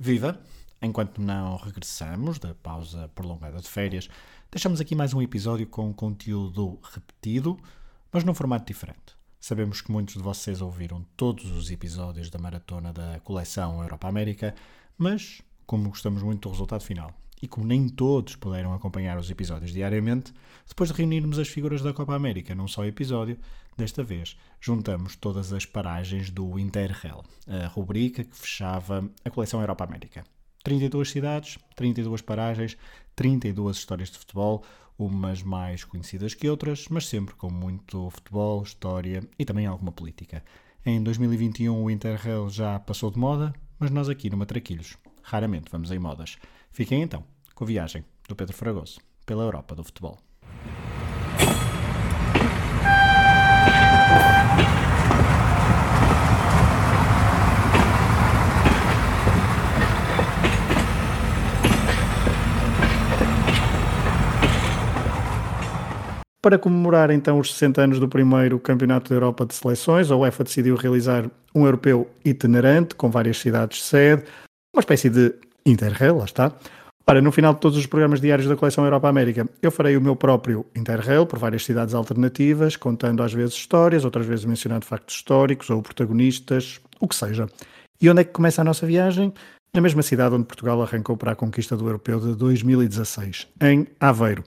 Viva! Enquanto não regressamos da pausa prolongada de férias, deixamos aqui mais um episódio com conteúdo repetido, mas num formato diferente. Sabemos que muitos de vocês ouviram todos os episódios da maratona da coleção Europa América, mas como gostamos muito do resultado final e como nem todos puderam acompanhar os episódios diariamente, depois de reunirmos as figuras da Copa América num só episódio, desta vez juntamos todas as paragens do Interrail, a rubrica que fechava a coleção Europa América. 32 cidades, 32 paragens, 32 histórias de futebol, umas mais conhecidas que outras, mas sempre com muito futebol, história e também alguma política. Em 2021 o Interrail já passou de moda, mas nós aqui no Matraquilhos raramente vamos em modas. Fiquem então com a viagem do Pedro Fragoso pela Europa do futebol. Para comemorar então os 60 anos do primeiro Campeonato da Europa de Seleções, a UEFA decidiu realizar um europeu itinerante com várias cidades sede, uma espécie de Interrail, lá está. Ora, no final de todos os programas diários da coleção Europa América, eu farei o meu próprio Interrail por várias cidades alternativas, contando às vezes histórias, outras vezes mencionando factos históricos ou protagonistas, o que seja. E onde é que começa a nossa viagem? Na mesma cidade onde Portugal arrancou para a conquista do europeu de 2016, em Aveiro.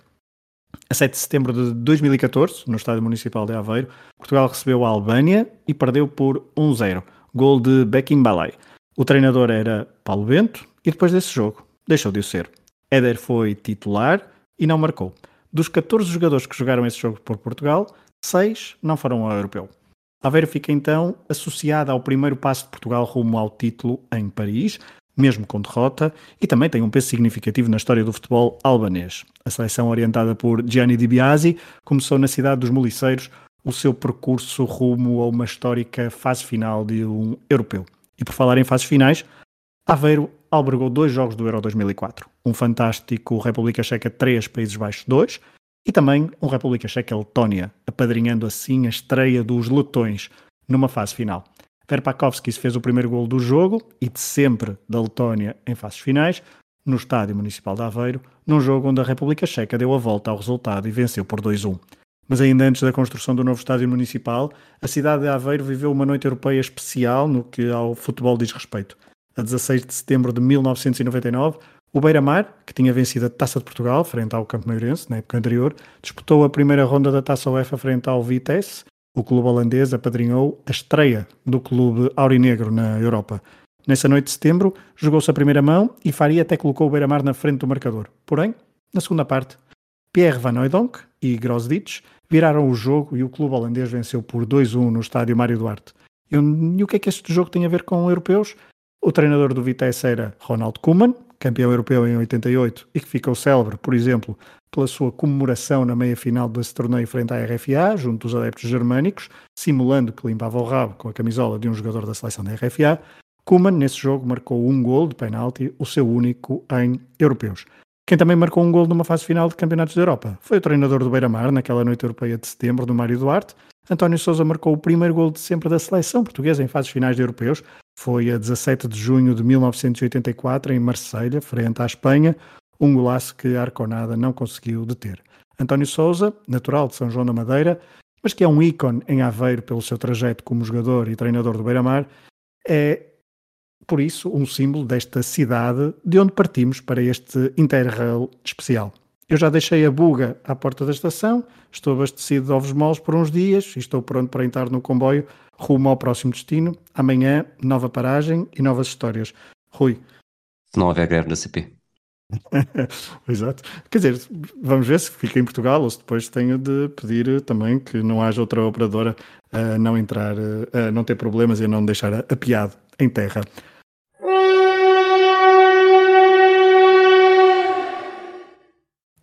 A 7 de setembro de 2014, no Estádio Municipal de Aveiro, Portugal recebeu a Albânia e perdeu por 1-0, gol de Bekim Balai. O treinador era Paulo Bento e depois desse jogo deixou de o ser. Éder foi titular e não marcou. Dos 14 jogadores que jogaram esse jogo por Portugal, 6 não foram ao europeu. Aveiro fica então associada ao primeiro passo de Portugal rumo ao título em Paris, mesmo com derrota, e também tem um peso significativo na história do futebol albanês. A seleção orientada por Gianni Di Biasi começou na cidade dos Moliceiros o seu percurso rumo a uma histórica fase final de um europeu. E por falar em fases finais, Aveiro albergou dois jogos do Euro 2004. Um fantástico República Checa 3, Países Baixos 2 e também um República Checa-Letónia, apadrinhando assim a estreia dos letões numa fase final. Verpakovskis fez o primeiro gol do jogo e de sempre da Letónia em fases finais, no Estádio Municipal de Aveiro, num jogo onde a República Checa deu a volta ao resultado e venceu por 2-1. Mas ainda antes da construção do novo estádio municipal, a cidade de Aveiro viveu uma noite europeia especial no que ao futebol diz respeito. A 16 de setembro de 1999, o Beira-Mar, que tinha vencido a Taça de Portugal frente ao Campo Meirense na época anterior, disputou a primeira ronda da Taça UEFA frente ao Vitesse. O clube holandês apadrinhou a estreia do clube aurinegro na Europa. Nessa noite de setembro, jogou-se a primeira mão e Faria até colocou o Beira-Mar na frente do marcador. Porém, na segunda parte, Pierre Van Hooydonk e Grosditch viraram o jogo e o clube holandês venceu por 2-1 no estádio Mário Duarte. E, e o que é que este jogo tem a ver com europeus? O treinador do Vitesse era Ronald Koeman, campeão europeu em 88 e que ficou célebre, por exemplo, pela sua comemoração na meia-final desse torneio frente à RFA, junto dos adeptos germânicos, simulando que limpava o rabo com a camisola de um jogador da seleção da RFA. Koeman, nesse jogo, marcou um gol de penalti, o seu único em europeus. Quem também marcou um gol numa fase final de Campeonatos da Europa foi o treinador do Beira-Mar, naquela noite europeia de setembro, do Mário Duarte. António Sousa marcou o primeiro gol de sempre da seleção portuguesa em fases finais de europeus. Foi a 17 de junho de 1984, em Marselha, frente à Espanha, um golaço que a Arconada não conseguiu deter. António Sousa, natural de São João da Madeira, mas que é um ícone em Aveiro pelo seu trajeto como jogador e treinador do Beira-Mar, é por isso, um símbolo desta cidade de onde partimos para este Interrail especial. Eu já deixei a buga à porta da estação, estou abastecido de ovos moles por uns dias e estou pronto para entrar no comboio rumo ao próximo destino. Amanhã, nova paragem e novas histórias. Rui. Se não houver greve na CP. Exato. Quer dizer, vamos ver se fica em Portugal ou se depois tenho de pedir também que não haja outra operadora a não entrar, a não ter problemas e a não deixar a piada em terra.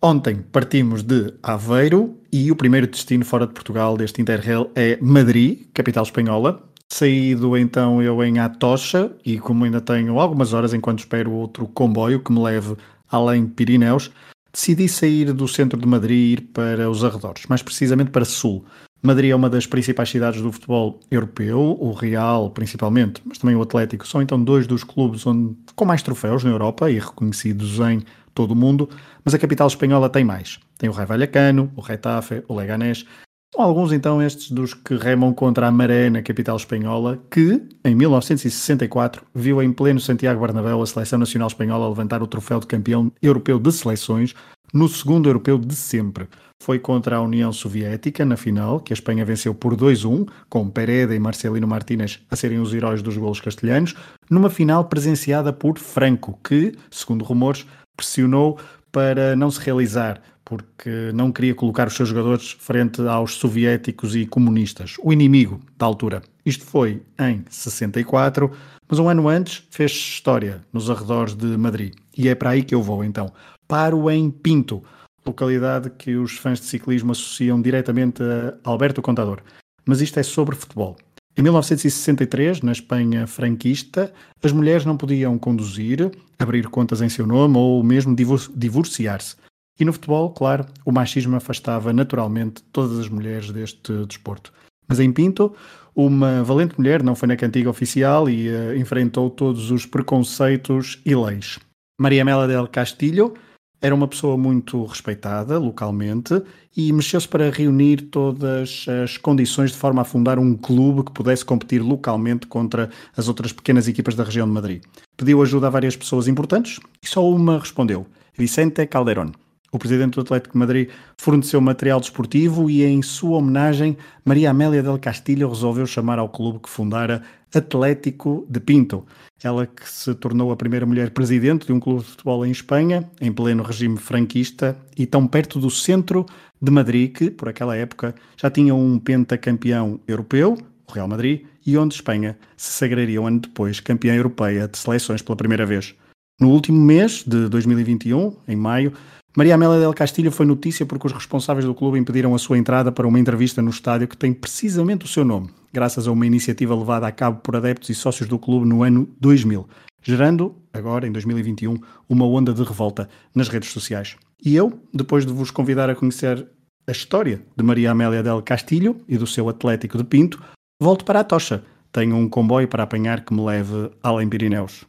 Ontem partimos de Aveiro e o primeiro destino fora de Portugal deste Interrail é Madrid, capital espanhola. Saído então eu em Atocha e como ainda tenho algumas horas enquanto espero outro comboio que me leve além Pirineus, decidi sair do centro de Madrid e ir para os arredores, mais precisamente para sul, Madrid é uma das principais cidades do futebol europeu, o Real principalmente, mas também o Atlético, são então dois dos clubes onde, com mais troféus na Europa e reconhecidos em todo o mundo, mas a capital espanhola tem mais. Tem o Raio Vallecano, o Retafe, o Leganés. São alguns então estes dos que remam contra a maré na capital espanhola, que em 1964 viu em pleno Santiago Bernabéu a seleção nacional espanhola levantar o troféu de campeão europeu de seleções no segundo europeu de sempre. Foi contra a União Soviética na final, que a Espanha venceu por 2-1, com Pereda e Marcelino Martínez a serem os heróis dos golos castelhanos, numa final presenciada por Franco, que, segundo rumores, pressionou para não se realizar, porque não queria colocar os seus jogadores frente aos soviéticos e comunistas, o inimigo da altura. Isto foi em 64, mas um ano antes fez história nos arredores de Madrid. E é para aí que eu vou então. Paro em Pinto, localidade que os fãs de ciclismo associam diretamente a Alberto Contador. Mas isto é sobre futebol. Em 1963, na Espanha franquista, as mulheres não podiam conduzir, abrir contas em seu nome ou mesmo divorciar-se. E no futebol, claro, o machismo afastava naturalmente todas as mulheres deste desporto. Mas em Pinto, uma valente mulher não foi na cantiga oficial e uh, enfrentou todos os preconceitos e leis. Maria Mela del Castillo era uma pessoa muito respeitada localmente e mexeu-se para reunir todas as condições de forma a fundar um clube que pudesse competir localmente contra as outras pequenas equipas da região de Madrid. Pediu ajuda a várias pessoas importantes e só uma respondeu: Vicente Calderón. O presidente do Atlético de Madrid forneceu material desportivo e, em sua homenagem, Maria Amélia del Castillo resolveu chamar ao clube que fundara Atlético de Pinto. Ela que se tornou a primeira mulher presidente de um clube de futebol em Espanha, em pleno regime franquista e tão perto do centro de Madrid, que, por aquela época, já tinha um pentacampeão europeu, o Real Madrid, e onde Espanha se sagraria um ano depois campeã europeia de seleções pela primeira vez. No último mês de 2021, em maio, Maria Amélia del Castilho foi notícia porque os responsáveis do clube impediram a sua entrada para uma entrevista no estádio que tem precisamente o seu nome, graças a uma iniciativa levada a cabo por adeptos e sócios do clube no ano 2000, gerando, agora em 2021, uma onda de revolta nas redes sociais. E eu, depois de vos convidar a conhecer a história de Maria Amélia del Castilho e do seu Atlético de Pinto, volto para a tocha. Tenho um comboio para apanhar que me leve além Pirineus.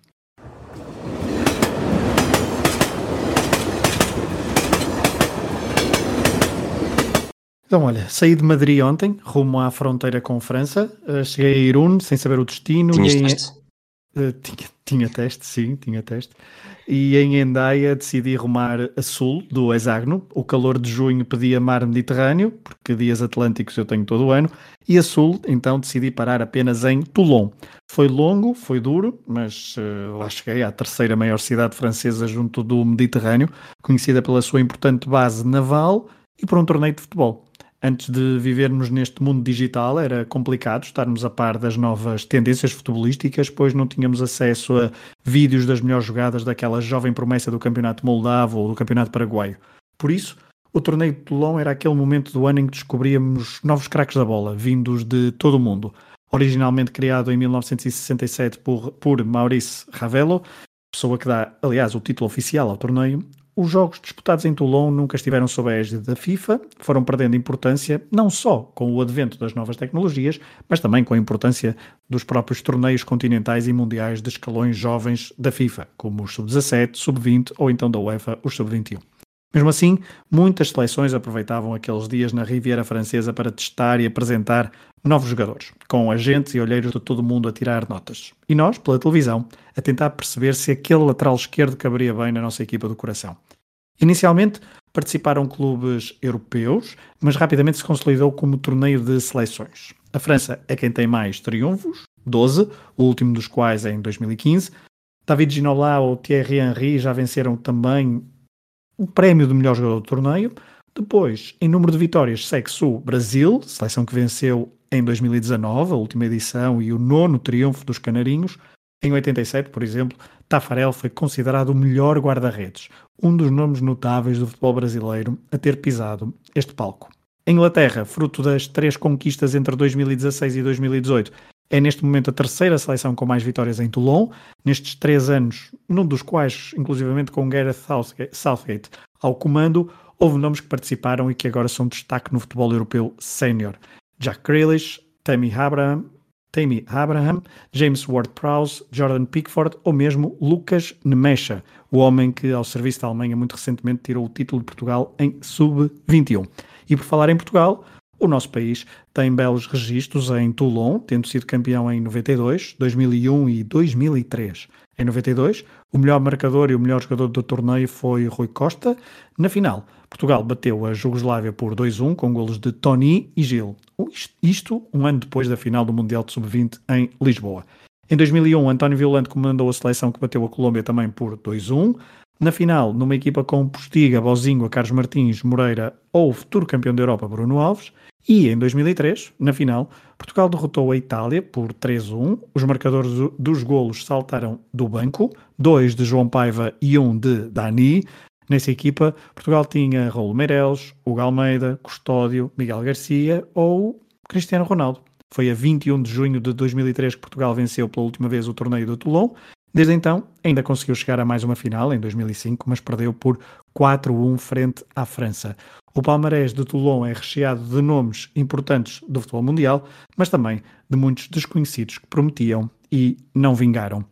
Então, olha, saí de Madrid ontem, rumo à fronteira com França. Uh, cheguei a Irún sem saber o destino. Tinhas em... teste? Uh, tinha, tinha teste, sim, tinha teste. E em Endaia decidi rumar a sul do hexágono. O calor de junho pedia mar Mediterrâneo, porque dias atlânticos eu tenho todo o ano. E a sul, então, decidi parar apenas em Toulon. Foi longo, foi duro, mas uh, lá cheguei à terceira maior cidade francesa junto do Mediterrâneo, conhecida pela sua importante base naval e por um torneio de futebol antes de vivermos neste mundo digital, era complicado estarmos a par das novas tendências futebolísticas, pois não tínhamos acesso a vídeos das melhores jogadas daquela jovem promessa do campeonato moldavo ou do campeonato paraguaio. Por isso, o torneio de Toulon era aquele momento do ano em que descobríamos novos craques da bola, vindos de todo o mundo. Originalmente criado em 1967 por, por Maurice Ravello, pessoa que dá, aliás, o título oficial ao torneio, os jogos disputados em Toulon nunca estiveram sob a égide da FIFA, foram perdendo importância não só com o advento das novas tecnologias, mas também com a importância dos próprios torneios continentais e mundiais de escalões jovens da FIFA, como os sub-17, sub-20 ou então da UEFA, os sub-21. Mesmo assim, muitas seleções aproveitavam aqueles dias na Riviera Francesa para testar e apresentar novos jogadores, com agentes e olheiros de todo o mundo a tirar notas. E nós, pela televisão, a tentar perceber se aquele lateral esquerdo caberia bem na nossa equipa do coração. Inicialmente participaram clubes europeus, mas rapidamente se consolidou como torneio de seleções. A França é quem tem mais triunfos, 12, o último dos quais é em 2015. David Ginola ou Thierry Henry já venceram também o prémio de melhor jogador do torneio. Depois, em número de vitórias, segue-se o Brasil, seleção que venceu em 2019, a última edição e o nono triunfo dos Canarinhos. Em 87, por exemplo, Tafarel foi considerado o melhor guarda-redes, um dos nomes notáveis do futebol brasileiro a ter pisado este palco. A Inglaterra, fruto das três conquistas entre 2016 e 2018, é neste momento a terceira seleção com mais vitórias em Toulon, nestes três anos, num dos quais, inclusivamente com Gareth Southgate ao comando, houve nomes que participaram e que agora são destaque no futebol europeu sénior. Jack Grealish, Tammy Abraham, Tammy Abraham, James Ward-Prowse, Jordan Pickford ou mesmo Lucas Nemesha, o homem que ao serviço da Alemanha muito recentemente tirou o título de Portugal em sub-21. E por falar em Portugal, o nosso país tem belos registros em Toulon, tendo sido campeão em 92, 2001 e 2003. Em 92, o melhor marcador e o melhor jogador do torneio foi Rui Costa. Na final, Portugal bateu a Jugoslávia por 2-1 com golos de Tony e Gil. Isto um ano depois da final do Mundial de Sub-20 em Lisboa. Em 2001, António Violante comandou a seleção que bateu a Colômbia também por 2-1. Na final, numa equipa com Postiga, Bozinho, Carlos Martins, Moreira ou futuro campeão da Europa, Bruno Alves. E em 2003, na final, Portugal derrotou a Itália por 3-1. Os marcadores dos golos saltaram do banco, dois de João Paiva e um de Dani. Nessa equipa, Portugal tinha Raul Meireles, Hugo Almeida, Custódio, Miguel Garcia ou Cristiano Ronaldo. Foi a 21 de junho de 2003 que Portugal venceu pela última vez o torneio do Toulon. Desde então, ainda conseguiu chegar a mais uma final, em 2005, mas perdeu por 4-1 frente à França. O palmarés de Toulon é recheado de nomes importantes do futebol mundial, mas também de muitos desconhecidos que prometiam e não vingaram.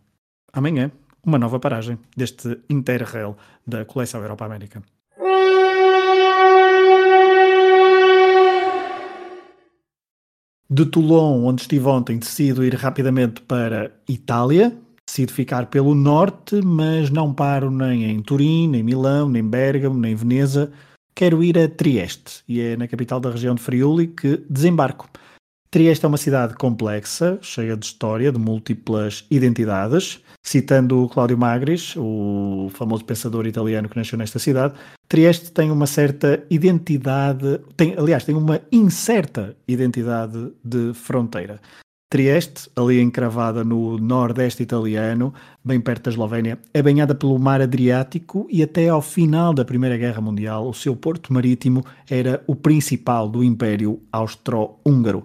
Amanhã, uma nova paragem deste Interrail da coleção Europa América. De Toulon, onde estive ontem, decido ir rapidamente para Itália, decido ficar pelo norte, mas não paro nem em Turim, nem Milão, nem Bergamo, nem Veneza, quero ir a Trieste, e é na capital da região de Friuli que desembarco. Trieste é uma cidade complexa, cheia de história, de múltiplas identidades. Citando Cláudio Magris, o famoso pensador italiano que nasceu nesta cidade, Trieste tem uma certa identidade, tem, aliás, tem uma incerta identidade de fronteira. Trieste, ali encravada no nordeste italiano, bem perto da Eslovénia, é banhada pelo mar Adriático e até ao final da Primeira Guerra Mundial o seu porto marítimo era o principal do Império Austro-Húngaro.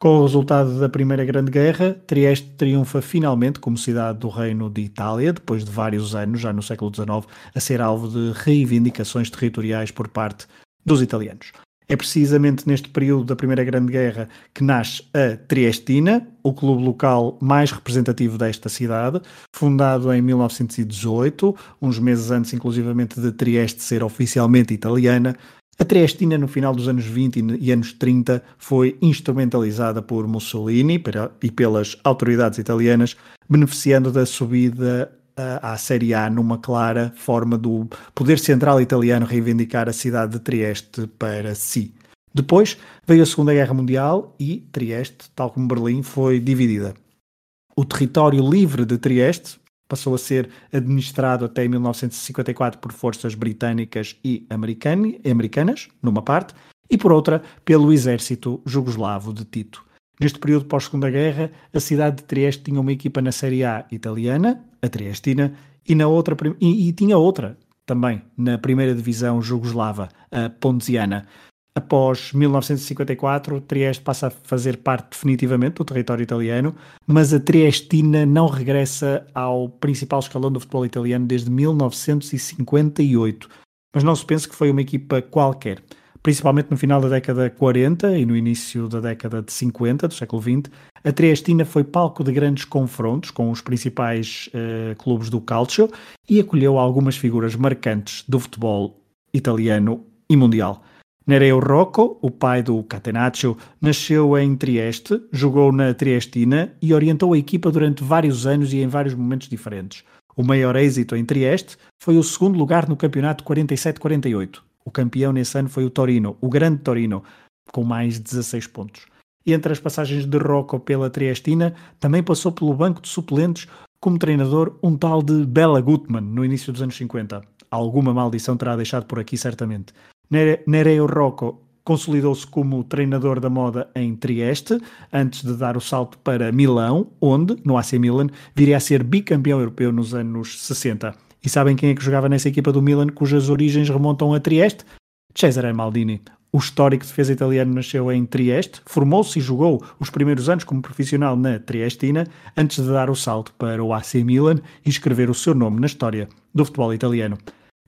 Com o resultado da Primeira Grande Guerra, Trieste triunfa finalmente como cidade do Reino de Itália, depois de vários anos, já no século XIX, a ser alvo de reivindicações territoriais por parte dos italianos. É precisamente neste período da Primeira Grande Guerra que nasce a Triestina, o clube local mais representativo desta cidade, fundado em 1918, uns meses antes, inclusivamente, de Trieste ser oficialmente italiana. A Triestina, no final dos anos 20 e anos 30, foi instrumentalizada por Mussolini e pelas autoridades italianas, beneficiando da subida à Série A numa clara forma do poder central italiano reivindicar a cidade de Trieste para si. Depois veio a Segunda Guerra Mundial e Trieste, tal como Berlim, foi dividida. O território livre de Trieste passou a ser administrado até 1954 por forças britânicas e americanas, numa parte, e por outra pelo exército jugoslavo de Tito. Neste período pós-Segunda Guerra, a cidade de Trieste tinha uma equipa na Série A italiana, a Triestina, e, na outra, e, e tinha outra também na primeira divisão jugoslava, a Ponziana. Após 1954, Trieste passa a fazer parte definitivamente do território italiano, mas a Triestina não regressa ao principal escalão do futebol italiano desde 1958. Mas não se pense que foi uma equipa qualquer principalmente no final da década 40 e no início da década de 50 do século XX, a Triestina foi palco de grandes confrontos com os principais uh, clubes do calcio e acolheu algumas figuras marcantes do futebol italiano e mundial. Nereo Rocco, o pai do Catenaccio, nasceu em Trieste, jogou na Triestina e orientou a equipa durante vários anos e em vários momentos diferentes. O maior êxito em Trieste foi o segundo lugar no campeonato 47-48. O campeão nesse ano foi o Torino, o grande Torino, com mais 16 pontos. Entre as passagens de Rocco pela Triestina, também passou pelo banco de suplentes como treinador um tal de Bela Gutmann, no início dos anos 50. Alguma maldição terá deixado por aqui, certamente. Nereo Rocco consolidou-se como treinador da moda em Trieste, antes de dar o salto para Milão, onde, no AC Milan, viria a ser bicampeão europeu nos anos 60. E sabem quem é que jogava nessa equipa do Milan, cujas origens remontam a Trieste? Cesare Maldini. O histórico defesa italiano nasceu em Trieste, formou-se e jogou os primeiros anos como profissional na Triestina, antes de dar o salto para o AC Milan e escrever o seu nome na história do futebol italiano.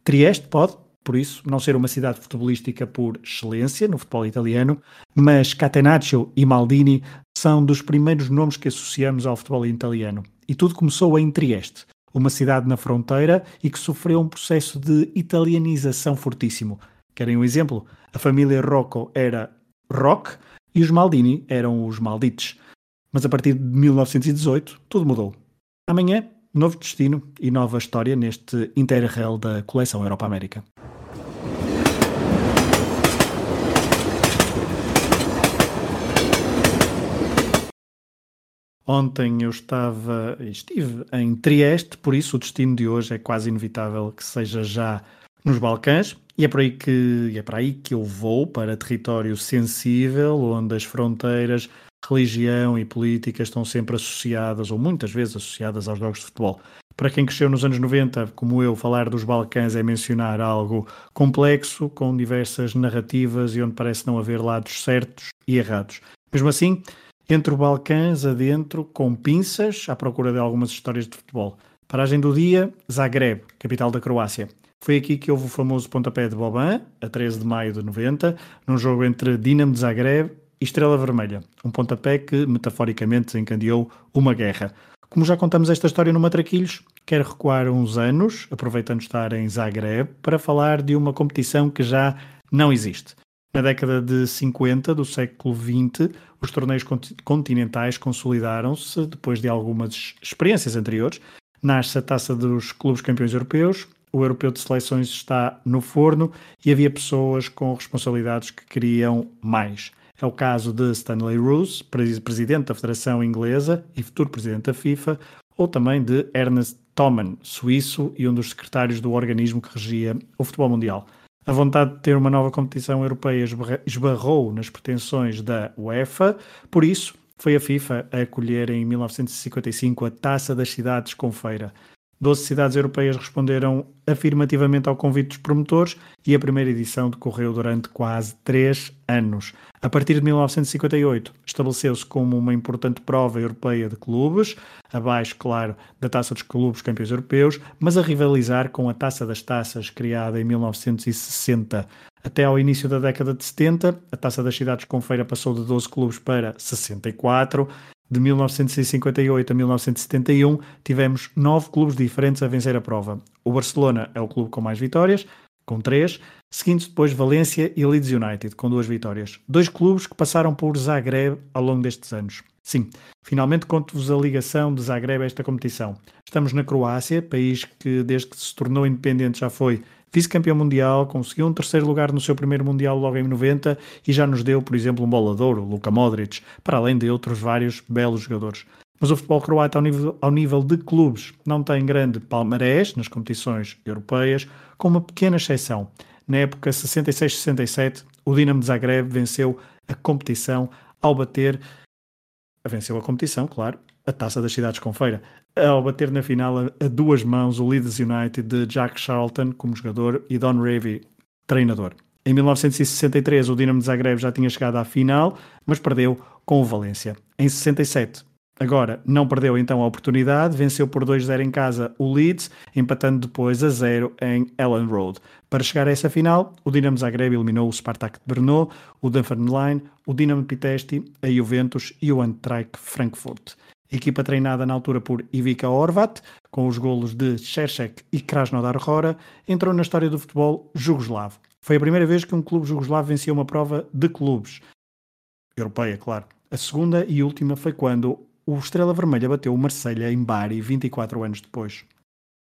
Trieste pode, por isso, não ser uma cidade futebolística por excelência no futebol italiano, mas Catenaccio e Maldini são dos primeiros nomes que associamos ao futebol italiano. E tudo começou em Trieste, uma cidade na fronteira e que sofreu um processo de italianização fortíssimo. Querem um exemplo? A família Rocco era Rock e os Maldini eram os Maldites. Mas a partir de 1918 tudo mudou. Amanhã, novo destino e nova história neste Interrail da coleção Europa América. Ontem eu estava, estive em Trieste, por isso o destino de hoje é quase inevitável que seja já nos Balcãs, e é por aí que é para aí que eu vou para território sensível, onde as fronteiras, religião e política estão sempre associadas ou muitas vezes associadas aos jogos de futebol. Para quem cresceu nos anos 90, como eu, falar dos Balcãs é mencionar algo complexo, com diversas narrativas e onde parece não haver lados certos e errados. Mesmo assim, entre o Balcãs adentro, com pinças, à procura de algumas histórias de futebol. Paragem do dia, Zagreb, capital da Croácia. Foi aqui que houve o famoso pontapé de Boban, a 13 de maio de 90, num jogo entre Dinamo de Zagreb e Estrela Vermelha. Um pontapé que, metaforicamente, desencadeou uma guerra. Como já contamos esta história no Matraquilhos, quero recuar uns anos, aproveitando estar em Zagreb, para falar de uma competição que já não existe. Na década de 50 do século XX, os torneios continentais consolidaram-se depois de algumas experiências anteriores. Nasce a taça dos clubes campeões europeus, o europeu de seleções está no forno e havia pessoas com responsabilidades que queriam mais. É o caso de Stanley Roos, presidente da Federação Inglesa e futuro presidente da FIFA, ou também de Ernest Thoman, suíço e um dos secretários do organismo que regia o futebol mundial. A vontade de ter uma nova competição europeia esbarrou nas pretensões da UEFA, por isso foi a FIFA a acolher em 1955 a Taça das Cidades com feira. Doze cidades europeias responderam afirmativamente ao convite dos promotores e a primeira edição decorreu durante quase três anos. A partir de 1958, estabeleceu-se como uma importante prova europeia de clubes, abaixo, claro, da Taça dos Clubes Campeões Europeus, mas a rivalizar com a Taça das Taças, criada em 1960. Até ao início da década de 70, a Taça das Cidades com Feira passou de 12 clubes para 64 de 1958 a 1971, tivemos nove clubes diferentes a vencer a prova. O Barcelona é o clube com mais vitórias, com três, seguindo depois Valência e Leeds United, com duas vitórias. Dois clubes que passaram por Zagreb ao longo destes anos. Sim, finalmente conto-vos a ligação de Zagreb a esta competição. Estamos na Croácia, país que desde que se tornou independente já foi vice-campeão mundial, conseguiu um terceiro lugar no seu primeiro mundial logo em 90 e já nos deu, por exemplo, um bolador, o Luka Modric, para além de outros vários belos jogadores. Mas o futebol croata, ao nível, ao nível de clubes, não tem grande palmarés nas competições europeias, com uma pequena exceção. Na época 66-67, o Dinamo de Zagreb venceu a competição ao bater. Venceu a competição, claro, a taça das cidades com feira, ao bater na final a, a, duas mãos o Leeds United de Jack Charlton como jogador e Don Revy, treinador. Em 1963 o Dinamo de Zagreb já tinha chegado à final, mas perdeu com o Valência. Em 67 Agora, não perdeu então a oportunidade, venceu por 2-0 em casa o Leeds, empatando depois a 0 em Ellen Road. Para chegar a essa final, o Dinamo Zagreb eliminou o Spartak de Brno, o Dunfermline, o Dinamo Pitesti, a Juventus e o Eintracht Frankfurt equipa treinada na altura por Ivica Horvat, com os golos de Šeršek e Krasnodar Hora, entrou na história do futebol jugoslavo. Foi a primeira vez que um clube jugoslavo vencia uma prova de clubes. Europeia, claro. A segunda e última foi quando o Estrela Vermelha bateu o Marselha em Bari 24 anos depois.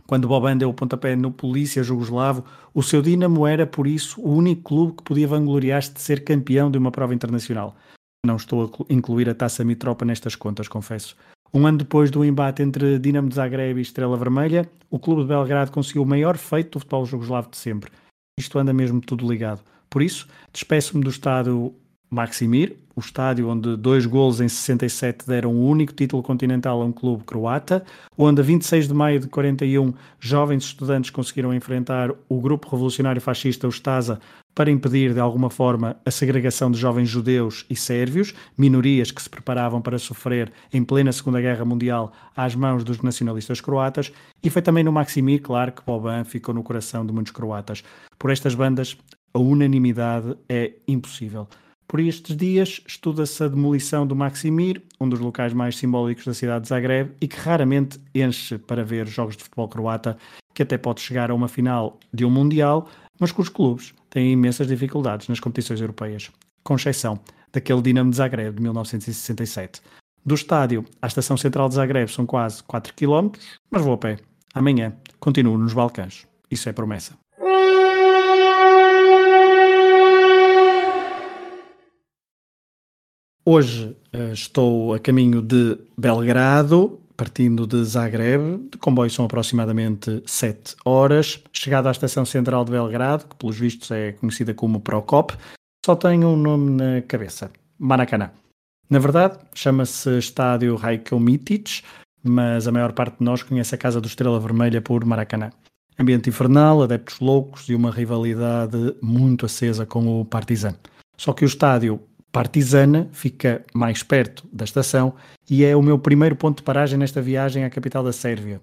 Quando Boban deu o pontapé no Polícia Jugoslavo, o seu Dinamo era, por isso, o único clube que podia vangloriar-se de ser campeão de uma prova internacional. Não estou a incluir a Taça Mitropa nestas contas, confesso. Um ano depois do embate entre Dinamo de Zagreb e Estrela Vermelha, o clube de Belgrado conseguiu o maior feito do futebol jugoslavo de sempre. Isto anda mesmo tudo ligado. Por isso, despeço-me do estado Maximir, o estádio onde dois golos em 67 deram o único título continental a um clube croata, onde a 26 de maio de 41 jovens estudantes conseguiram enfrentar o grupo revolucionário fascista Ustasa para impedir de alguma forma a segregação de jovens judeus e sérvios, minorias que se preparavam para sofrer em plena Segunda Guerra Mundial às mãos dos nacionalistas croatas, e foi também no Maximir, claro, que Boban ficou no coração de muitos croatas. Por estas bandas, a unanimidade é impossível. Por estes dias estuda-se a demolição do Maximir, um dos locais mais simbólicos da cidade de Zagreb e que raramente enche para ver jogos de futebol croata, que até pode chegar a uma final de um Mundial, mas cujos clubes têm imensas dificuldades nas competições europeias, com exceção daquele Dinamo de Zagreb de 1967. Do estádio à estação central de Zagreb são quase 4 km, mas vou a pé. Amanhã continuo nos Balcãs. Isso é promessa. Hoje uh, estou a caminho de Belgrado, partindo de Zagreb. De comboio são aproximadamente 7 horas. Chegada à estação central de Belgrado, que pelos vistos é conhecida como Procop, só tenho um nome na cabeça: Maracanã. Na verdade, chama-se Estádio Rajko Mitic, mas a maior parte de nós conhece a Casa do Estrela Vermelha por Maracanã. Ambiente infernal, adeptos loucos e uma rivalidade muito acesa com o Partizan. Só que o estádio Partizana fica mais perto da estação e é o meu primeiro ponto de paragem nesta viagem à capital da Sérvia.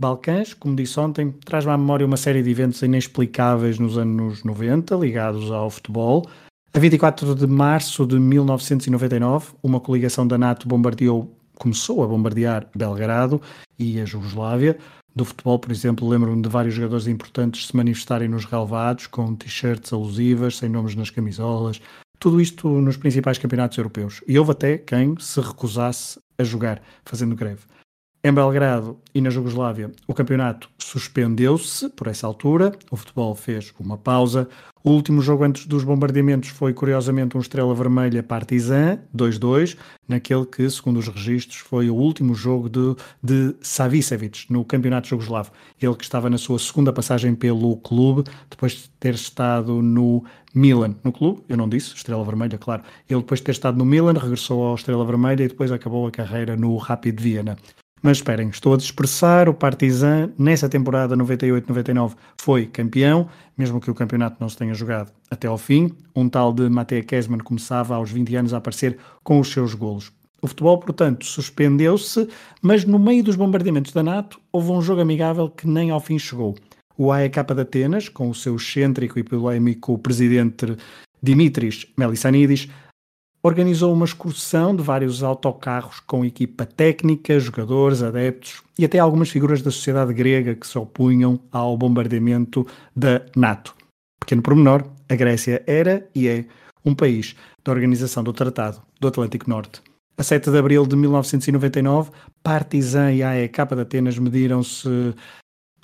Balcãs, como disse ontem, traz-me à memória uma série de eventos inexplicáveis nos anos 90 ligados ao futebol. A 24 de março de 1999, uma coligação da NATO bombardeou, começou a bombardear Belgrado e a Jugoslávia. Do futebol, por exemplo, lembro-me de vários jogadores importantes se manifestarem nos relevados com t-shirts alusivas, sem nomes nas camisolas, tudo isto nos principais campeonatos europeus. E houve até quem se recusasse a jogar, fazendo greve. Em Belgrado e na Jugoslávia, o campeonato suspendeu-se por essa altura, o futebol fez uma pausa. O último jogo antes dos bombardeamentos foi, curiosamente, um Estrela Vermelha Partizan, 2-2, naquele que, segundo os registros, foi o último jogo de, de Savicevic no campeonato jugoslavo. Ele que estava na sua segunda passagem pelo clube, depois de ter estado no Milan, no clube, eu não disse, Estrela Vermelha, claro. Ele depois de ter estado no Milan, regressou ao Estrela Vermelha e depois acabou a carreira no Rapid Viena. Mas esperem, estou a dispersar. O Partizan, nessa temporada 98-99, foi campeão, mesmo que o campeonato não se tenha jogado até ao fim. Um tal de Matej Kesman começava aos 20 anos a aparecer com os seus golos. O futebol, portanto, suspendeu-se, mas no meio dos bombardeamentos da NATO houve um jogo amigável que nem ao fim chegou. O AEK de Atenas, com o seu excêntrico e polémico presidente Dimitris Melissanidis, organizou uma excursão de vários autocarros com equipa técnica, jogadores, adeptos e até algumas figuras da sociedade grega que se opunham ao bombardeamento da NATO. Pequeno pormenor, a Grécia era e é um país da Organização do Tratado do Atlântico Norte. A 7 de abril de 1999, Partizan e AEK de Atenas mediram-se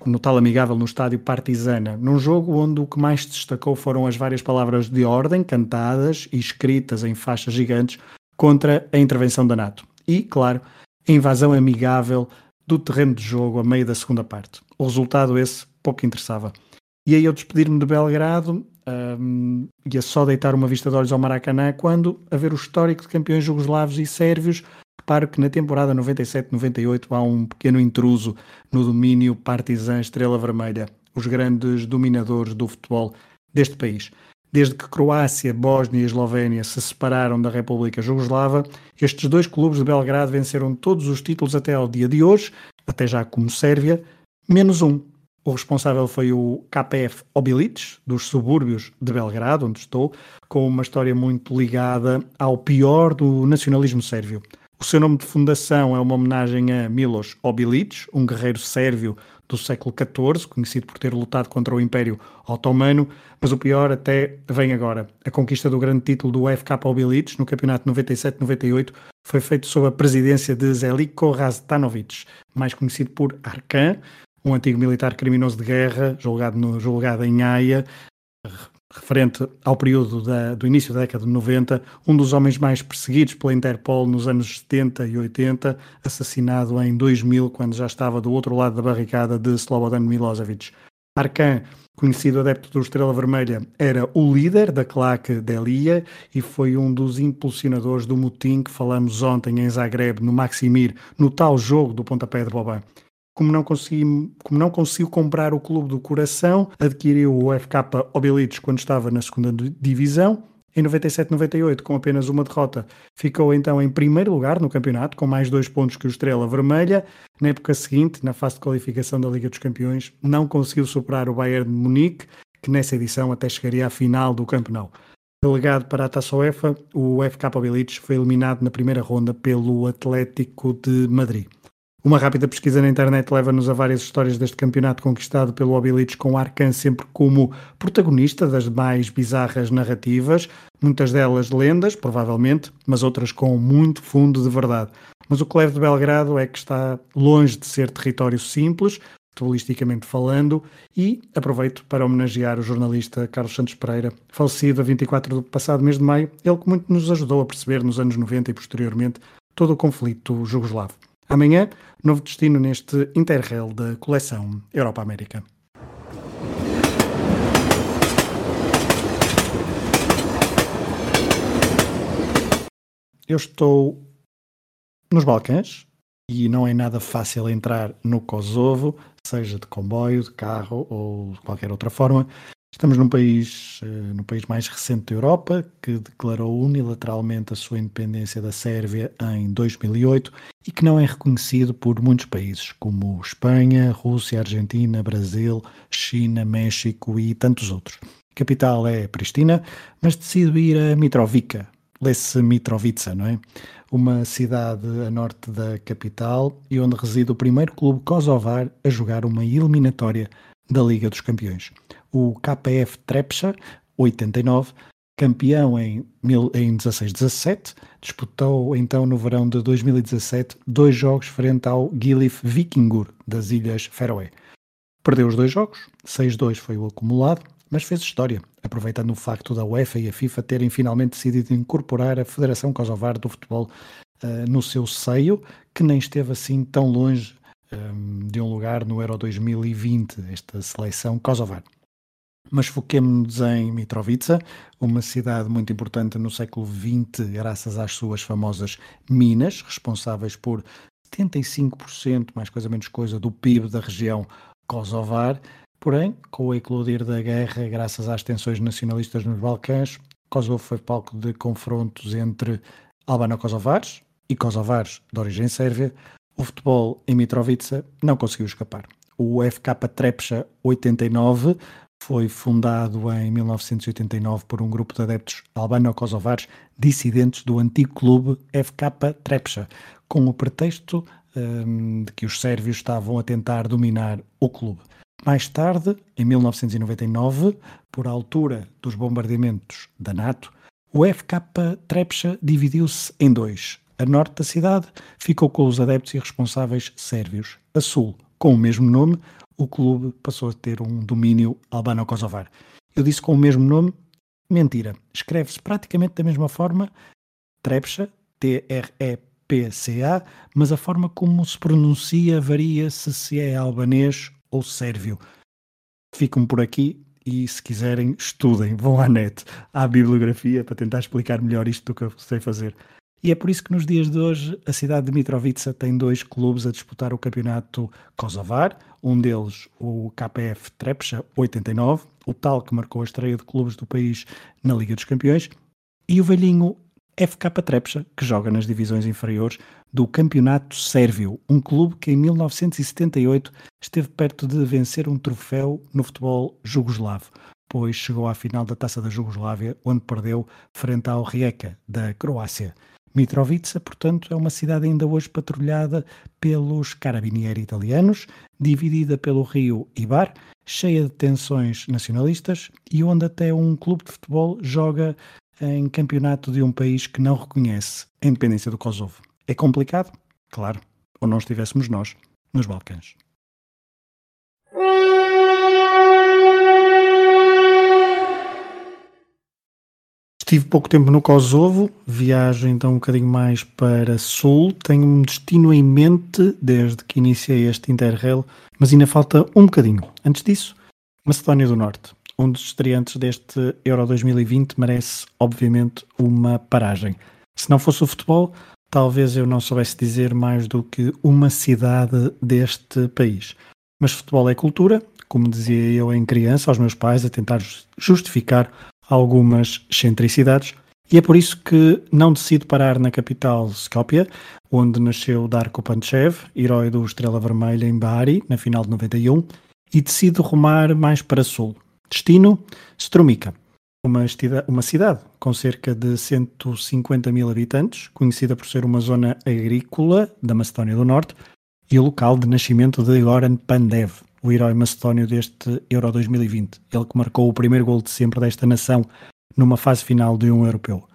no tal amigável no estádio Partizana, num jogo onde o que mais se destacou foram as várias palavras de ordem cantadas e escritas em faixas gigantes contra a intervenção da NATO. E, claro, a invasão amigável do terreno de jogo a meio da segunda parte. O resultado esse pouco interessava. E aí eu despedir-me de Belgrado um, ia só deitar uma vista de olhos ao Maracanã quando, a ver o histórico de campeões jugoslavos e sérvios, Reparo que na temporada 97-98 há um pequeno intruso no domínio Partizan Estrela Vermelha, os grandes dominadores do futebol deste país. Desde que Croácia, Bósnia e Eslovénia se separaram da República Jugoslava, estes dois clubes de Belgrado venceram todos os títulos até ao dia de hoje, até já como Sérvia, menos um. O responsável foi o KPF Obilic, dos subúrbios de Belgrado, onde estou, com uma história muito ligada ao pior do nacionalismo sérvio. O seu nome de fundação é uma homenagem a Milos Obilic, um guerreiro sérvio do século XIV, conhecido por ter lutado contra o Império Otomano, mas o pior até vem agora. A conquista do grande título do FK Obilic no campeonato 97-98 foi feito sob a presidência de Zeliko Raztanovic, mais conhecido por Arkan, um antigo militar criminoso de guerra, julgado, no, julgado em Haia, referente ao período da, do início da década de 90, um dos homens mais perseguidos pela Interpol nos anos 70 e 80, assassinado em 2000, quando já estava do outro lado da barricada de Slobodan Milosevic. Arcan, conhecido adepto do Estrela Vermelha, era o líder da claque Delia e foi um dos impulsionadores do motim que falamos ontem em Zagreb, no Maximir, no tal jogo do pontapé de Boban. Como não, consegui, como não conseguiu comprar o clube do coração, adquiriu o FK Obilic quando estava na segunda divisão em 97-98, com apenas uma derrota, ficou então em primeiro lugar no campeonato, com mais dois pontos que o Estrela Vermelha. Na época seguinte, na fase de qualificação da Liga dos Campeões, não conseguiu superar o Bayern de Munique, que nessa edição até chegaria à final do campeonato. Delegado para a Taça UEFA, o FK Obilic foi eliminado na primeira ronda pelo Atlético de Madrid. Uma rápida pesquisa na internet leva-nos a várias histórias deste campeonato conquistado pelo Obilic com Arcan sempre como protagonista das mais bizarras narrativas, muitas delas lendas, provavelmente, mas outras com muito fundo de verdade. Mas o leva de Belgrado é que está longe de ser território simples, futebolisticamente falando, e aproveito para homenagear o jornalista Carlos Santos Pereira, falecido a 24 do passado mês de maio, ele que muito nos ajudou a perceber nos anos 90 e posteriormente todo o conflito jugoslavo. Amanhã, novo destino neste Interrail da coleção Europa-América. Eu estou nos Balcãs e não é nada fácil entrar no Kosovo, seja de comboio, de carro ou de qualquer outra forma. Estamos num país, eh, no país mais recente da Europa, que declarou unilateralmente a sua independência da Sérvia em 2008 e que não é reconhecido por muitos países, como Espanha, Rússia, Argentina, Brasil, China, México e tantos outros. A capital é Pristina, mas decido ir a Mitrovica, lê-se Mitrovica, não é? Uma cidade a norte da capital e onde reside o primeiro clube kosovar a jogar uma eliminatória da Liga dos Campeões o KPF Trepcha, 89, campeão em, em 16-17, disputou então no verão de 2017 dois jogos frente ao Gilif Vikingur das Ilhas Feroé. Perdeu os dois jogos, 6-2 foi o acumulado, mas fez história, aproveitando o facto da UEFA e a FIFA terem finalmente decidido incorporar a Federação Kosovar do Futebol uh, no seu seio, que nem esteve assim tão longe um, ehm, de um lugar no Euro 2020, esta seleção kosovar mas foquemos-nos em Mitrovica, uma cidade muito importante no século XX, graças às suas famosas minas, responsáveis por 75%, mais coisa menos coisa, do PIB da região kosovar. Porém, com o eclodir da guerra, graças às tensões nacionalistas nos Balcãs, Kosovo foi palco de confrontos entre albano-kosovares e kosovares de origem sérvia. O futebol em Mitrovica não conseguiu escapar. O FK Trepcha 89 foi fundado em 1989 por um grupo de adeptos albano-kosovares dissidentes do antigo clube FK Trepcha, com o pretexto um, de que os sérvios estavam a tentar dominar o clube. Mais tarde, em 1999, por altura dos bombardeamentos da NATO, o FK Trepcha dividiu-se em dois. A norte da cidade ficou com os adeptos e responsáveis sérvios. A sul, com o mesmo nome, o clube passou a ter um domínio albano-kosovar. Eu disse com o mesmo nome, mentira. Escreve-se praticamente da mesma forma, Trepcha, T-R-E-P-C-A, mas a forma como se pronuncia varia se se é albanês ou sérvio. Ficam por aqui e se quiserem estudem, vão à net, à bibliografia para tentar explicar melhor isto do que eu sei fazer. E é por isso que nos dias de hoje a cidade de Mitrovica tem dois clubes a disputar o campeonato kosovar, um deles o KPF Trepcha 89, o tal que marcou a estreia de clubes do país na Liga dos Campeões, e o velhinho FK Trepcha, que joga nas divisões inferiores do Campeonato Sérvio, um clube que em 1978 esteve perto de vencer um troféu no futebol jugoslavo, pois chegou à final da Taça da Jugoslávia, onde perdeu frente ao Rijeka, da Croácia. Mitrovica, portanto, é uma cidade ainda hoje patrulhada pelos carabinieri italianos, dividida pelo rio Ibar, cheia de tensões nacionalistas e onde até um clube de futebol joga em campeonato de um país que não reconhece a independência do Kosovo. É complicado? Claro, ou não estivéssemos nós nos Balcãs. Estive pouco tempo no Kosovo, viajo então um bocadinho mais para sul. Tenho um destino em mente desde que iniciei este Interrail, mas ainda falta um bocadinho. Antes disso, Macedónia do Norte, um dos estreantes deste Euro 2020, merece, obviamente, uma paragem. Se não fosse o futebol, talvez eu não soubesse dizer mais do que uma cidade deste país. Mas futebol é cultura, como dizia eu em criança aos meus pais, a tentar justificar algumas excentricidades. E é por isso que não decido parar na capital Skopje, onde nasceu Darko Panchev, herói do Estrela Vermelha em Bari, na final de 91, e decido rumar mais para sul. Destino: Strumica, uma, uma cidade com cerca de 150 mil habitantes, conhecida por ser uma zona agrícola da Macedónia do Norte e o local de nascimento de Goran Pandev, o herói macedónio deste Euro 2020. Ele que marcou o primeiro gol de sempre desta nação numa fase final de um europeu.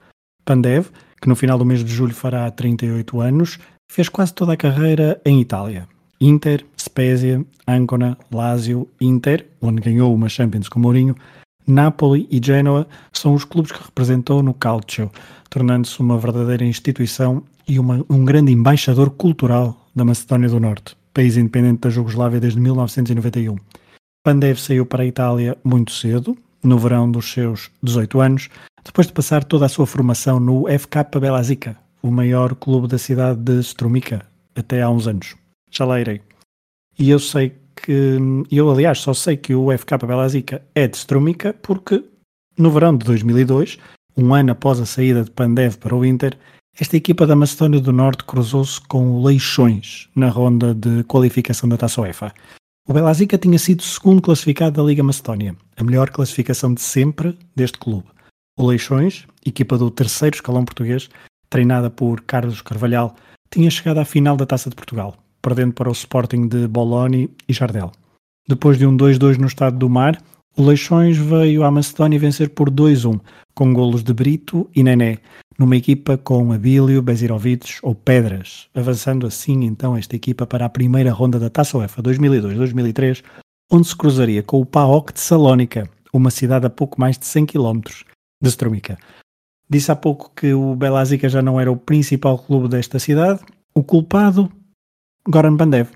Pandev, que no final do mês de julho fará 38 anos, fez quase toda a carreira em Itália. Inter, Spezia, Ancona, Lazio, Inter, onde ganhou uma Champions com Mourinho, Napoli e Genoa são os clubes que representou no Calcio, tornando-se uma verdadeira instituição e uma, um grande embaixador cultural da Macedónia do Norte, país independente da Jugoslávia desde 1991. Pandev saiu para a Itália muito cedo, no verão dos seus 18 anos, depois de passar toda a sua formação no FK Belazica, o maior clube da cidade de Strumica, até há uns anos. Já lá irei. E eu sei que, eu aliás só sei que o FK Belazica é de Strumica porque no verão de 2002, um ano após a saída de Pandev para o Inter, esta equipa da Macedónia do Norte cruzou-se com o Leixões na ronda de qualificação da Taça UEFA. O Belazica tinha sido segundo classificado da Liga Macedónia, a melhor classificação de sempre deste clube. O Leixões, equipa do terceiro escalão português, treinada por Carlos Carvalhal, tinha chegado à final da Taça de Portugal, perdendo para o Sporting de Boloni e Jardel. Depois de um 2-2 no Estado do Mar, o Leixões veio à Macedónia vencer por 2-1, com golos de Brito e Nené, numa equipa com Abílio, Bezirovic ou Pedras, avançando assim então esta equipa para a primeira ronda da Taça UEFA 2002-2003, onde se cruzaria com o PAOK de Salónica, uma cidade a pouco mais de 100 km de Strumica. Disse há pouco que o Belazica já não era o principal clube desta cidade. O culpado, Goran Bandev.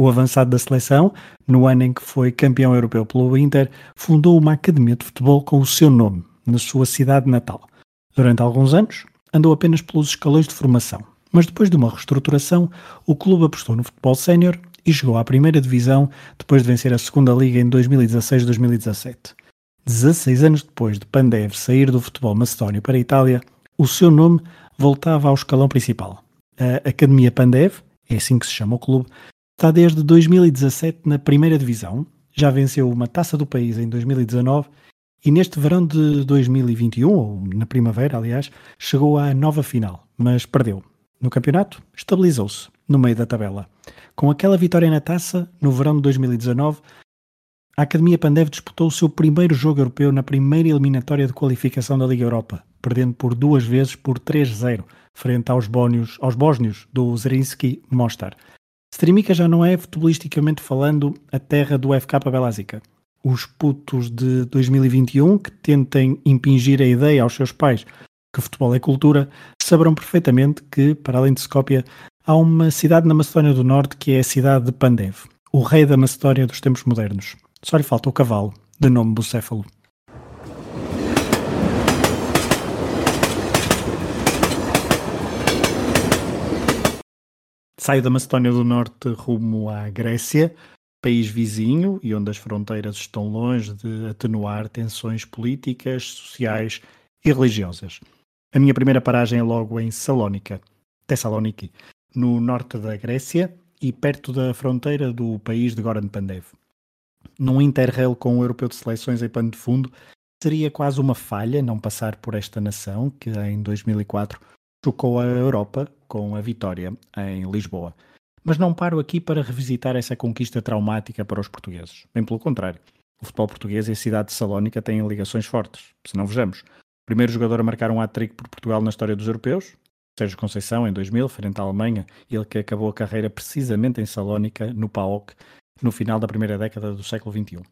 O avançado da seleção, no ano em que foi campeão europeu pelo Inter, fundou uma academia de futebol com o seu nome, na sua cidade natal. Durante alguns anos, andou apenas pelos escalões de formação, mas depois de uma reestruturação, o clube apostou no futebol sénior e chegou à primeira divisão depois de vencer a segunda liga em 2016-2017. 16 anos depois de Pandev sair do futebol macedónio para a Itália, o seu nome voltava ao escalão principal. A Academia Pandev, é assim que se chama o clube, está desde 2017 na primeira divisão, já venceu uma taça do país em 2019 e neste verão de 2021, ou na primavera, aliás, chegou à nova final, mas perdeu. No campeonato, estabilizou-se no meio da tabela. Com aquela vitória na taça, no verão de 2019, a Academia Pandev disputou o seu primeiro jogo europeu na primeira eliminatória de qualificação da Liga Europa, perdendo por duas vezes por 3-0, frente aos, bónios, aos bósnios do Zrinski Mostar. Strimica já não é, futebolisticamente falando, a terra do FK Belazica os putos de 2021 que tentem impingir a ideia aos seus pais que futebol é cultura, saberão perfeitamente que, para além de Skopje, há uma cidade na Macedónia do Norte que é a cidade de Pandev, o rei da Macedónia dos tempos modernos. Só lhe falta o cavalo, de nome Bucéfalo. Saio da Macedónia do Norte rumo à Grécia, país vizinho e onde as fronteiras estão longe de atenuar tensões políticas, sociais e religiosas. A minha primeira paragem é logo em Salónica, Tessaloniki, no norte da Grécia e perto da fronteira do país de Goran Pandev. Num interrail com o europeu de seleções em pano de fundo, seria quase uma falha não passar por esta nação que em 2004 chocou a Europa com a vitória em Lisboa. Mas não paro aqui para revisitar essa conquista traumática para os portugueses. Bem pelo contrário. O futebol português e a cidade de Salónica têm ligações fortes. Se não vejamos. O primeiro jogador a marcar um hat-trick por Portugal na história dos europeus, Sérgio Conceição, em 2000, frente à Alemanha, ele que acabou a carreira precisamente em Salónica, no PAOK, no final da primeira década do século XXI.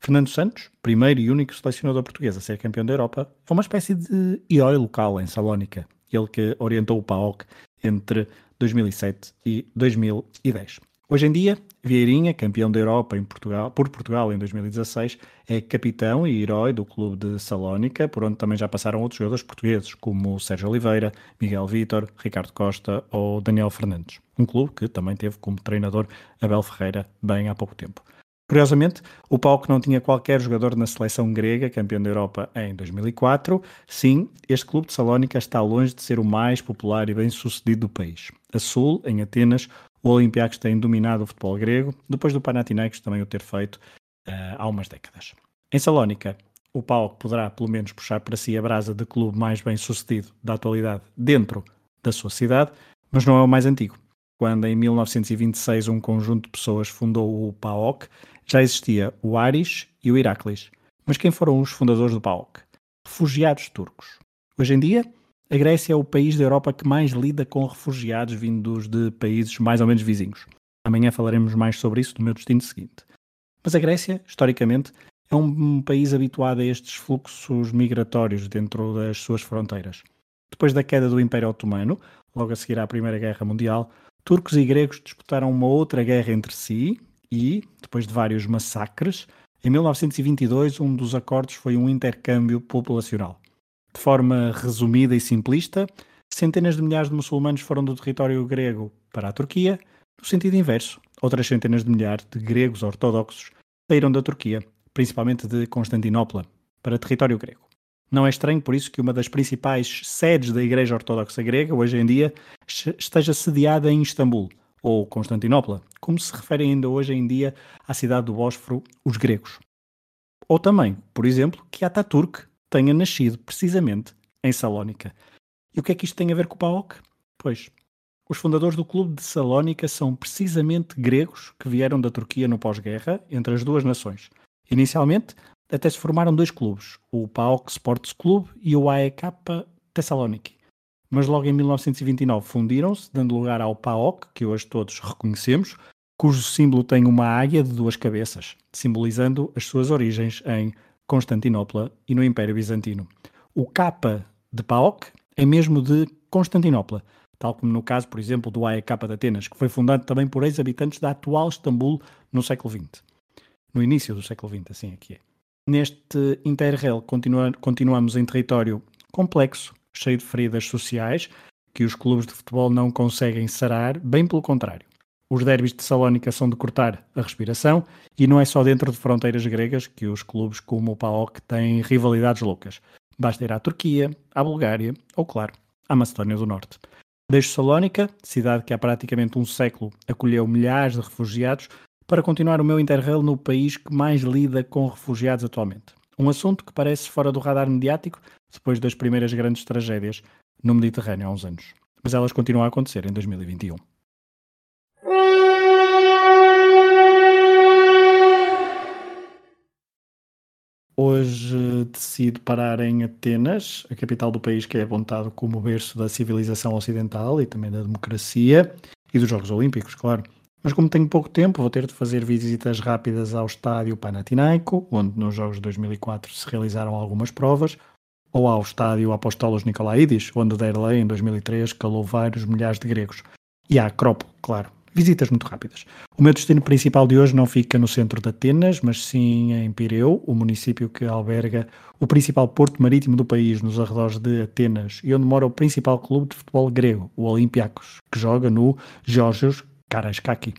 Fernando Santos, primeiro e único selecionador português a ser campeão da Europa, foi uma espécie de herói local em Salónica, ele que orientou o PAOK entre 2007 e 2010. Hoje em dia, Vieirinha, campeão da Europa em Portugal, por Portugal em 2016, é capitão e herói do clube de Salónica, por onde também já passaram outros jogadores portugueses, como Sérgio Oliveira, Miguel Vítor, Ricardo Costa ou Daniel Fernandes. Um clube que também teve como treinador Abel Ferreira bem há pouco tempo. Curiosamente, o PAOK não tinha qualquer jogador na seleção grega, campeão da Europa em 2004. Sim, este clube de Salónica está longe de ser o mais popular e bem sucedido do país. A Sul, em Atenas, o Olympiacos tem dominado o futebol grego, depois do Panathinaikos também o ter feito uh, há umas décadas. Em Salónica, o PAOK poderá pelo menos puxar para si a brasa de clube mais bem sucedido da atualidade dentro da sua cidade, mas não é o mais antigo. Quando em 1926 um conjunto de pessoas fundou o PAOK, já existia o Aris e o Heracles. Mas quem foram os fundadores do PAOK? Refugiados turcos. Hoje em dia, a Grécia é o país da Europa que mais lida com refugiados vindos de países mais ou menos vizinhos. Amanhã falaremos mais sobre isso no meu destino seguinte. Mas a Grécia, historicamente, é um país habituado a estes fluxos migratórios dentro das suas fronteiras. Depois da queda do Império Otomano, logo a seguir à Primeira Guerra Mundial, turcos e gregos disputaram uma outra guerra entre si, e, depois de vários massacres, em 1922 um dos acordos foi um intercâmbio populacional. De forma resumida e simplista, centenas de milhares de muçulmanos foram do território grego para a Turquia, no sentido inverso. Outras centenas de milhares de gregos ortodoxos saíram da Turquia, principalmente de Constantinopla, para território grego. Não é estranho, por isso, que uma das principais sedes da Igreja Ortodoxa Grega, hoje em dia, esteja sediada em Istambul, ou Constantinopla, como se refere ainda hoje em dia à cidade do Bósforo, os gregos. Ou também, por exemplo, que Ataturk tenha nascido precisamente em Salónica. E o que é que isto tem a ver com o PAOK? Pois, os fundadores do clube de Salónica são precisamente gregos que vieram da Turquia no pós-guerra, entre as duas nações. Inicialmente, até se formaram dois clubes, o PAOK Sports Club e o AEK Thessaloniki mas logo em 1929 fundiram-se, dando lugar ao PAOK, que hoje todos reconhecemos, cujo símbolo tem uma águia de duas cabeças, simbolizando as suas origens em Constantinopla e no Império Bizantino. O K de PAOK é mesmo de Constantinopla, tal como no caso, por exemplo, do AEK de Atenas, que foi fundado também por ex-habitantes da atual Istambul no século XX. No início do século XX, assim aqui é. Neste Interrail continua, continuamos em território complexo, cheio de feridas sociais que os clubes de futebol não conseguem sarar, bem pelo contrário. Os derbys de Salónica são de cortar a respiração e não é só dentro de fronteiras gregas que os clubes como o PAOK têm rivalidades loucas. Basta ir à Turquia, à Bulgária ou, claro, à Macedónia do Norte. Deixo Salónica, cidade que há praticamente um século acolheu milhares de refugiados, para continuar o meu interrail no país que mais lida com refugiados atualmente. Um assunto que parece fora do radar mediático depois das primeiras grandes tragédias no Mediterrâneo há uns anos. Mas elas continuam a acontecer em 2021. Hoje decido parar em Atenas, a capital do país que é apontado como berço da civilização ocidental e também da democracia e dos Jogos Olímpicos, claro. Mas como tenho pouco tempo, vou ter de fazer visitas rápidas ao estádio Panathinaiko, onde nos Jogos de 2004 se realizaram algumas provas, ou ao estádio Apostolos Nicolaidis, onde Derlei, em 2003, calou vários milhares de gregos. E à Acrópole, claro. Visitas muito rápidas. O meu destino principal de hoje não fica no centro de Atenas, mas sim em Pireu, o município que alberga o principal porto marítimo do país, nos arredores de Atenas, e onde mora o principal clube de futebol grego, o Olympiacos, que joga no Georgios Karaiskaki.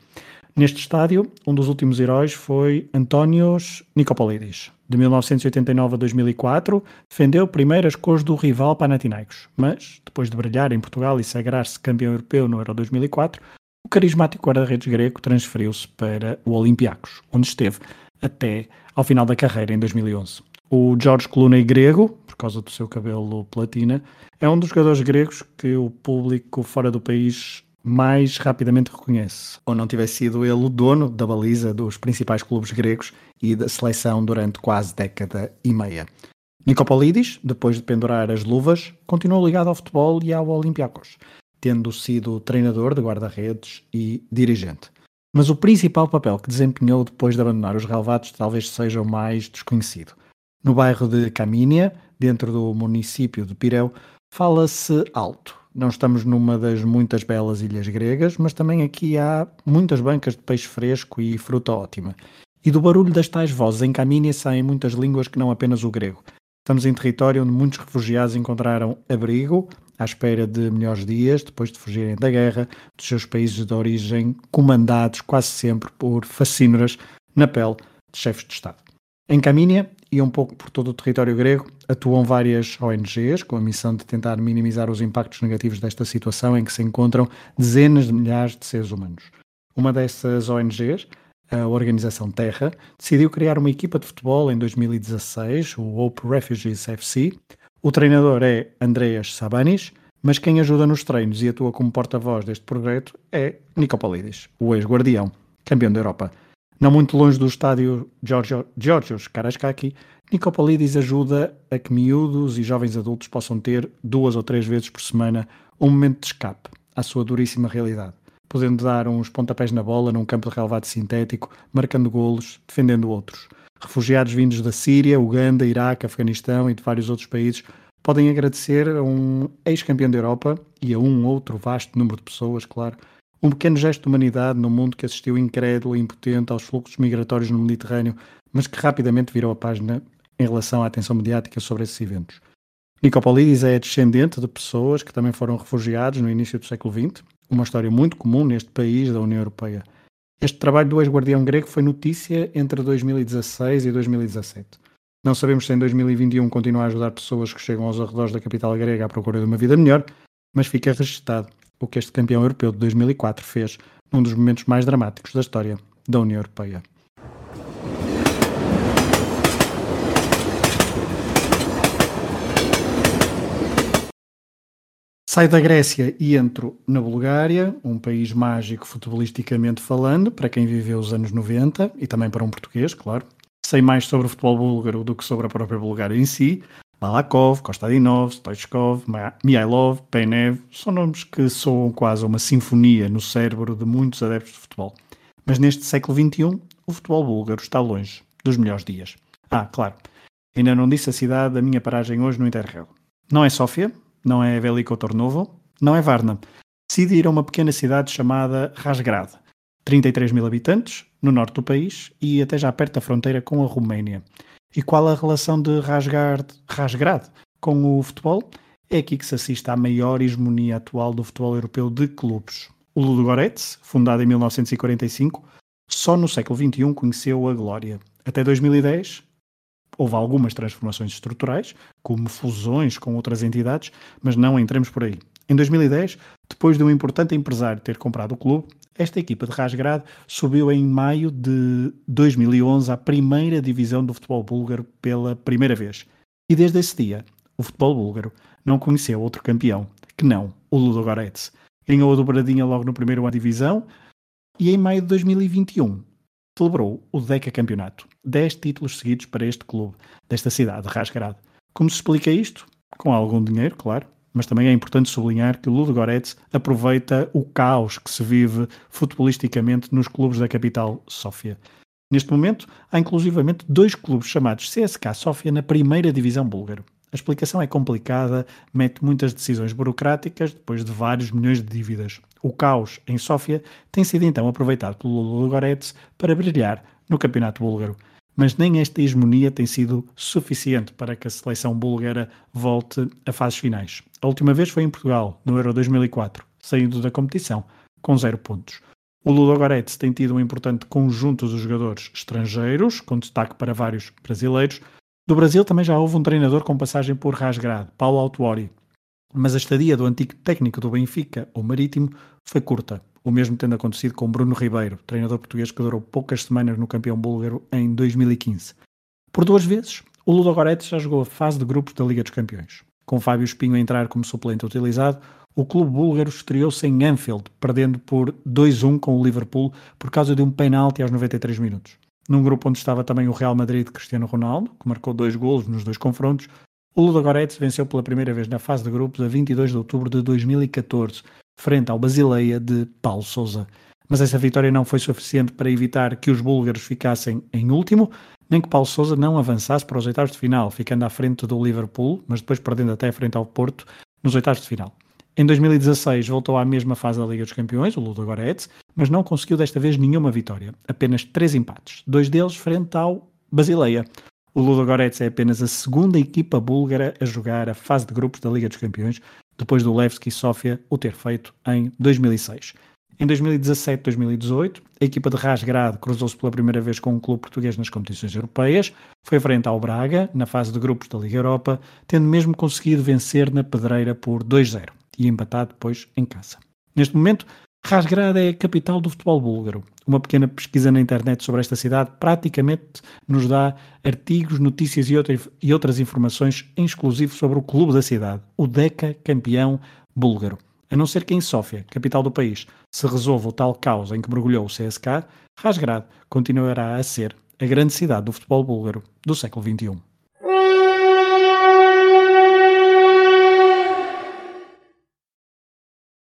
Neste estádio, um dos últimos heróis foi Antónios Nicopolidis. De 1989 a 2004, defendeu primeiro as cores do rival Panathinaikos, mas, depois de brilhar em Portugal e sagrar-se campeão europeu no Euro 2004, o carismático guarda-redes grego transferiu-se para o Olympiacos, onde esteve até ao final da carreira, em 2011. O George Clooney grego, por causa do seu cabelo platina, é um dos jogadores gregos que o público fora do país mais rapidamente reconhece, ou não tivesse sido ele o dono da baliza dos principais clubes gregos e da seleção durante quase década e meia. Nicopolidis, depois de pendurar as luvas, continuou ligado ao futebol e ao Olympiacos, tendo sido treinador de guarda-redes e dirigente. Mas o principal papel que desempenhou depois de abandonar os relevados talvez seja o mais desconhecido. No bairro de Camínia, dentro do município de Pireu, fala-se alto Não estamos numa das muitas belas ilhas gregas, mas também aqui há muitas bancas de peixe fresco e fruta ótima. E do barulho das tais vozes em Camínia saem muitas línguas que não apenas o grego. Estamos em território onde muitos refugiados encontraram abrigo, à espera de melhores dias, depois de fugirem da guerra, dos seus países de origem, comandados quase sempre por facínoras na pele de chefes de Estado. Em Camínia e um pouco por todo o território grego atuam várias ONGs com a missão de tentar minimizar os impactos negativos desta situação em que se encontram dezenas de milhares de seres humanos. Uma dessas ONGs, a organização Terra, decidiu criar uma equipa de futebol em 2016, o Hope Refugees FC. O treinador é Andreas Sabanis, mas quem ajuda nos treinos e atua como porta-voz deste projeto é Nicopolidis, o ex-guardião, campeão da Europa. Não muito longe do estádio Georgios Karaskaki, Nicopolidis ajuda a que miúdos e jovens adultos possam ter duas ou três vezes por semana um momento de escape à sua duríssima realidade, podendo dar uns pontapés na bola num campo de relevado sintético, marcando golos, defendendo outros. Refugiados vindos da Síria, Uganda, Iraque, Afeganistão e de vários outros países podem agradecer a um ex-campeão da Europa e a um outro vasto número de pessoas, claro, um pequeno gesto de humanidade no mundo que assistiu incrédulo e impotente aos fluxos migratórios no Mediterrâneo, mas que rapidamente virou a página em relação à atenção mediática sobre esses eventos. Nicopolidis é descendente de pessoas que também foram refugiados no início do século XX, uma história muito comum neste país da União Europeia. Este trabalho do ex-guardião grego foi notícia entre 2016 e 2017. Não sabemos se em 2021 continua a ajudar pessoas que chegam aos arredores da capital grega à procura de uma vida melhor, mas fica registado o que este campeão europeu de 2004 fez num dos momentos mais dramáticos da história da União Europeia. Saio da Grécia e entro na Bulgária, um país mágico futebolisticamente falando, para quem viveu os anos 90 e também para um português, claro. Sei mais sobre o futebol búlgaro do que sobre a própria Bulgária em si, Balakov, Kostadinov, Stoichkov, Mihailov, Penev, são nomes que soam quase uma sinfonia no cérebro de muitos adeptos de futebol. Mas neste século XXI, o futebol búlgaro está longe dos melhores dias. Ah, claro, ainda não disse a cidade da minha paragem hoje no Interrail. Não é Sófia, não é Veliko Tornovo, não é Varna. Decidi ir a uma pequena cidade chamada Razgrad, 33 mil habitantes, no norte do país e até já perto da fronteira com a Roménia. E qual a relação de Rasgard, Rasgrad com o futebol? É aqui que se assiste à maior hegemonia atual do futebol europeu de clubes. O Ludogorets, fundado em 1945, só no século XXI conheceu a glória. Até 2010, houve algumas transformações estruturais, como fusões com outras entidades, mas não entremos por aí. Em 2010, depois de um importante empresário ter comprado o clube, esta equipa de Rasgrad subiu em maio de 2011 à primeira divisão do futebol búlgaro pela primeira vez. E desde esse dia, o futebol búlgaro não conheceu outro campeão que não o Ludogorets. Ganhou a dobradinha logo no primeiro ano divisão e em maio de 2021 celebrou o Deca Campeonato. 10 títulos seguidos para este clube desta cidade de Rasgrad. Como se explica isto? Com algum dinheiro, claro, mas também é importante sublinhar que Ludogorets aproveita o caos que se vive futebolisticamente nos clubes da capital, Sófia. Neste momento, há inclusivamente dois clubes chamados CSK Sófia na primeira divisão búlgaro. A explicação é complicada, mete muitas decisões burocráticas depois de vários milhões de dívidas. O caos em Sófia tem sido então aproveitado pelo Ludogorets para brilhar no campeonato búlgaro mas nem esta hegemonia tem sido suficiente para que a seleção búlgara volte a fases finais. A última vez foi em Portugal, no Euro 2004, saindo da competição com zero pontos. O Ludogorets tem tido um importante conjunto de jogadores estrangeiros, com destaque para vários brasileiros. Do Brasil também já houve um treinador com passagem por Rasgrad, Paulo Autuori, mas a estadia do antigo técnico do Benfica, o Marítimo, foi curta o mesmo tendo acontecido com Bruno Ribeiro, treinador português que durou poucas semanas no campeão búlgaro em 2015. Por duas vezes, o Ludogorets já jogou a fase de grupos da Liga dos Campeões. Com Fábio Espinho a entrar como suplente utilizado, o clube búlgaro estreou-se em Anfield, perdendo por 2-1 com o Liverpool por causa de um penalti aos 93 minutos. Num grupo onde estava também o Real Madrid de Cristiano Ronaldo, que marcou dois golos nos dois confrontos, o Ludogorets venceu pela primeira vez na fase de grupos a 22 de outubro de 2014, frente ao Basileia de Paulo Sousa. Mas essa vitória não foi suficiente para evitar que os búlgaros ficassem em último, nem que Paulo Sousa não avançasse para os oitavos de final, ficando à frente do Liverpool, mas depois perdendo até frente ao Porto nos oitavos de final. Em 2016 voltou à mesma fase da Liga dos Campeões, o Ludogorets, mas não conseguiu desta vez nenhuma vitória, apenas três empates, dois deles frente ao Basileia. O Ludogorets é apenas a segunda equipa búlgara a jogar a fase de grupos da Liga dos Campeões, depois do Levski Sofia o ter feito em 2006. Em 2017-2018, a equipa de Rasgrad cruzou-se pela primeira vez com um clube português nas competições europeias, foi frente ao Braga, na fase de grupos da Liga Europa, tendo mesmo conseguido vencer na pedreira por 2-0 e empatado depois em casa. Neste momento, Rasgrad é a capital do futebol búlgaro. Uma pequena pesquisa na internet sobre esta cidade praticamente nos dá artigos, notícias e, outra, e outras informações em exclusivo sobre o clube da cidade, o Deca campeão búlgaro. A não ser que em Sófia, capital do país, se resolva o tal caos em que mergulhou o CSK, Rasgrad continuará a ser a grande cidade do futebol búlgaro do século XXI.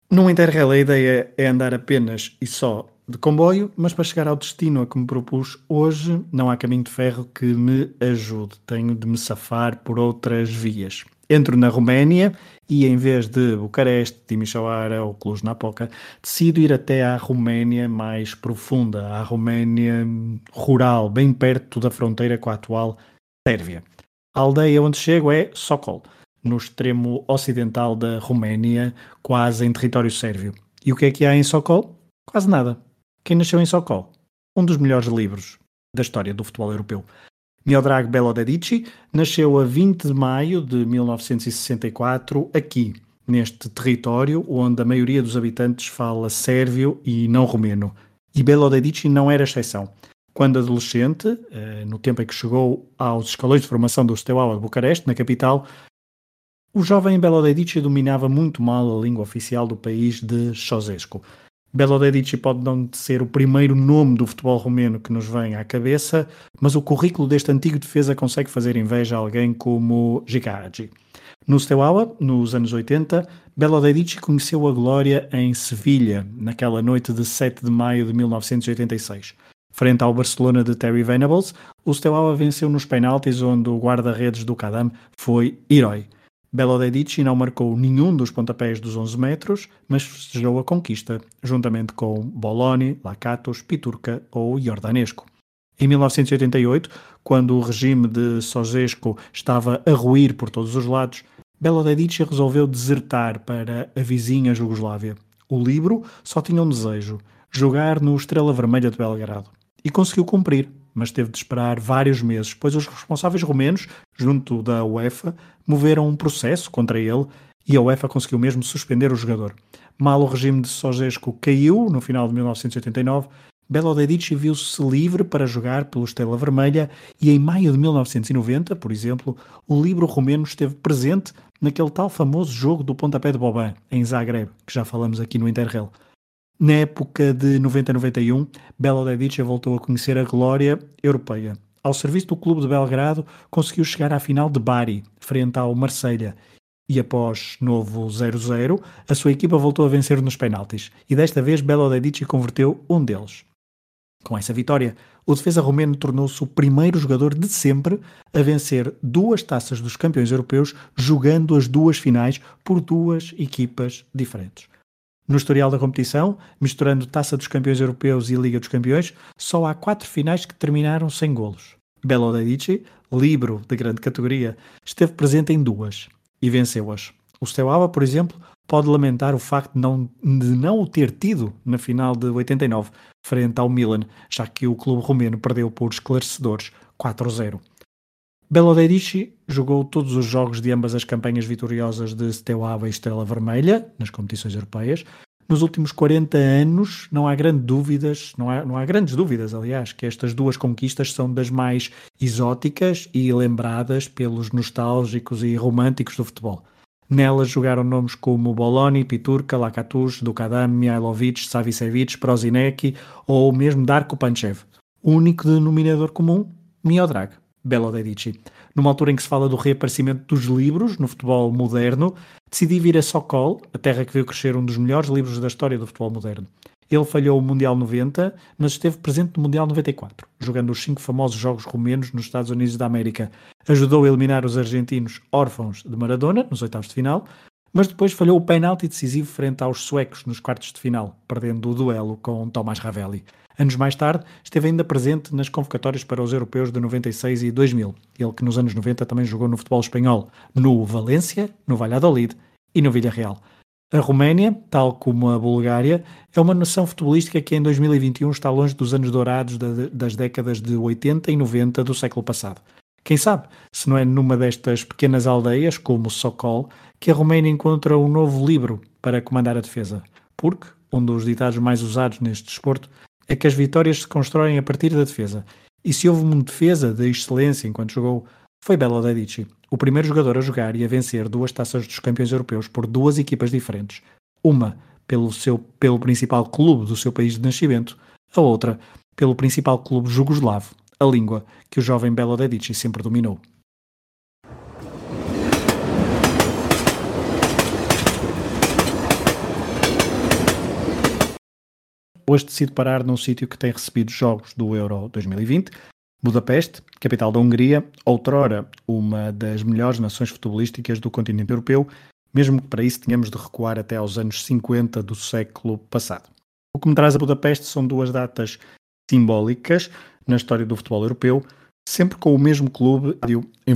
Num Interrail a ideia é andar apenas e só de comboio, mas para chegar ao destino a que me propus hoje, não há caminho de ferro que me ajude. Tenho de me safar por outras vias. Entro na Roménia e, em vez de Bucareste, Timișoara ou Cluj-Napoca, decido ir até à Roménia mais profunda, à Roménia rural, bem perto da fronteira com a atual Sérvia. A aldeia onde chego é Sokol no extremo ocidental da Roménia, quase em território sérvio. E o que é que há em Sokol? Quase nada. Quem nasceu em Sokol? Um dos melhores livros da história do futebol europeu. Miodrag Belodedici nasceu a 20 de maio de 1964 aqui, neste território onde a maioria dos habitantes fala sérvio e não romeno. E Belodedici não era exceção. Quando adolescente, eh, no tempo em que chegou aos escalões de formação do Steaua de Bucareste, na capital, o jovem Belodedici dominava muito mal a língua oficial do país de Ceausescu. Belodedici pode não ser o primeiro nome do futebol romeno que nos vem à cabeça, mas o currículo deste antigo defesa consegue fazer inveja a alguém como Gigardi. No Steaua, nos anos 80, Belodedici conheceu a glória em Sevilha, naquela noite de 7 de maio de 1986. Frente ao Barcelona de Terry Venables, o Steaua venceu nos penaltis onde o guarda-redes do Cadam foi herói. Belo Dedici não marcou nenhum dos pontapés dos 11 metros, mas festejou a conquista, juntamente com Boloni, Lakatos, Piturca ou Jordanesco. Em 1988, quando o regime de Sosesco estava a ruir por todos os lados, Belo Dedici resolveu desertar para a vizinha Jugoslávia. O livro só tinha um desejo, jogar no Estrela Vermelha de Belgrado. E conseguiu cumprir, mas teve de esperar vários meses, pois os responsáveis romenos, junto da UEFA, moveram um processo contra ele e a UEFA conseguiu mesmo suspender o jogador. Mal o regime de Sogesco caiu, no final de 1989, Belo viu-se livre para jogar pelo Estrela Vermelha e em maio de 1990, por exemplo, o livro romeno esteve presente naquele tal famoso jogo do pontapé de Boban, em Zagreb, que já falamos aqui no Interrail. Na época de 90-91, Belo voltou a conhecer a glória europeia. Ao serviço do clube de Belgrado, conseguiu chegar à final de Bari, frente ao Marselha. E após novo 0-0, a sua equipa voltou a vencer nos penaltis. E desta vez Belo Dedice converteu um deles. Com essa vitória, o defesa romeno tornou-se o primeiro jogador de sempre a vencer duas taças dos campeões europeus jogando as duas finais por duas equipas diferentes. No historial da competição, misturando Taça dos Campeões Europeus e Liga dos Campeões, só há quatro finais que terminaram sem golos. Belo Dedici, livro de grande categoria, esteve presente em duas e venceu-as. O Steaua, por exemplo, pode lamentar o facto de não, de não o ter tido na final de 89, frente ao Milan, já que o clube romeno perdeu por esclarecedores 4-0. Belo Dedici jogou todos os jogos de ambas as campanhas vitoriosas de Steaua e Estrela Vermelha nas competições europeias. Nos últimos 40 anos não há dúvidas, não há, não há grandes dúvidas, aliás, que estas duas conquistas são das mais exóticas e lembradas pelos nostálgicos e românticos do futebol. Nelas jogaram nomes como Boloni, Piturka, Lakatus, Dukadam, Mihailovic, Savicevic, Prozinecki ou mesmo Darko Panchev. O único denominador comum, Miodrag. Belo Dedici. Numa altura em que se fala do reaparecimento dos livros no futebol moderno, decidi vir a Sokol, a terra que viu crescer um dos melhores livros da história do futebol moderno. Ele falhou o Mundial 90, mas esteve presente no Mundial 94, jogando os cinco famosos jogos romenos nos Estados Unidos da América. Ajudou a eliminar os argentinos órfãos de Maradona, nos oitavos de final, mas depois falhou o penalti decisivo frente aos suecos nos quartos de final, perdendo o duelo com Tomás Ravelli. Anos mais tarde, esteve ainda presente nas convocatórias para os europeus de 96 e 2000, ele que nos anos 90 também jogou no futebol espanhol, no Valência, no Valladolid e no Villarreal. A Roménia, tal como a Bulgária, é uma nação futebolística que em 2021 está longe dos anos dourados das décadas de 80 e 90 do século passado. Quem sabe, se não é numa destas pequenas aldeias, como Sokol, que a Roménia encontra um novo livro para comandar a defesa. Porque um dos ditados mais usados neste desporto é que as vitórias se constroem a partir da defesa. E se houve uma defesa de excelência enquanto jogou, foi Belo Dedici, o primeiro jogador a jogar e a vencer duas taças dos campeões europeus por duas equipas diferentes. Uma pelo, seu, pelo principal clube do seu país de nascimento, a outra pelo principal clube jugoslavo, a língua que o jovem Belo Dedici sempre dominou. Hoje decido parar num sítio que tem recebido jogos do Euro 2020 Budapeste, capital da Hungria, outrora uma das melhores nações futebolísticas do continente europeu, mesmo que para isso tenhamos de recuar até aos anos 50 do século passado. O que me traz a Budapeste são duas datas simbólicas na história do futebol europeu, sempre com o mesmo clube em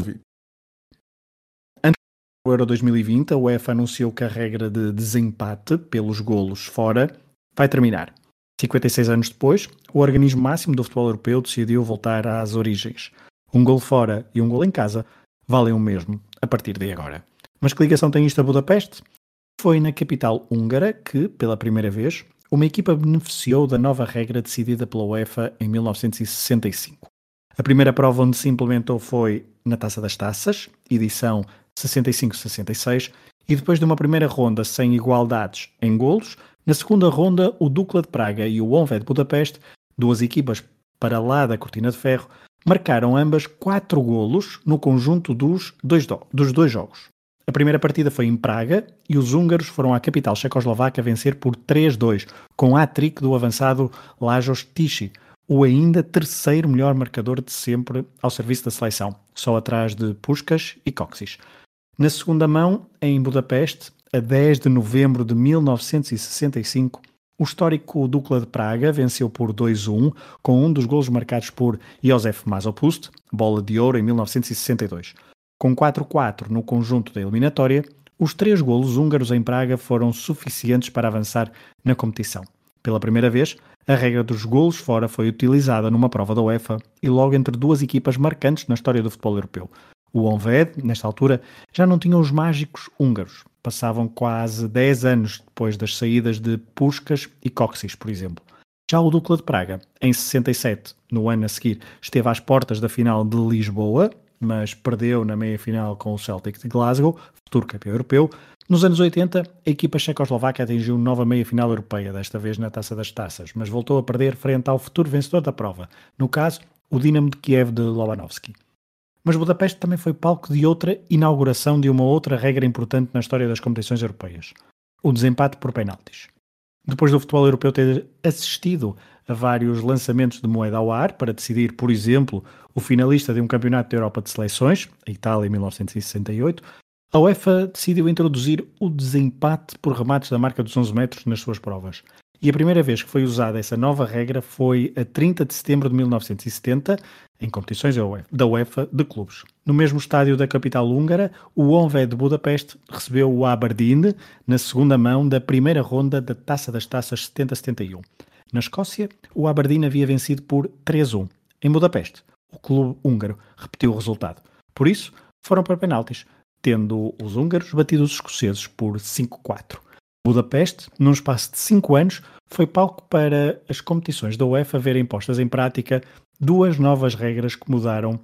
Antes do Euro 2020, a UEFA anunciou que a regra de desempate pelos golos fora vai terminar. 56 anos depois, o organismo máximo do futebol europeu decidiu voltar às origens. Um gol fora e um gol em casa valem o mesmo a partir de agora. Mas que ligação tem isto a Budapeste? Foi na capital húngara que, pela primeira vez, uma equipa beneficiou da nova regra decidida pela UEFA em 1965. A primeira prova onde se implementou foi na Taça das Taças, edição 65-66, e depois de uma primeira ronda sem igualdades em golos, na segunda ronda, o Dukla de Praga e o Honved de Budapeste, duas equipas para lá da cortina de ferro, marcaram ambas quatro golos no conjunto dos dois, do, dos dois jogos. A primeira partida foi em Praga e os húngaros foram à capital checoslovaca vencer por 3-2, com a trick do avançado Lajos Tichy, o ainda terceiro melhor marcador de sempre ao serviço da seleção, só atrás de Puskas e Coxis. Na segunda mão, em Budapeste, a 10 de novembro de 1965, o histórico Dukla de Praga venceu por 2-1, com um dos golos marcados por Josef Masopust, bola de ouro em 1962. Com 4-4 no conjunto da eliminatória, os três golos húngaros em Praga foram suficientes para avançar na competição. Pela primeira vez, a regra dos golos fora foi utilizada numa prova da UEFA e logo entre duas equipas marcantes na história do futebol europeu. O Honved, nesta altura, já não tinha os mágicos húngaros, passavam quase 10 anos depois das saídas de Puskas e Coxis, por exemplo. Já o Dukla de Praga, em 67, no ano a seguir, esteve às portas da final de Lisboa, mas perdeu na meia-final com o Celtic de Glasgow, futuro campeão europeu. Nos anos 80, a equipa checoslovaca atingiu nova meia-final europeia, desta vez na Taça das Taças, mas voltou a perder frente ao futuro vencedor da prova, no caso, o Dinamo de Kiev de Lobanovski. Mas Budapeste também foi palco de outra inauguração de uma outra regra importante na história das competições europeias: o desempate por penaltis. Depois do futebol europeu ter assistido a vários lançamentos de moeda ao ar para decidir, por exemplo, o finalista de um campeonato da Europa de seleções, a Itália em 1968, a UEFA decidiu introduzir o desempate por remates da marca dos 11 metros nas suas provas. E a primeira vez que foi usada essa nova regra foi a 30 de setembro de 1970, em competições da UEFA de clubes. No mesmo estádio da capital húngara, o Honved de Budapeste recebeu o Aberdeen na segunda mão da primeira ronda da Taça das Taças 70-71. Na Escócia, o Aberdeen havia vencido por 3-1. Em Budapeste, o clube húngaro repetiu o resultado. Por isso, foram para penaltis, tendo os húngaros batido os escoceses por 5-4. Budapeste, num espaço de cinco anos, foi palco para as competições da UEFA verem postas em prática duas novas regras que mudaram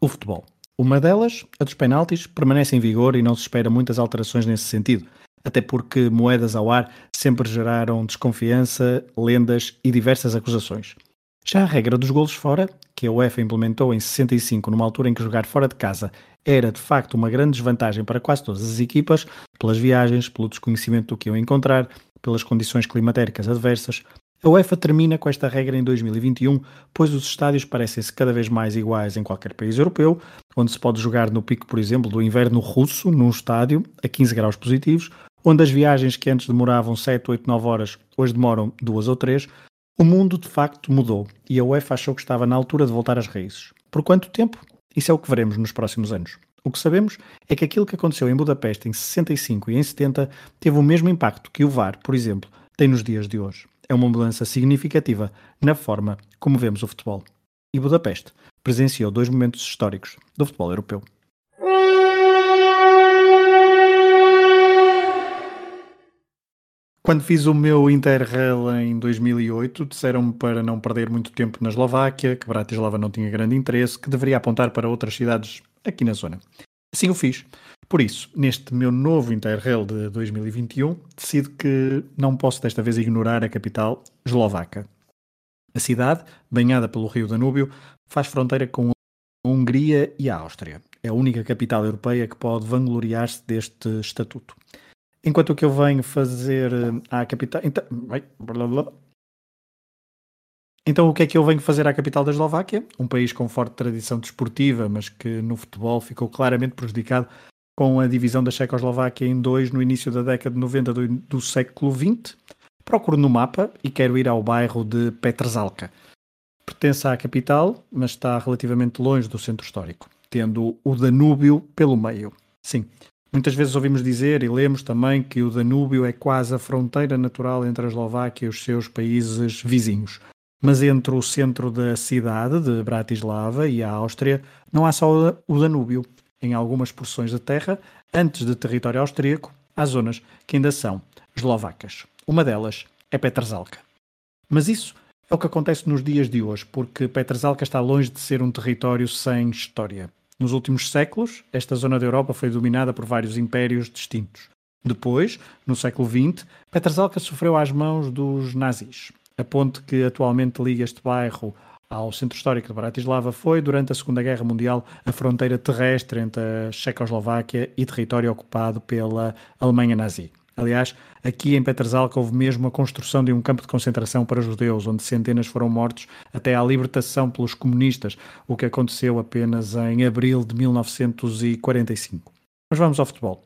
o futebol. Uma delas, a dos penaltis, permanece em vigor e não se espera muitas alterações nesse sentido, até porque moedas ao ar sempre geraram desconfiança, lendas e diversas acusações. Já a regra dos golos fora, que a UEFA implementou em 65, numa altura em que jogar fora de casa era de facto uma grande desvantagem para quase todas as equipas, pelas viagens, pelo desconhecimento do que iam encontrar, pelas condições climatéricas adversas, A UEFA termina com esta regra em 2021, pois os estádios parecem-se cada vez mais iguais em qualquer país europeu, onde se pode jogar no pico, por exemplo, do inverno russo, num estádio, a 15 graus positivos, onde as viagens que antes demoravam 7, 8, 9 horas, hoje demoram 2 ou 3, o mundo de facto mudou e a UEFA achou que estava na altura de voltar às raízes. Por quanto tempo? Isso é o que veremos nos próximos anos. O que sabemos é que aquilo que aconteceu em Budapeste em 65 e em 70 teve o mesmo impacto que o VAR, por exemplo, tem nos dias de hoje é uma mudança significativa na forma como vemos o futebol. E Budapeste presenciou dois momentos históricos do futebol europeu. Quando fiz o meu Interrail em 2008, disseram-me para não perder muito tempo na Eslováquia, que Bratislava não tinha grande interesse, que deveria apontar para outras cidades aqui na zona. Assim o fiz. Por isso, neste meu novo Interrail de 2021, decido que não posso desta vez ignorar a capital eslovaca. A cidade, banhada pelo rio Danúbio, faz fronteira com a Hungria e a Áustria. É a única capital europeia que pode vangloriar-se deste estatuto. Enquanto que eu venho fazer eh, à capital. Então, então, o que é que eu venho fazer à capital da Eslováquia? Um país com forte tradição desportiva, mas que no futebol ficou claramente prejudicado com a divisão da Checoslováquia em dois no início da década de 90 do, do século XX. Procuro no mapa e quero ir ao bairro de Petrzalka. Pertence à capital, mas está relativamente longe do centro histórico, tendo o Danúbio pelo meio. Sim, muitas vezes ouvimos dizer e lemos também que o Danúbio é quase a fronteira natural entre a Eslováquia e os seus países vizinhos. Mas entre o centro da cidade de Bratislava e a Áustria não há só o Danúbio em algumas porções da terra, antes de território austríaco, há zonas que ainda são eslovacas. Uma delas é Petrzalka. Mas isso é o que acontece nos dias de hoje, porque Petrzalka está longe de ser um território sem história. Nos últimos séculos, esta zona da Europa foi dominada por vários impérios distintos. Depois, no século XX, Petrzalka sofreu às mãos dos nazis. A ponte que atualmente liga este bairro ao centro histórico de Bratislava foi, durante a Segunda Guerra Mundial, a fronteira terrestre entre a Checoslováquia e território ocupado pela Alemanha nazi. Aliás, aqui em Petrzalka houve mesmo a construção de um campo de concentração para judeus, onde centenas foram mortos até à libertação pelos comunistas, o que aconteceu apenas em abril de 1945. Mas vamos ao futebol.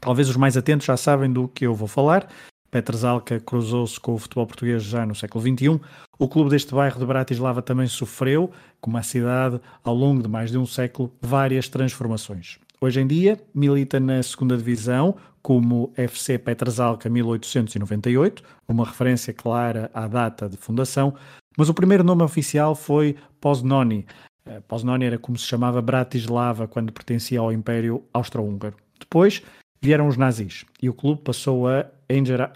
Talvez os mais atentos já sabem do que eu vou falar. Petrzalka cruzou-se com o futebol português já no século XXI. O clube deste bairro de Bratislava também sofreu, como a cidade, ao longo de mais de um século, várias transformações. Hoje em dia milita na segunda divisão como FC Petrzalka 1898, uma referência clara à data de fundação, mas o primeiro nome oficial foi Poznoni. Eh, Poznoni era como se chamava Bratislava quando pertencia ao Império Austro-Húngaro. Depois vieram os nazis e o clube passou a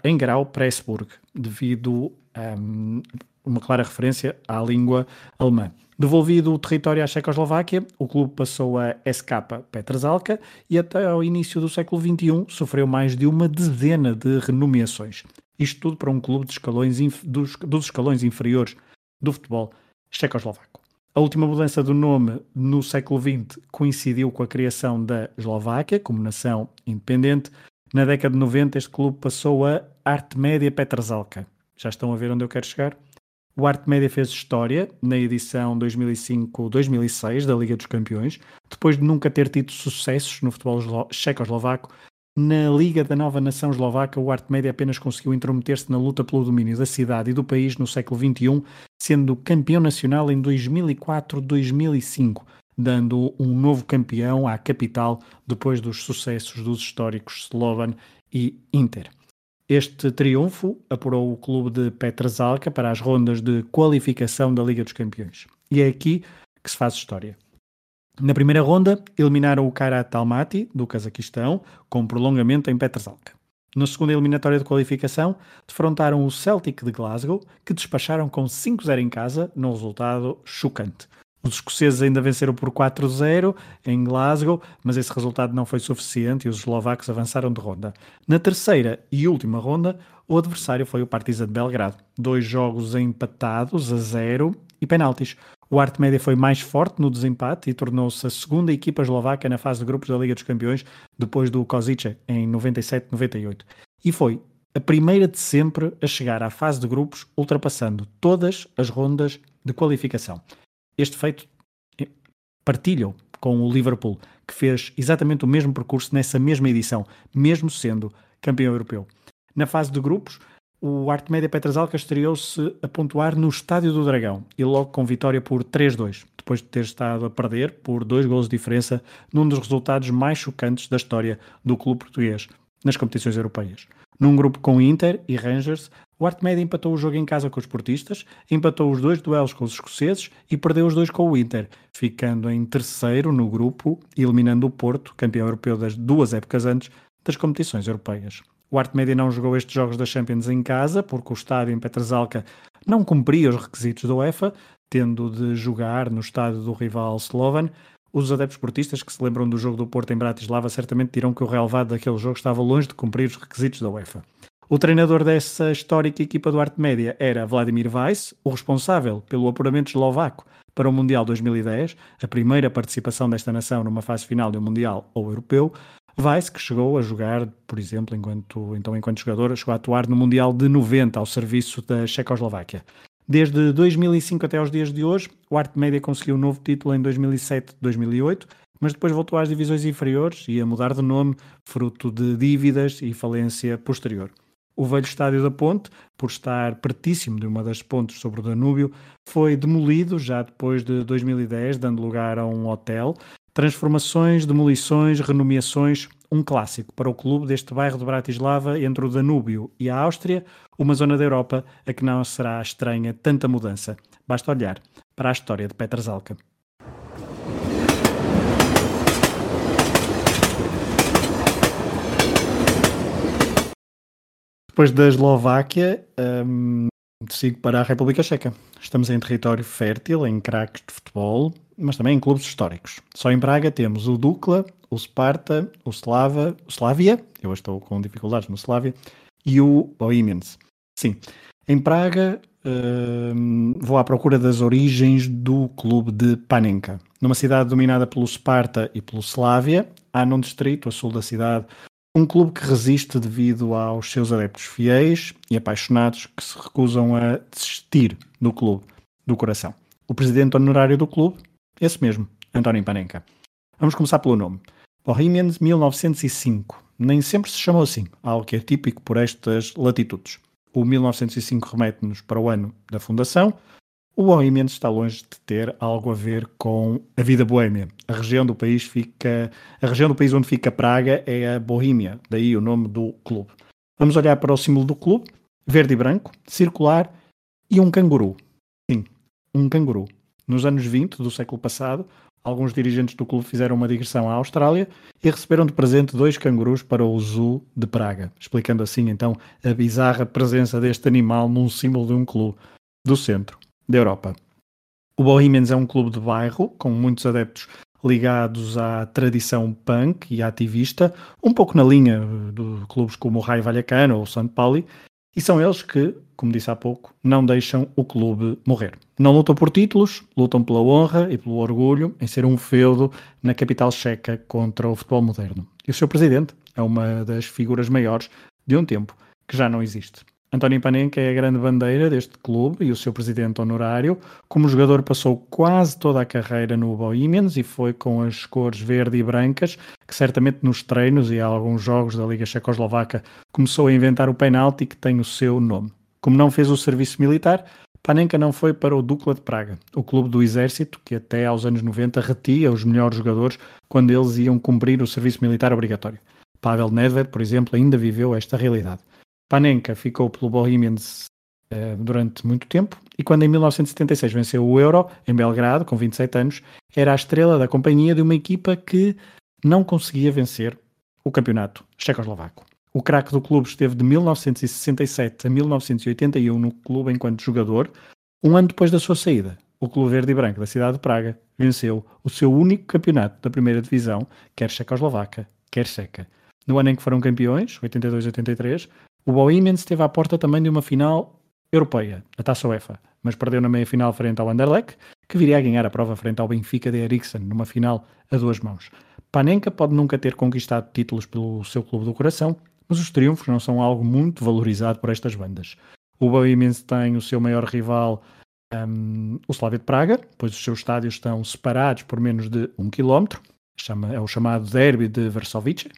Engrau Pressburg, devido a um, uma clara referência à língua alemã. Devolvido o território à Checoslováquia, o clube passou a SK Petrzalka e até ao início do século XXI sofreu mais de uma dezena de renomeações. Isto tudo para um clube escalões dos, dos escalões inferiores do futebol checoslovaco. A última mudança do nome no século XX coincidiu com a criação da Eslováquia como nação independente. Na década de 90, este clube passou a Arte Média Petrzalka. Já estão a ver onde eu quero chegar? O Arte Média fez história na edição 2005-2006 da Liga dos Campeões, depois de nunca ter tido sucessos no futebol checoslovaco. Na Liga da Nova Nação Eslovaca, o Arte Média apenas conseguiu intrometer-se na luta pelo domínio da cidade e do país no século XXI, sendo campeão nacional em 2004-2005, dando um novo campeão à capital depois dos sucessos dos históricos Slovan e Inter. Este triunfo apurou o clube de Petrazalka para as rondas de qualificação da Liga dos Campeões. E é aqui que se faz história. Na primeira ronda, eliminaram o Kairat Almaty, do Cazaquistão, com prolongamento em Petrazalka. Na segunda eliminatória de qualificação, defrontaram o Celtic de Glasgow, que despacharam com 5-0 em casa, num resultado chocante. Os escoceses ainda venceram por 4-0 em Glasgow, mas esse resultado não foi suficiente e os eslovacos avançaram de ronda. Na terceira e última ronda, o adversário foi o Partizan de Belgrado. Dois jogos empatados a zero e penaltis. O Arte Média foi mais forte no desempate e tornou-se a segunda equipa eslovaca na fase de grupos da Liga dos Campeões, depois do Kozice em 97-98. E foi a primeira de sempre a chegar à fase de grupos, ultrapassando todas as rondas de qualificação. Este feito eh, partilham com o Liverpool, que fez exatamente o mesmo percurso nessa mesma edição, mesmo sendo campeão europeu. Na fase de grupos, o Arte Média Petrasalca estreou-se a pontuar no Estádio do Dragão e logo com vitória por 3-2, depois de ter estado a perder por dois gols de diferença num dos resultados mais chocantes da história do clube português nas competições europeias. Num grupo com Inter e Rangers, o Arte Média empatou o jogo em casa com os portistas, empatou os dois duelos com os escoceses e perdeu os dois com o Inter, ficando em terceiro no grupo eliminando o Porto, campeão europeu das duas épocas antes das competições europeias. O Arte Média não jogou estes jogos da Champions em casa, porque o estádio em Petrezalca não cumpria os requisitos da UEFA, tendo de jogar no estádio do rival Slovan. Os adeptos portistas que se lembram do jogo do Porto em Bratislava certamente dirão que o relevado daquele jogo estava longe de cumprir os requisitos da UEFA. O treinador dessa histórica equipa do Arte Média era Vladimir Weiss, o responsável pelo apuramento eslovaco para o Mundial 2010, a primeira participação desta nação numa fase final de um Mundial ou Europeu. Weiss, que chegou a jogar, por exemplo, enquanto, então enquanto jogador, chegou a atuar no Mundial de 90 ao serviço da Checoslováquia. Desde 2005 até aos dias de hoje, o Arte Média conseguiu um novo título em 2007-2008, mas depois voltou às divisões inferiores e a mudar de nome, fruto de dívidas e falência posterior. O velho estádio da Ponte, por estar pertíssimo de uma das pontes sobre o Danúbio, foi demolido já depois de 2010, dando lugar a um hotel. Transformações, demolições, renomeações, um clássico para o clube deste bairro de Bratislava entre o Danúbio e a Áustria, uma zona da Europa a que não será estranha tanta mudança. Basta olhar para a história de Petrarzelka. Depois da Eslováquia, um, sigo para a República Checa. Estamos em território fértil, em craques de futebol, mas também em clubes históricos. Só em Praga temos o Dukla, o Sparta, o Slava, o Slavia, eu estou com dificuldades no Slavia, e o Bohemians. Sim, em Praga um, vou à procura das origens do clube de Panenka. Numa cidade dominada pelo Sparta e pelo Slavia, há num distrito, a sul da cidade, um clube que resiste devido aos seus adeptos fiéis e apaixonados que se recusam a desistir do clube, do coração. O presidente honorário do clube, esse mesmo, António Panenka. Vamos começar pelo nome. Bohemians 1905. Nem sempre se chamou assim, algo que é típico por estas latitudes. O 1905 remete-nos para o ano da fundação, o Bohemians está longe de ter algo a ver com a vida boêmia. A região do país fica, a região do país onde fica Praga é a Bohemia, daí o nome do clube. Vamos olhar para o símbolo do clube, verde e branco, circular e um canguru. Sim, um canguru. Nos anos 20 do século passado, alguns dirigentes do clube fizeram uma digressão à Austrália e receberam de presente dois cangurus para o Zoo de Praga, explicando assim então a bizarra presença deste animal num símbolo de um clube do centro da Europa. O Bohemians é um clube de bairro com muitos adeptos ligados à tradição punk e ativista, um pouco na linha de clubes como o Raio Vallecano ou o São Paulo, e são eles que, como disse há pouco, não deixam o clube morrer. Não lutam por títulos, lutam pela honra e pelo orgulho em ser um feudo na capital checa contra o futebol moderno. E o seu presidente é uma das figuras maiores de um tempo que já não existe. António Panenka é a grande bandeira deste clube e o seu presidente honorário. Como jogador passou quase toda a carreira no Bohemians e foi com as cores verde e brancas que certamente nos treinos e alguns jogos da Liga Checoslovaca começou a inventar o penalti que tem o seu nome. Como não fez o serviço militar, Panenka não foi para o Dukla de Praga, o clube do exército que até aos anos 90 retia os melhores jogadores quando eles iam cumprir o serviço militar obrigatório. Pavel Nedved, por exemplo, ainda viveu esta realidade. Panenka ficou pelo Bohemians uh, durante muito tempo e quando em 1976 venceu o Euro em Belgrado, com 27 anos, era a estrela da companhia de uma equipa que não conseguia vencer o campeonato checoslovaco. O craque do clube esteve de 1967 a 1981 no clube enquanto jogador. Um ano depois da sua saída, o Clube Verde e Branco da cidade de Praga venceu o seu único campeonato da primeira divisão, quer checoslovaca, quer checa. No ano em que foram campeões, 82-83, o Bohemians esteve à porta também de uma final europeia, a Taça UEFA, mas perdeu na meia-final frente ao Anderlecht, que viria a ganhar a prova frente ao Benfica de Eriksen, numa final a duas mãos. Panenka pode nunca ter conquistado títulos pelo seu clube do coração, mas os triunfos não são algo muito valorizado por estas bandas. O Bohemians tem o seu maior rival, um, o Slavia de Praga, pois os seus estádios estão separados por menos de um quilómetro, é o chamado Derby de Varsovice.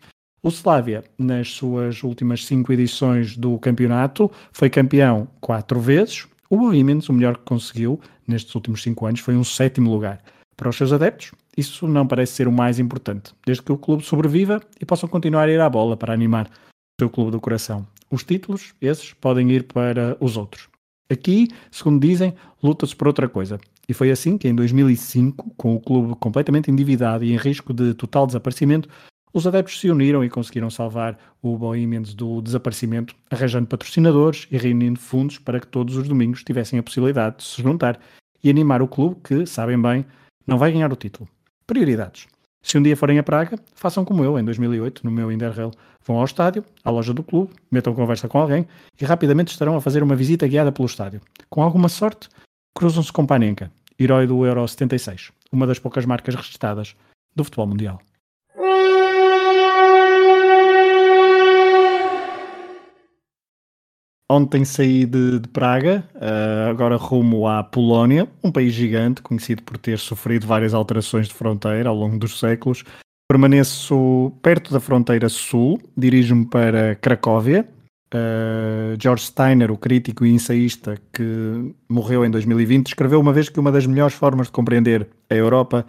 O Slavia, nas suas últimas cinco edições do campeonato, foi campeão quatro vezes. O Bohemians, o melhor que conseguiu nestes últimos cinco anos, foi um sétimo lugar. Para os seus adeptos, isso não parece ser o mais importante, desde que o clube sobreviva e possam continuar a ir à bola para animar o seu clube do coração. Os títulos, esses, podem ir para os outros. Aqui, segundo dizem, luta-se por outra coisa. E foi assim que em 2005, com o clube completamente endividado e em risco de total desaparecimento, os adeptos se uniram e conseguiram salvar o Bohemians do desaparecimento, arranjando patrocinadores e reunindo fundos para que todos os domingos tivessem a possibilidade de se juntar e animar o clube que, sabem bem, não vai ganhar o título. Prioridades. Se um dia forem a Praga, façam como eu, em 2008, no meu Interrail. Vão ao estádio, à loja do clube, metam conversa com alguém e rapidamente estarão a fazer uma visita guiada pelo estádio. Com alguma sorte, cruzam-se com Panenka, herói do Euro 76, uma das poucas marcas registadas do futebol mundial. Ontem saí de, de Praga, uh, agora rumo à Polónia, um país gigante, conhecido por ter sofrido várias alterações de fronteira ao longo dos séculos. Permaneço perto da fronteira sul, dirijo-me para Cracóvia. Uh, George Steiner, o crítico e ensaísta que morreu em 2020, escreveu uma vez que uma das melhores formas de compreender a Europa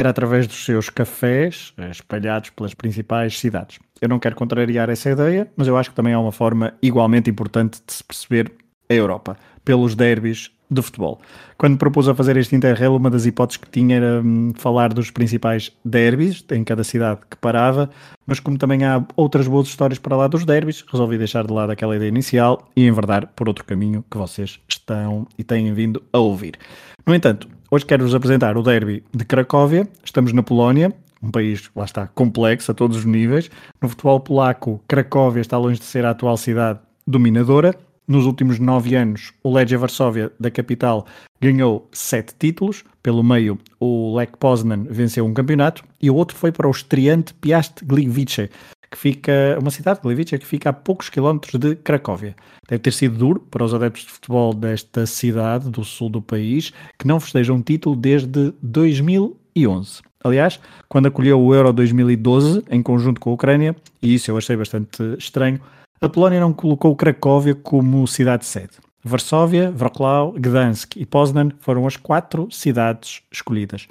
era através dos seus cafés eh, espalhados pelas principais cidades. Eu não quero contrariar essa ideia, mas eu acho que também é uma forma igualmente importante de se perceber a Europa, pelos derbys de futebol. Quando propus a fazer este Interrail, uma das hipóteses que tinha era hum, falar dos principais derbys em cada cidade que parava, mas como também há outras boas histórias para lá dos derbys, resolvi deixar de lado aquela ideia inicial e enverdar por outro caminho que vocês estão e têm vindo a ouvir. No entanto, Hoje quero-vos apresentar o derby de Cracóvia. Estamos na Polónia, um país, lá está, complexo a todos os níveis. No futebol polaco, Cracóvia está longe de ser a atual cidade dominadora. Nos últimos nove anos, o Legia Varsóvia, da capital, ganhou sete títulos. Pelo meio, o Lech Poznan venceu um campeonato e o outro foi para o estreante Piast Gliwice, que fica, uma cidade, Gliwice, que fica a poucos quilómetros de Cracóvia. Deve ter sido duro para os adeptos de futebol desta cidade, do sul do país, que não festejam um título desde 2011. Aliás, quando acolheu o Euro 2012 em conjunto com a Ucrânia, e isso eu achei bastante estranho, a Polónia não colocou Cracóvia como cidade-sede. Varsóvia, Wrocław, Gdansk e Poznan foram as quatro cidades escolhidas.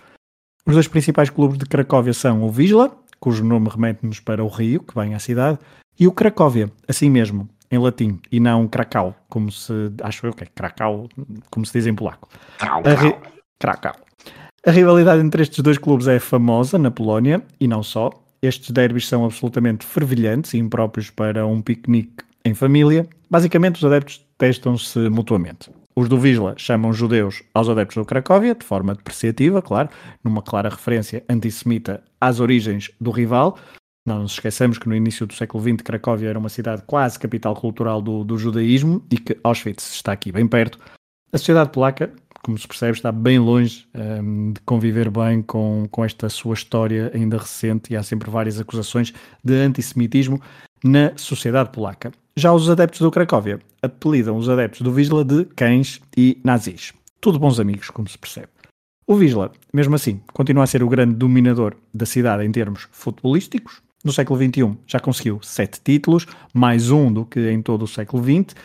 Os dois principais clubes de Cracóvia são o Wisla, cujo nome remete-nos para o rio que vem à cidade, e o Cracóvia, assim mesmo, em latim, e não Cracau, como se, acho eu que é Cracau, como se diz em polaco. A, ri... Cracau. A rivalidade entre estes dois clubes é famosa na Polónia, e não só. Estes derbys são absolutamente fervilhantes e impróprios para um piquenique em família. Basicamente, os adeptos testam-se mutuamente. Os do Visla chamam judeus aos adeptos do Cracóvia, de forma depreciativa, claro, numa clara referência antissemita às origens do rival. Não nos esqueçamos que no início do século XX Cracóvia era uma cidade quase capital cultural do, do judaísmo e que Auschwitz está aqui bem perto. A sociedade polaca, como se percebe, está bem longe um, de conviver bem com, com esta sua história ainda recente e há sempre várias acusações de antissemitismo na sociedade polaca. Já os adeptos do Cracóvia apelidam os adeptos do Visla de cães e nazis. Tudo bons amigos, como se percebe. O Visla, mesmo assim, continua a ser o grande dominador da cidade em termos futebolísticos. No século XXI já conseguiu sete títulos, mais um do que em todo o século XX.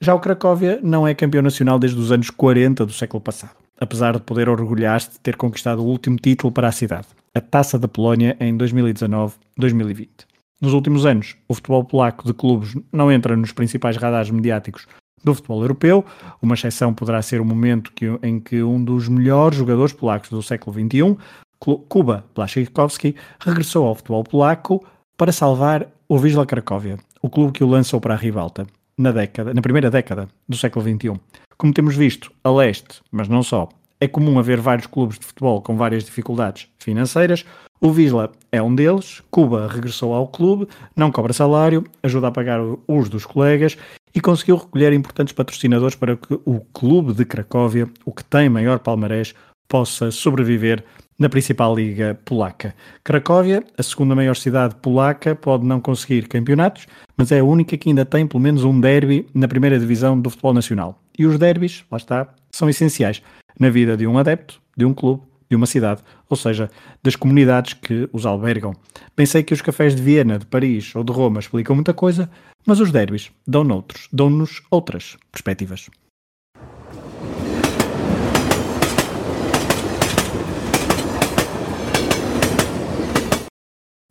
Já o Cracóvia não é campeão nacional desde os anos 40 do século passado, apesar de poder orgulhar-se de ter conquistado o último título para a cidade, a Taça da Polónia em 2019-2020. Nos últimos anos, o futebol polaco de clubes não entra nos principais radares mediáticos do futebol europeu. Uma exceção poderá ser o momento que, em que um dos melhores jogadores polacos do século XXI, Kuba Blaszczykowski, regressou ao futebol polaco para salvar o Wisla Cracóvia, o clube que o lançou para a rivalta na, década, na primeira década do século XXI. Como temos visto a leste, mas não só, é comum haver vários clubes de futebol com várias dificuldades financeiras. O Visla é um deles. Cuba regressou ao clube, não cobra salário, ajuda a pagar os dos colegas e conseguiu recolher importantes patrocinadores para que o clube de Cracóvia, o que tem maior palmarés, possa sobreviver na principal liga polaca. Cracóvia, a segunda maior cidade polaca, pode não conseguir campeonatos, mas é a única que ainda tem pelo menos um derby na primeira divisão do futebol nacional. E os derbys, lá está, são essenciais na vida de um adepto, de um clube, de uma cidade, ou seja, das comunidades que os albergam. Pensei que os cafés de Viena, de Paris ou de Roma explicam muita coisa, mas os derbys dão-nos dão outras perspectivas.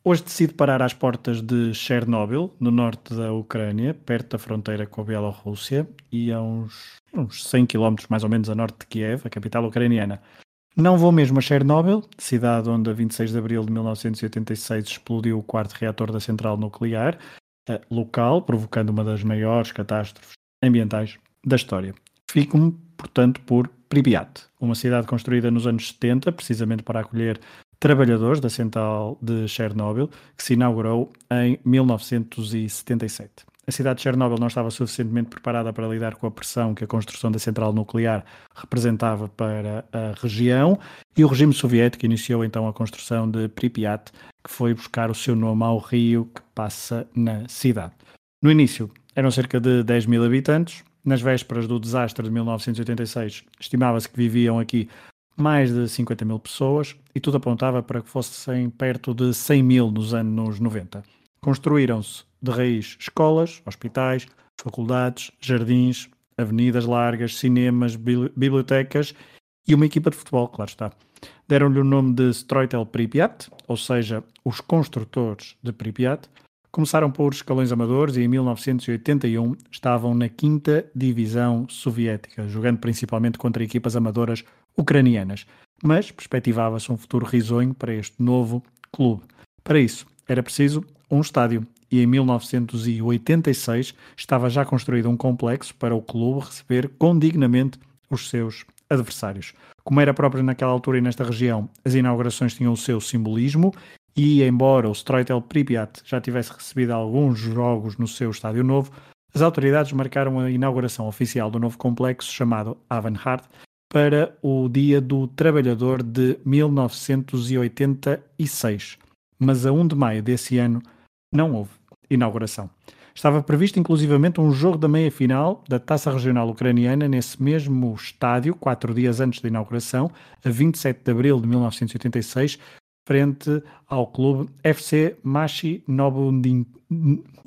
Hoje decide parar às portas de Chernobyl, no norte da Ucrânia, perto da fronteira com a Bielorrússia, e a uns, uns 100 km mais ou menos a norte de Kiev, a capital ucraniana. Não vou mesmo a Chernobyl, cidade onde a 26 de abril de 1986 explodiu o quarto reator da central nuclear uh, local, provocando uma das maiores catástrofes ambientais da história. Fico-me, portanto, por Pripyat, uma cidade construída nos anos 70, precisamente para acolher trabalhadores da central de Chernobyl, que se inaugurou em 1977. A cidade de Chernobyl não estava suficientemente preparada para lidar com a pressão que a construção da central nuclear representava para a região e o regime soviético iniciou então a construção de Pripyat, que foi buscar o seu nome ao rio que passa na cidade. No início eram cerca de 10 mil habitantes, nas vésperas do desastre de 1986 estimava-se que viviam aqui mais de 50 mil pessoas e tudo apontava para que fossem perto de 100 mil nos anos 90. Construíram-se de raiz escolas, hospitais, faculdades, jardins, avenidas largas, cinemas, bibliotecas e uma equipa de futebol, claro está. Deram-lhe o nome de Stroitel Pripyat, ou seja, os construtores de Pripyat. Começaram por escalões amadores e em 1981 estavam na quinta divisão soviética, jogando principalmente contra equipas amadoras ucranianas. Mas perspectivava-se um futuro risonho para este novo clube. Para isso, era preciso um estádio e em 1986 estava já construído um complexo para o clube receber condignamente os seus adversários. Como era próprio naquela altura e nesta região, as inaugurações tinham o seu simbolismo e, embora o Stroitel Pripyat já tivesse recebido alguns jogos no seu estádio novo, as autoridades marcaram a inauguração oficial do novo complexo chamado Avanhard para o Dia do Trabalhador de 1986 mas a 1 de maio desse ano não houve inauguração. Estava previsto inclusivamente um jogo da meia-final da Taça Regional Ucraniana nesse mesmo estádio, quatro dias antes da inauguração, a 27 de abril de 1986, frente ao clube FC Machi Nobundin.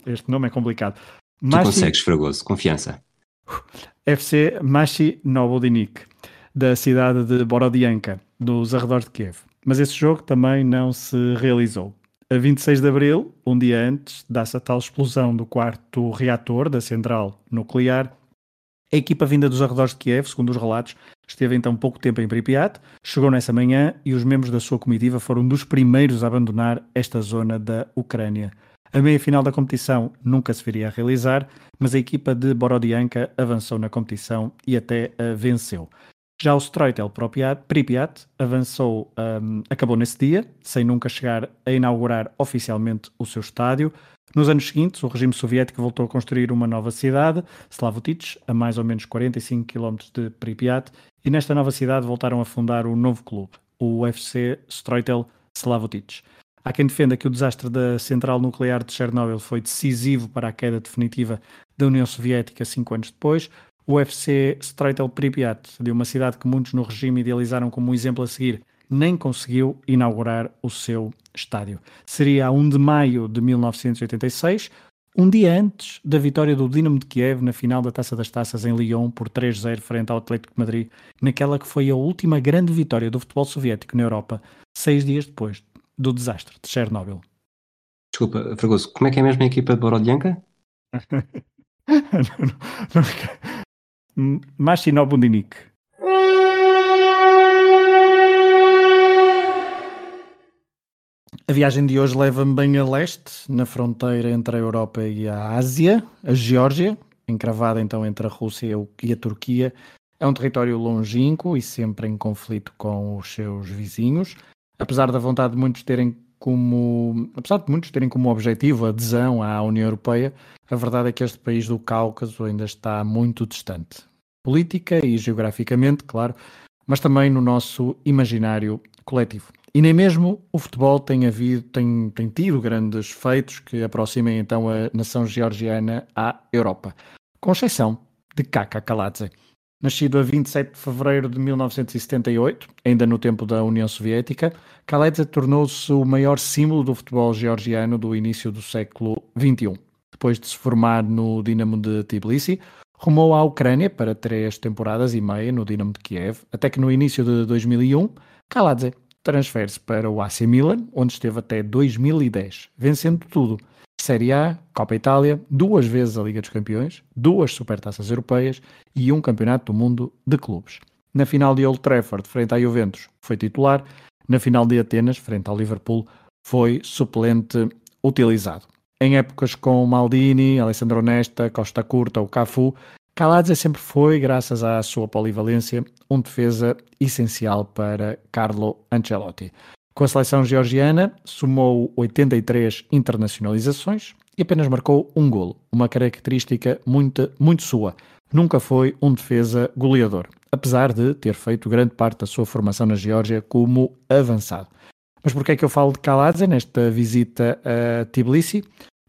Este nome é complicado. Machi... Tu consegues, Fragoso, confiança. FC Machi Novodinik, da cidade de Borodianka, nos arredores de Kiev mas esse jogo também não se realizou. A 26 de abril, um dia antes, dá-se a tal explosão do quarto reator da central nuclear. A equipa vinda dos arredores de Kiev, segundo os relatos, esteve então pouco tempo em Pripyat, chegou nessa manhã e os membros da sua comitiva foram dos primeiros a abandonar esta zona da Ucrânia. A meia-final da competição nunca se viria a realizar, mas a equipa de Borodianka avançou na competição e até a venceu. Já o Stroitel Pripyat avançou, um, acabou nesse dia, sem nunca chegar a inaugurar oficialmente o seu estádio. Nos anos seguintes, o regime soviético voltou a construir uma nova cidade, Slavutich, a mais ou menos 45 km de Pripyat, e nesta nova cidade voltaram a fundar o um novo clube, o UFC Stroitel Slavutich. Há quem defenda que o desastre da central nuclear de Chernobyl foi decisivo para a queda definitiva da União Soviética cinco anos depois. O UFC Straitel Pripyat, de uma cidade que muitos no regime idealizaram como um exemplo a seguir, nem conseguiu inaugurar o seu estádio. Seria a 1 de maio de 1986, um dia antes da vitória do Dinamo de Kiev na final da Taça das Taças em Lyon por 3-0 frente ao Atlético de Madrid, naquela que foi a última grande vitória do futebol soviético na Europa, seis dias depois do desastre de Chernobyl. Desculpa, Fragoso, como é que é mesmo a equipa de Borodyanka? não, não, Machino Bundinik. A viagem de hoje leva-me bem a leste, na fronteira entre a Europa e a Ásia, a Geórgia, encravada então entre a Rússia e a Turquia. É um território longínquo e sempre em conflito com os seus vizinhos. Apesar da vontade de muitos terem como, apesar de muitos terem como objetivo a adesão à União Europeia, a verdade é que este país do Cáucaso ainda está muito distante política e geograficamente, claro, mas também no nosso imaginário coletivo. E nem mesmo o futebol tem, havido, tem, tem tido grandes feitos que aproximem então a nação georgiana à Europa, com exceção de Kaka Kaladze. Nascido a 27 de fevereiro de 1978, ainda no tempo da União Soviética, Kaladze tornou-se o maior símbolo do futebol georgiano do início do século XXI. Depois de se formar no Dinamo de Tbilisi, rumou à Ucrânia para três temporadas e meia no Dinamo de Kiev, até que no início de 2001, Kaladze transfere-se para o AC Milan, onde esteve até 2010, vencendo tudo. Série A, Copa Itália, duas vezes a Liga dos Campeões, duas Supertaças Europeias e um Campeonato do Mundo de Clubes. Na final de Old Trafford, frente à Juventus, foi titular. Na final de Atenas, frente ao Liverpool, foi suplente utilizado. Em épocas com Maldini, Alessandro Nesta, Costa Curta ou Cafu, Kaladze sempre foi, graças à sua polivalência, um defesa essencial para Carlo Ancelotti. Com a seleção georgiana, somou 83 internacionalizações e apenas marcou um golo, uma característica muito, muito sua. Nunca foi um defesa goleador, apesar de ter feito grande parte da sua formação na Geórgia como avançado. Mas por que é que eu falo de Kaladze nesta visita a Tbilisi?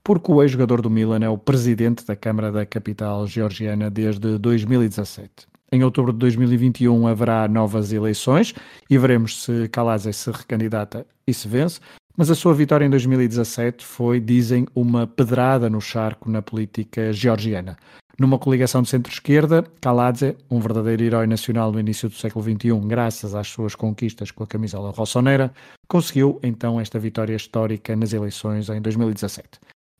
porque o ex-jogador do Milan é o presidente da Câmara da Capital Georgiana desde 2017. Em outubro de 2021 haverá novas eleições e veremos se Kaladze se recandidata e se vence, mas a sua vitória em 2017 foi, dizem, uma pedrada no charco na política georgiana. Numa coligação de centro-esquerda, Kaladze, um verdadeiro herói nacional no início do século XXI, graças às suas conquistas com a camisola rossonera, conseguiu então esta vitória histórica nas eleições em 2017.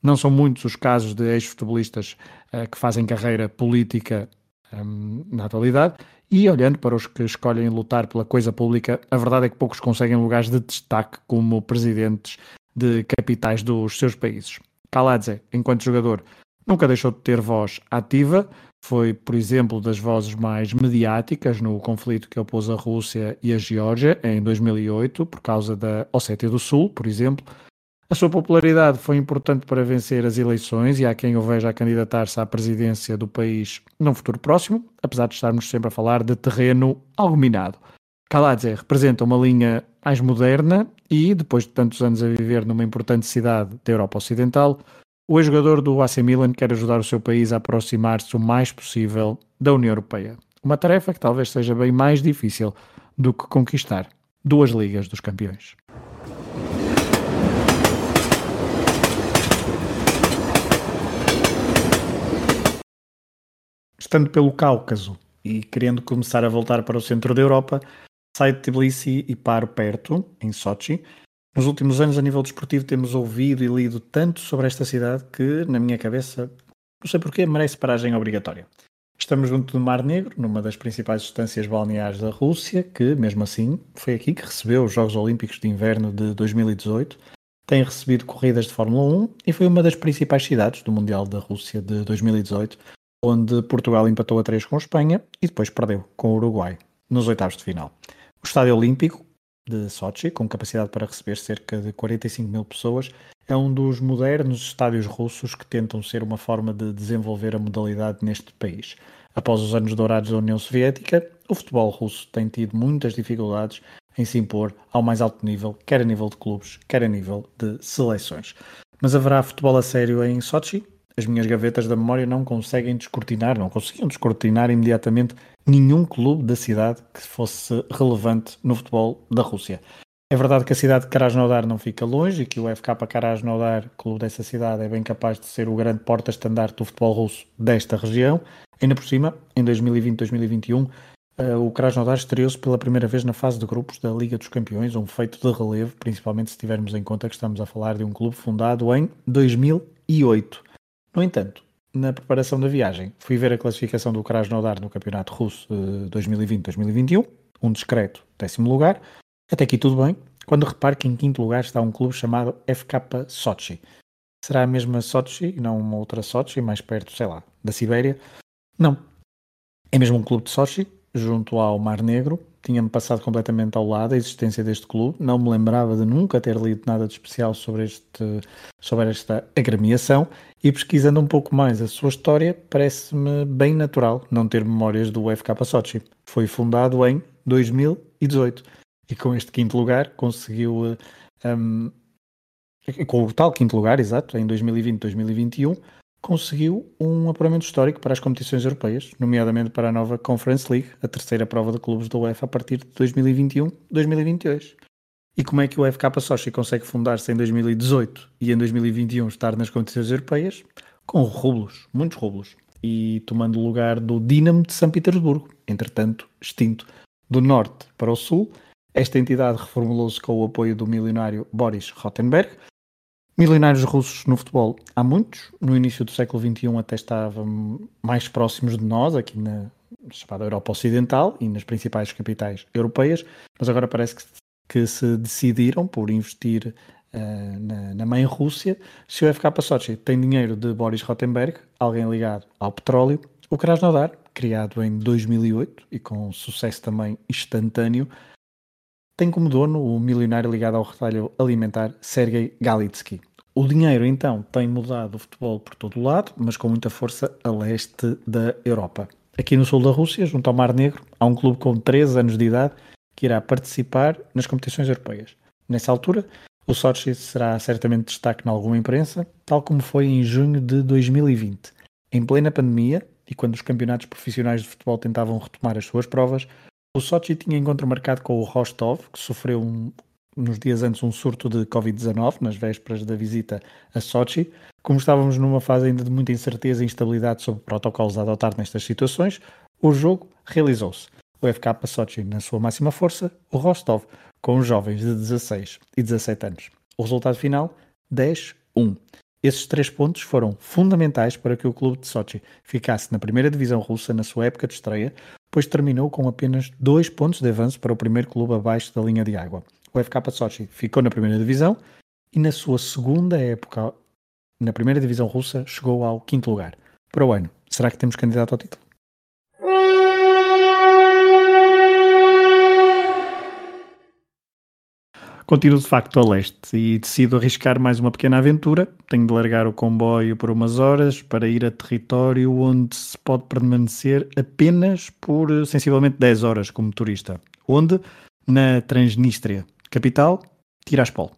Não são muitos os casos de ex-futebolistas uh, que fazem carreira política um, na atualidade, e olhando para os que escolhem lutar pela coisa pública, a verdade é que poucos conseguem lugares de destaque como presidentes de capitais dos seus países. Kaladze, enquanto jogador, nunca deixou de ter voz ativa, foi, por exemplo, das vozes mais mediáticas no conflito que opôs a Rússia e a Geórgia em 2008, por causa da Ossétia do Sul, por exemplo, a sua popularidade foi importante para vencer as eleições e há quem o veja a candidatar-se à presidência do país num futuro próximo, apesar de estarmos sempre a falar de terreno algo minado. Kaladze representa uma linha mais moderna e, depois de tantos anos a viver numa importante cidade da Europa Ocidental, o ex-jogador do AC Milan quer ajudar o seu país a aproximar-se o mais possível da União Europeia. Uma tarefa que talvez seja bem mais difícil do que conquistar duas Ligas dos Campeões. estando pelo Cáucaso e querendo começar a voltar para o centro da Europa, sai de Tbilisi e paro perto, em Sochi. Nos últimos anos, a nível desportivo, temos ouvido e lido tanto sobre esta cidade que, na minha cabeça, não sei porquê, merece paragem obrigatória. Estamos junto do Mar Negro, numa das principais estâncias balneares da Rússia, que, mesmo assim, foi aqui que recebeu os Jogos Olímpicos de Inverno de 2018. Tem recebido corridas de Fórmula 1 e foi uma das principais cidades do Mundial da Rússia de 2018, onde Portugal empatou a 3 com a Espanha e depois perdeu com o Uruguai nos oitavos de final. O Estádio Olímpico de Sochi, com capacidade para receber cerca de 45 mil pessoas, é um dos modernos estádios russos que tentam ser uma forma de desenvolver a modalidade neste país. Após os anos dourados da União Soviética, o futebol russo tem tido muitas dificuldades em se impor ao mais alto nível, quer a nível de clubes, quer a nível de seleções. Mas haverá futebol a sério em Sochi? as minhas gavetas da memória não conseguem descortinar, não conseguiam descortinar imediatamente nenhum clube da cidade que fosse relevante no futebol da Rússia. É verdade que a cidade de Krasnodar não fica longe e que o FK Krasnodar, clube dessa cidade, é bem capaz de ser o grande porta-estandarte do futebol russo desta região. Ainda por cima, em 2020-2021, eh, o Krasnodar estreou-se pela primeira vez na fase de grupos da Liga dos Campeões, um feito de relevo, principalmente se tivermos em conta que estamos a falar de um clube fundado em 2008. No entanto, na preparação da viagem, fui ver a classificação do Krasnodar no Campeonato Russo 2020-2021, um discreto décimo lugar. Até aqui tudo bem, quando reparo que em quinto lugar está um clube chamado FK Sochi. Será a mesma Sochi e não uma outra Sochi, mais perto, sei lá, da Sibéria? Não. É mesmo um clube de Sochi, junto ao Mar Negro, tinha-me passado completamente ao lado a existência deste clube, não me lembrava de nunca ter lido nada de especial sobre, este, sobre esta agremiação e pesquisando um pouco mais a sua história, parece-me bem natural não ter memórias do FK Sochi. Foi fundado em 2018 E com este quinto lugar conseguiu, um, com o tal quinto lugar, exato, em 2020-2021, conseguiu um apuramento histórico para as competições europeias, nomeadamente para a nova Conference League, a terceira prova de clubes da UEFA a partir de 2021-2022. E como é que o FK Sochi consegue fundar-se em 2018 e em 2021 estar nas competições europeias? Com rublos, muitos rublos, e tomando o lugar do Dinamo de São Petersburgo, entretanto extinto. Do norte para o sul, esta entidade reformulou-se com o apoio do milionário Boris Rottenberg, Milionários russos no futebol há muitos. No início do século XXI até estavam mais próximos de nós, aqui na chamada Europa Ocidental e nas principais capitais europeias, mas agora parece que, que se decidiram por investir uh, na, na, mãe Rússia. Se o FK Sochi tem dinheiro de Boris Rottenberg, alguém ligado ao petróleo, o Krasnodar, criado em 2008 e com sucesso também instantâneo, tem como dono o milionário ligado ao retalho alimentar Sergei Galitsky. O dinheiro, então, tem mudado o futebol por todo o lado, mas com muita força a leste da Europa. Aqui no sul da Rússia, junto ao Mar Negro, há um clube com 13 anos de idade que irá participar nas competições europeias. Nessa altura, o Sochi será certamente destaque em alguma imprensa, tal como foi em junho de 2020. Em plena pandemia, e quando os campeonatos profissionais de futebol tentavam retomar as suas provas, o Sochi tinha encontro marcado com o Rostov, que sofreu um, nos dias antes um surto de Covid-19, nas vésperas da visita a Sochi. Como estávamos numa fase ainda de muita incerteza e instabilidade sobre protocolos a adotar nestas situações, o jogo realizou-se. O FK Sochi na sua máxima força, o Rostov com os jovens de 16 e 17 anos. O resultado final, 10-1. Esses três pontos foram fundamentais para que o clube de Sochi ficasse na primeira divisão russa na sua época de estreia, pois terminou com apenas dois pontos de avanço para o primeiro clube abaixo da linha de água. O FK Sochi ficou na primeira divisão e na sua segunda época na primeira divisão russa chegou ao quinto lugar. Para o ano, será que temos candidato ao título? Continuo de facto a leste e decido arriscar mais uma pequena aventura. Tenho de largar o comboio por umas horas para ir a território onde se pode permanecer apenas por eh, sensivelmente 10 horas como turista. Onde? Na Transnistria, capital Tiraspol.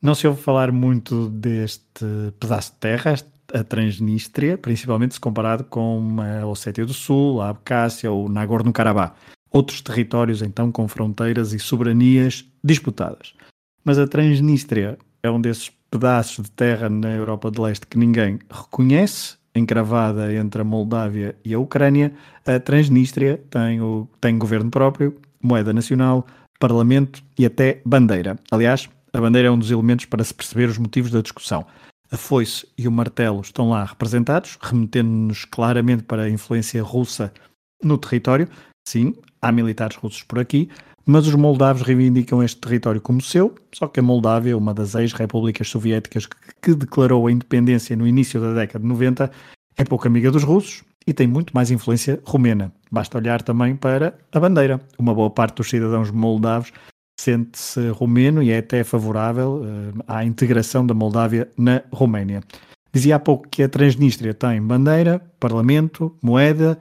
Não se ouve falar muito deste pedaço de terra, a Transnistria, principalmente se comparado com a Ossétia do Sul, a Abcásia ou Nagorno-Karabakh outros territórios então com fronteiras e soberanias disputadas. Mas a Transnistria é um desses pedaços de terra na Europa de Leste que ninguém reconhece, encravada entre a Moldávia e a Ucrânia. A Transnistria tem, o, tem governo próprio, moeda nacional, parlamento e até bandeira. Aliás, a bandeira é um dos elementos para se perceber os motivos da discussão. A foice e o martelo estão lá representados, remetendo-nos claramente para a influência russa no território. Sim, há militares russos por aqui, mas os moldavos reivindicam este território como seu, só que a Moldávia, uma das ex-repúblicas soviéticas que declarou a independência no início da década de 90, é pouco amiga dos russos e tem muito mais influência romena. Basta olhar também para a bandeira. Uma boa parte dos cidadãos moldavos sente-se romeno e é até favorável uh, à integração da Moldávia na Roménia. Dizia há pouco que a Transnistria tem bandeira, parlamento, moeda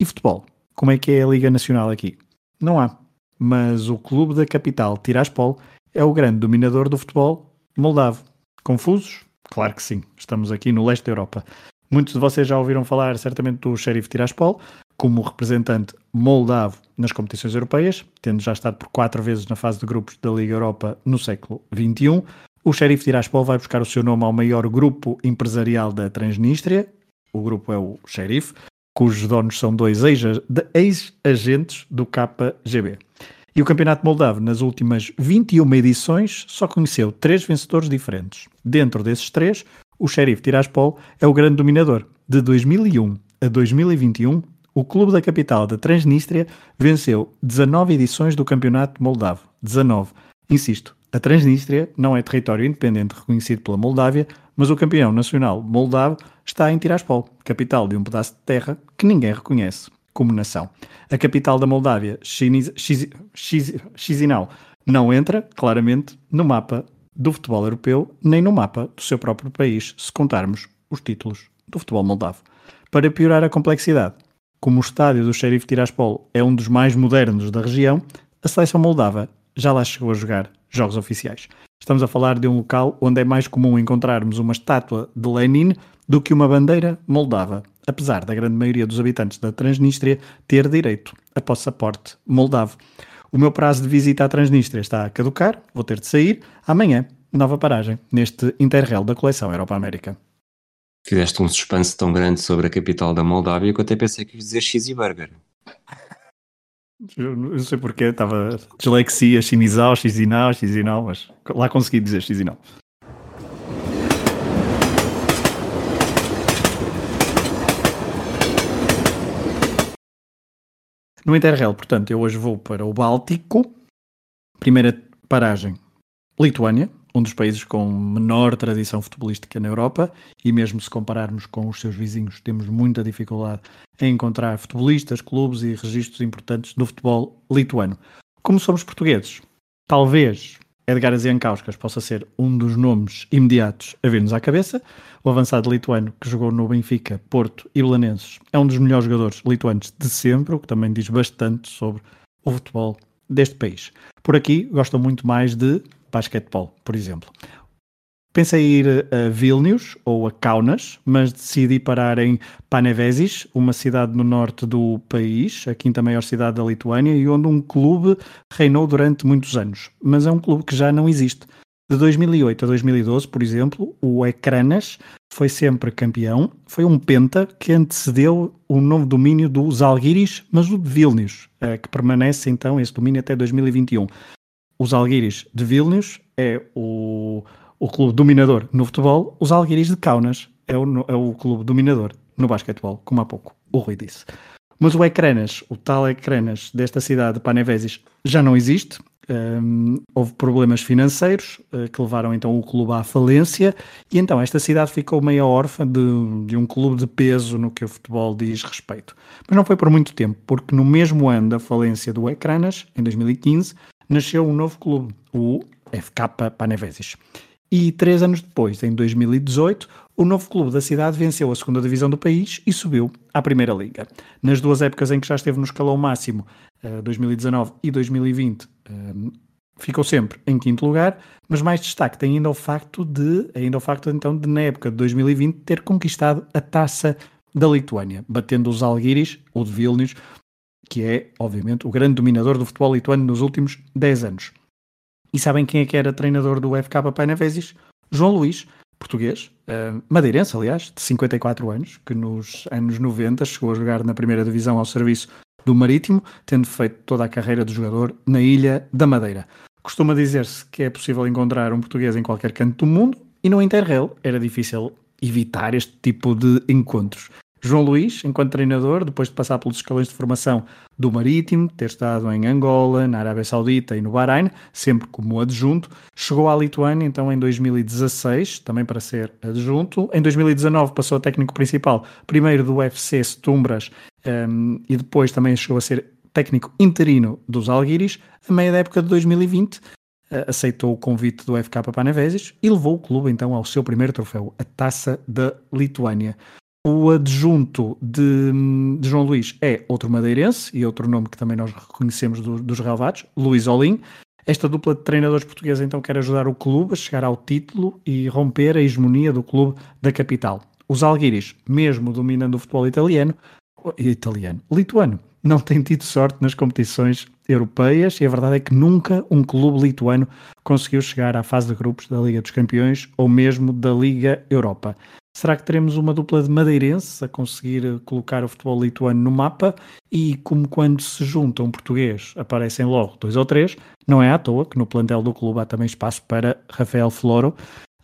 e futebol. Como é que é a Liga Nacional aqui? Não há. Mas o clube da capital, Tiraspol, é o grande dominador do futebol moldavo. Confusos? Claro que sim. Estamos aqui no leste da Europa. Muitos de vocês já ouviram falar certamente do Sheriff Tiraspol como representante moldavo nas competições europeias, tendo já estado por quatro vezes na fase de grupos da Liga Europa no século XXI. O Sheriff Tiraspol vai buscar o seu nome ao maior grupo empresarial da Transnistria. O grupo é o Sheriff, cujos donos são dois ex-agentes do KGB. E o Campeonato Moldavo, nas últimas 21 edições, só conheceu três vencedores diferentes. Dentro desses três, o Sheriff Tiraspol é o grande dominador. De 2001 a 2021, o clube da capital da Transnistria venceu 19 edições do Campeonato Moldavo. 19. Insisto, a Transnistria não é território independente reconhecido pela Moldávia, mas o campeão nacional moldavo está em Tiraspol, capital de um pedaço de terra que ninguém reconhece como nação. A capital da Moldávia, Chisinau, não entra, claramente, no mapa do futebol europeu, nem no mapa do seu próprio país, se contarmos os títulos do futebol moldavo. Para piorar a complexidade, como o estádio do Sheriff Tiraspol é um dos mais modernos da região, a seleção moldava já lá chegou a jogar jogos oficiais. Estamos a falar de um local onde é mais comum encontrarmos uma estátua de Lenin do que uma bandeira moldava, apesar da grande maioria dos habitantes da Transnistria ter direito a passaporte moldavo. O meu prazo de visita à Transnistria está a caducar, vou ter de sair. Amanhã, nova paragem neste Interrail da coleção Europa-América. Fizeste um suspense tão grande sobre a capital da Moldávia que eu até pensei que ia dizer cheesy burger. Eu não sei porquê, estava dislexia, xinizal, xizinal, xizinal, mas lá consegui dizer xizinal. No Interrail, portanto, eu hoje vou para o Báltico. Primeira paragem, Lituânia um dos países com menor tradição futebolística na Europa e mesmo se compararmos com os seus vizinhos, temos muita dificuldade em encontrar futebolistas, clubes e registros importantes do futebol lituano. Como somos portugueses, talvez Edgar Ziankauskas possa ser um dos nomes imediatos a vir-nos à cabeça. O avançado lituano que jogou no Benfica, Porto e Belenenses é um dos melhores jogadores lituanos de sempre, o que também diz bastante sobre o futebol deste país. Por aqui gostam muito mais de basquetebol, por exemplo. Pensei em ir a Vilnius ou a Kaunas, mas decidi parar em Panevesis, uma cidade no norte do país, a quinta maior cidade da Lituânia, e onde um clube reinou durante muitos anos. Mas é um clube que já não existe. De 2008 a 2012, por exemplo, o Ekranas foi sempre campeão. Foi um penta que antecedeu o novo domínio dos Algiris, mas o de Vilnius, eh, que permanece então esse domínio até 2021 os Alguiris de Vilnius é o, o clube dominador no futebol, os Alguiris de Kaunas é o, é o clube dominador no basquetebol, como há pouco o Rui disse. Mas o Ecranas, o tal Ecranas desta cidade de Panevesis, já não existe. Um, houve problemas financeiros uh, que levaram então o clube à falência e então esta cidade ficou meio órfã de, de, um clube de peso no que o futebol diz respeito. Mas não foi por muito tempo, porque no mesmo ano da falência do Ecranas, em 2015, nasceu um novo clube, o FK Panevesis. E três anos depois, em 2018, o novo clube da cidade venceu a segunda divisão do país e subiu à Primeira Liga. Nas duas épocas em que já esteve no escalão máximo, 2019 eh, e 2020, eh, ficou sempre em quinto lugar, mas mais destaque tem ainda o facto de, ainda o facto então de na época de 2020 ter conquistado a taça da Lituânia, batendo os Algiris, o de Vilnius, que é, obviamente, o grande dominador do futebol lituano nos últimos 10 anos. E sabem quem é que era treinador do FK Painavesis? João Luís, português, madeirense, aliás, de 54 anos, que nos anos 90 chegou a jogar na primeira divisão ao serviço do Marítimo, tendo feito toda a carreira de jogador na Ilha da Madeira. Costuma dizer-se que é possível encontrar um português em qualquer canto do mundo e no Interrail era difícil evitar este tipo de encontros. João Luís, enquanto treinador, depois de passar pelos escalões de formação do Marítimo, ter estado em Angola, na Arábia Saudita e no Bahrein, sempre como adjunto, chegou à Lituânia então em 2016, também para ser adjunto. Em 2019 passou a técnico principal, primeiro do UFC Stumbras um, e depois também chegou a ser técnico interino dos Alguiris. A meia da época de 2020 eh, aceitou o convite do FK Panevesis e levou o clube então ao seu primeiro troféu, a Taça da Lituânia. O adjunto de, de, João Luís é outro madeirense e outro nome que também nós reconhecemos do, dos relevados, Luís Olim. Esta dupla de treinadores portugueses então quer ajudar o clube a chegar ao título e romper a hegemonia do clube da capital. Os Alguiris, mesmo dominando o futebol italiano, italiano, lituano, não têm tido sorte nas competições europeias e a verdade é que nunca um clube lituano conseguiu chegar à fase de grupos da Liga dos Campeões ou mesmo da Liga Europa. Será que teremos uma dupla de madeirenses a conseguir colocar o futebol lituano no mapa? E como quando se junta um português aparecem logo dois ou três, não é à toa que no plantel do clube há também espaço para Rafael Floro,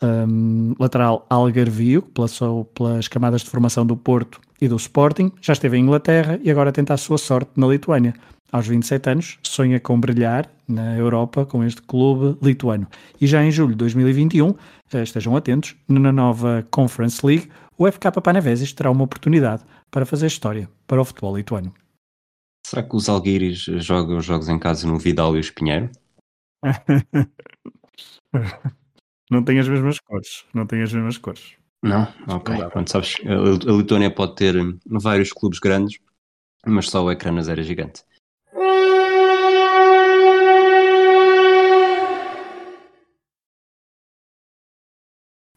um, lateral algarvio, que passou pelas camadas de formação do Porto e do Sporting, já esteve em Inglaterra e agora tenta a sua sorte na Lituânia aos 27 anos, sonha com brilhar na Europa com este clube lituano. E já em julho de 2021, eh, estejam atentos, na nova Conference League, o FK Panevesis terá uma oportunidade para fazer história para o futebol lituano. Será que os Alguiris jogam os jogos em casa no Vidal e o Espinheiro? não tem as mesmas cores. Não tem as mesmas cores. Não? Ok. Não Pronto, sabes, a Letónia pode ter hum, vários clubes grandes, mas só o ecrã nas era é gigante.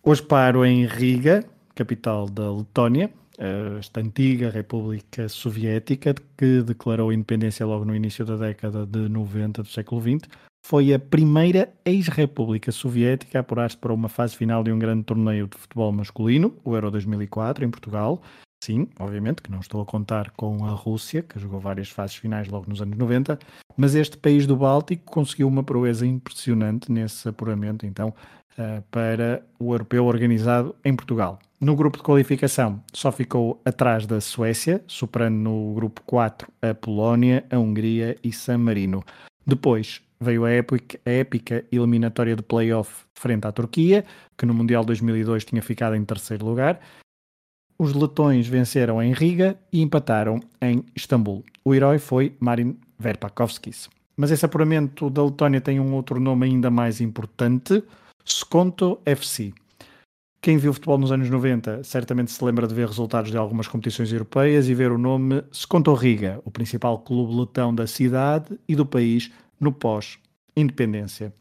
Hoje paro em Riga, capital da Letónia, eh, esta antiga República Soviética que declarou independência logo no início da década de 90 do século XX, foi a primeira ex-república soviética a apurar-se para uma fase final de um grande torneio de futebol masculino, o Euro 2004, em Portugal. Sim, obviamente que não estou a contar com a Rússia, que jogou várias fases finais logo nos anos 90, mas este país do Báltico conseguiu uma proeza impressionante nesse apuramento, então, uh, para o europeu organizado em Portugal. No grupo de qualificação só ficou atrás da Suécia, superando no grupo 4 a Polónia, a Hungria e San Marino. Depois veio a épica, a épica eliminatória de play-off frente à Turquia, que no Mundial 2002 tinha ficado em terceiro lugar, os letões venceram em Riga e empataram em Istambul. O herói foi Marin Verpakovskis. Mas esse apuramento da Letónia tem um outro nome ainda mais importante, Skonto FC. Quem viu futebol nos anos 90 certamente se lembra de ver resultados de algumas competições europeias e ver o nome Skonto Riga, o principal clube letão da cidade e do país no pós-independência.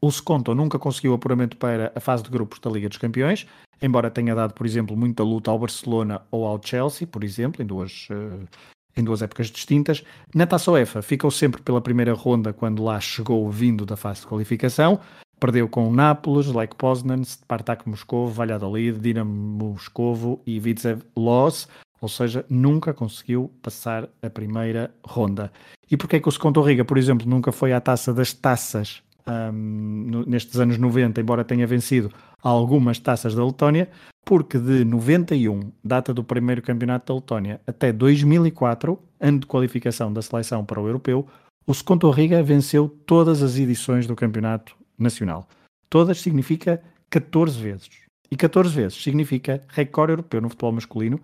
O Skonto nunca conseguiu apuramento para a fase de grupos da Liga dos Campeões, embora tenha dado, por exemplo, muita luta ao Barcelona ou ao Chelsea, por exemplo, em duas, uh, em duas épocas distintas. Na Taça UEFA ficou sempre pela primeira ronda quando lá chegou vindo da fase de qualificação. Perdeu com Nápoles, Lech Poznan, Spartak Moscovo, Valladolid, Dinamo Moscovo e Vitzev Loss, ou seja, nunca conseguiu passar a primeira ronda. E porquê que o Seconto Riga, por exemplo, nunca foi à taça das taças um, nestes anos 90, embora tenha vencido algumas taças da Letónia, porque de 91, data do primeiro campeonato da Letónia, até 2004, ano de qualificação da seleção para o europeu, o Seconto Riga venceu todas as edições do campeonato nacional. Todas significa 14 vezes. E 14 vezes significa recorde europeu no futebol masculino,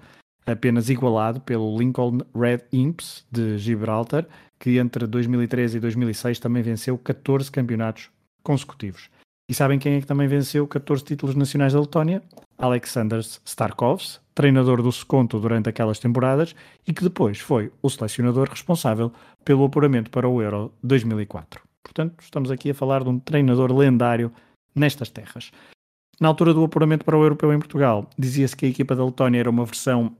apenas igualado pelo Lincoln Red Imps de Gibraltar, que entre 2013 e 2006 também venceu 14 campeonatos consecutivos. E sabem quem é que também venceu 14 títulos nacionais da Letónia? Alexander Starkovs, treinador do Seconto durante aquelas temporadas e que depois foi o selecionador responsável pelo apuramento para o Euro 2004. Portanto, estamos aqui a falar de um treinador lendário nestas terras. Na altura do apuramento para o Europeu em Portugal, dizia-se que a equipa da Letónia era uma versão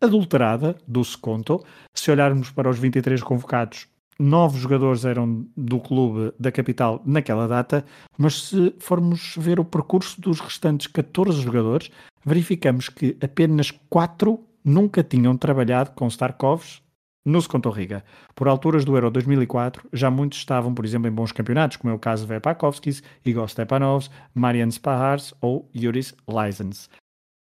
adulterada do Seconto. Se olharmos para os 23 convocados, nove jogadores eram do clube da capital naquela data, mas se formos ver o percurso dos restantes 14 jogadores, verificamos que apenas quatro nunca tinham trabalhado com Starkovs no Seconto Riga. Por alturas do Euro 2004, já muitos estavam, por exemplo, em bons campeonatos, como é o caso de Verpakovskis, Igor Stepanovs, Marian Spahars ou Yuris Lysens.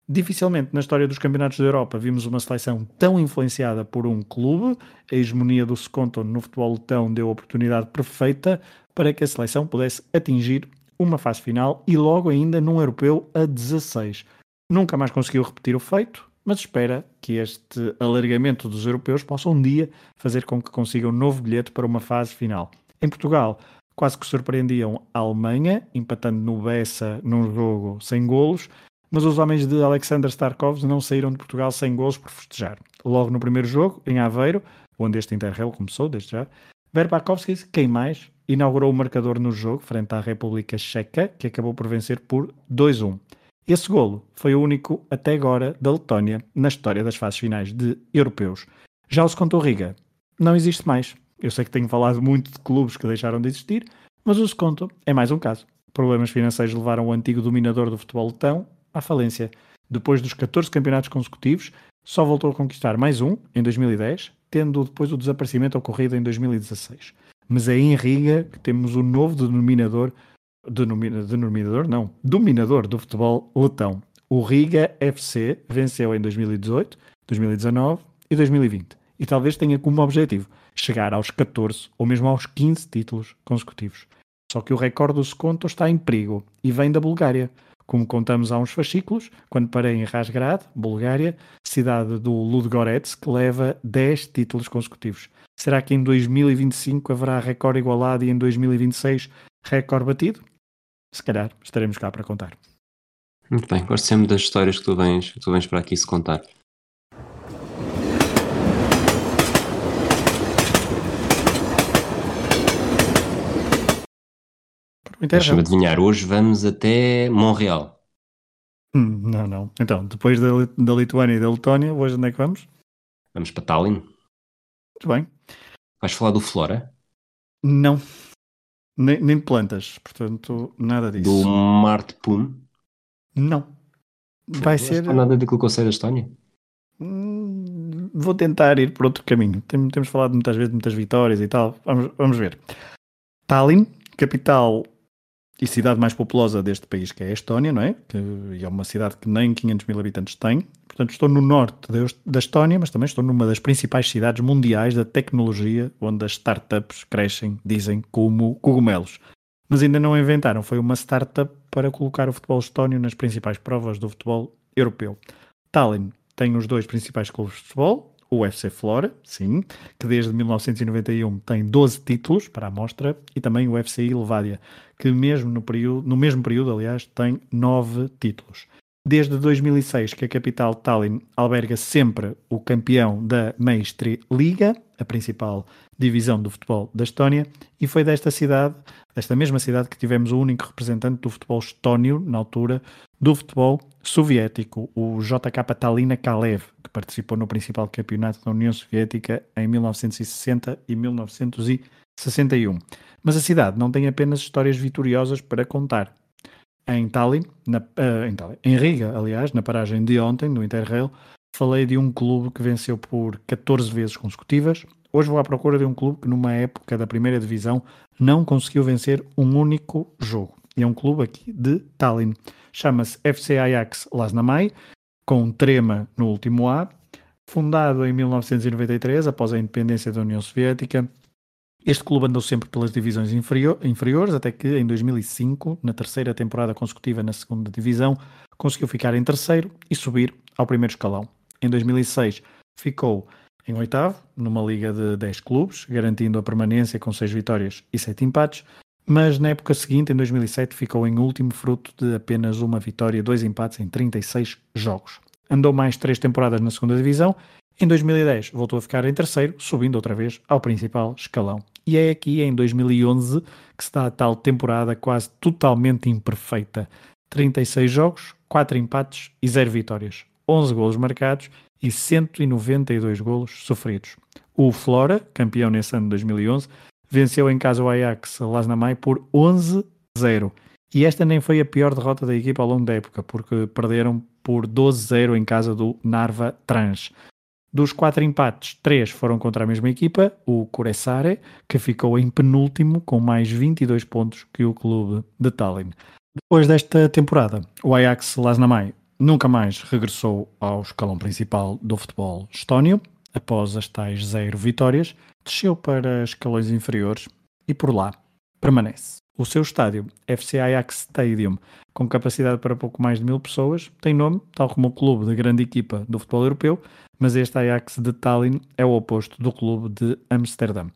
Dificilmente na história dos campeonatos da Europa vimos uma seleção tão influenciada por um clube. A hegemonia do Seconto no futebol letão deu a oportunidade perfeita para que a seleção pudesse atingir uma fase final e logo ainda num europeu a 16. Nunca mais conseguiu repetir o feito, mas espera que este alargamento dos europeus possa um dia fazer com que consiga um novo bilhete para uma fase final. Em Portugal, quase que surpreendiam a Alemanha, empatando no Bessa num jogo sem golos, mas os homens de Alexander Starkovs não saíram de Portugal sem gols por festejar. Logo no primeiro jogo, em Aveiro, onde este Interrail começou, desde já, Verpakovskis, quem mais, inaugurou o marcador no jogo frente à República Checa, que acabou por vencer por 2-1. Esse golo foi o único até agora da Letónia na história das fases finais de europeus. Já o Seconto Riga não existe mais. Eu sei que tenho falado muito de clubes que deixaram de existir, mas o Seconto é mais um caso. Problemas financeiros levaram o antigo dominador do futebol letão à falência. Depois dos 14 campeonatos consecutivos, só voltou a conquistar mais um, em 2010, tendo depois o desaparecimento ocorrido em 2016. Mas é em Riga que temos o novo denominador, denomina, denominador não, dominador do futebol letão. O Riga FC venceu em 2018, 2019 e 2020 e talvez tenha como objetivo chegar aos 14 ou mesmo aos 15 títulos consecutivos. Só que o recorde do Seconto está em perigo e vem da Bulgária como contamos há uns fascículos, quando parei em Razgrad, Bulgária, cidade do Ludogorets, que leva 10 títulos consecutivos. Será que em 2025 haverá recorde igualado e em 2026 recorde batido? Se calhar estaremos cá para contar. Muito bem, gosto sempre das histórias que tu vens, que tu vens para aqui se contar. Deixa-me adivinhar, hoje vamos até Montreal. Hum, não, não. Então, depois da, da Lituânia e da Letónia, hoje onde é que vamos? Vamos para Tallinn. Muito bem. Vais falar do Flora? Não. Nem, nem plantas, portanto, nada disso. Do Marte Pum? Não. Vai Não ser. nada daquilo que eu sei da Estónia. Hum, Vou tentar ir por outro caminho. Tem- Temos falado muitas vezes de muitas vitórias e tal. Vamos, vamos ver. Tallinn, capital e cidade mais populosa deste país, que é a Estónia, não é? Que é uma cidade que nem 500 mil habitantes tem. Portanto, estou no norte da Est- da Estónia, mas também estou numa das principais cidades mundiais da tecnologia, onde as startups crescem, dizem, como cogumelos. Mas ainda não inventaram. Foi uma startup para colocar o futebol estónio nas principais provas do futebol europeu. Tallinn tem os dois principais clubes de futebol, o FC Flora, sim, que desde 1991 tem 12 títulos para a mostra, e também o FCI Levadia, que mesmo no, período, no mesmo período, aliás, tem 9 títulos. Desde 2006 que a capital Tallinn alberga sempre o campeão da Meistri Liga, a principal divisão do futebol da Estónia, e foi desta cidade, desta mesma cidade, que tivemos o único representante do futebol estónio, na altura, do futebol soviético, o JK Talina Kalev, que participou no principal campeonato da União Soviética em 1960 e 1961. Mas a cidade não tem apenas histórias vitoriosas para contar. Em Tallinn, na, eh, em, Tallinn, em Riga, aliás, na paragem de ontem, no Interrail, falei de um clube que venceu por 14 vezes consecutivas. Hoje vou à procura de um clube que, numa época da primeira divisão, não conseguiu vencer um único jogo. E é um clube aqui de Tallinn. Chama-se FC Ajax Lasnamai, com trema no último A. Fundado em 1993, após a independência da União Soviética, este clube andou sempre pelas divisões inferior- inferiores, até que em 2005, na terceira temporada consecutiva na segunda divisão, conseguiu ficar em terceiro e subir ao primeiro escalão. Em 2006 ficou em oitavo, numa liga de 10 clubes, garantindo a permanência com 6 vitórias e 7 empates, mas na época seguinte, em 2007, ficou em último fruto de apenas uma vitória e dois empates em 36 jogos. Andou mais três temporadas na segunda divisão. Em 2010 voltou a ficar em terceiro, subindo outra vez ao principal escalão. E é aqui em 2011 que se dá a tal temporada quase totalmente imperfeita. 36 jogos, 4 empates e 0 vitórias. 11 golos marcados e 192 golos sofridos. O Flora, campeão nesse ano de 2011, venceu em casa o Ajax Lasnamai por 11-0. E esta nem foi a pior derrota da equipa ao longo da época, porque perderam por 12-0 em casa do Narva Trans. Dos quatro empates, três foram contra a mesma equipa, o Coressare, que ficou em penúltimo com mais 22 pontos que o clube de Tallinn. Depois desta temporada, o Ajax Lasnamai nunca mais regressou ao escalão principal do futebol estónio. Após as tais zero vitórias, desceu para escalões inferiores e por lá permanece. O seu estádio, FC Ajax Stadium, com capacidade para pouco mais de mil pessoas, tem nome, tal como o clube de grande equipa do futebol europeu, mas este Ajax de Tallinn é o oposto do clube de Amsterdã.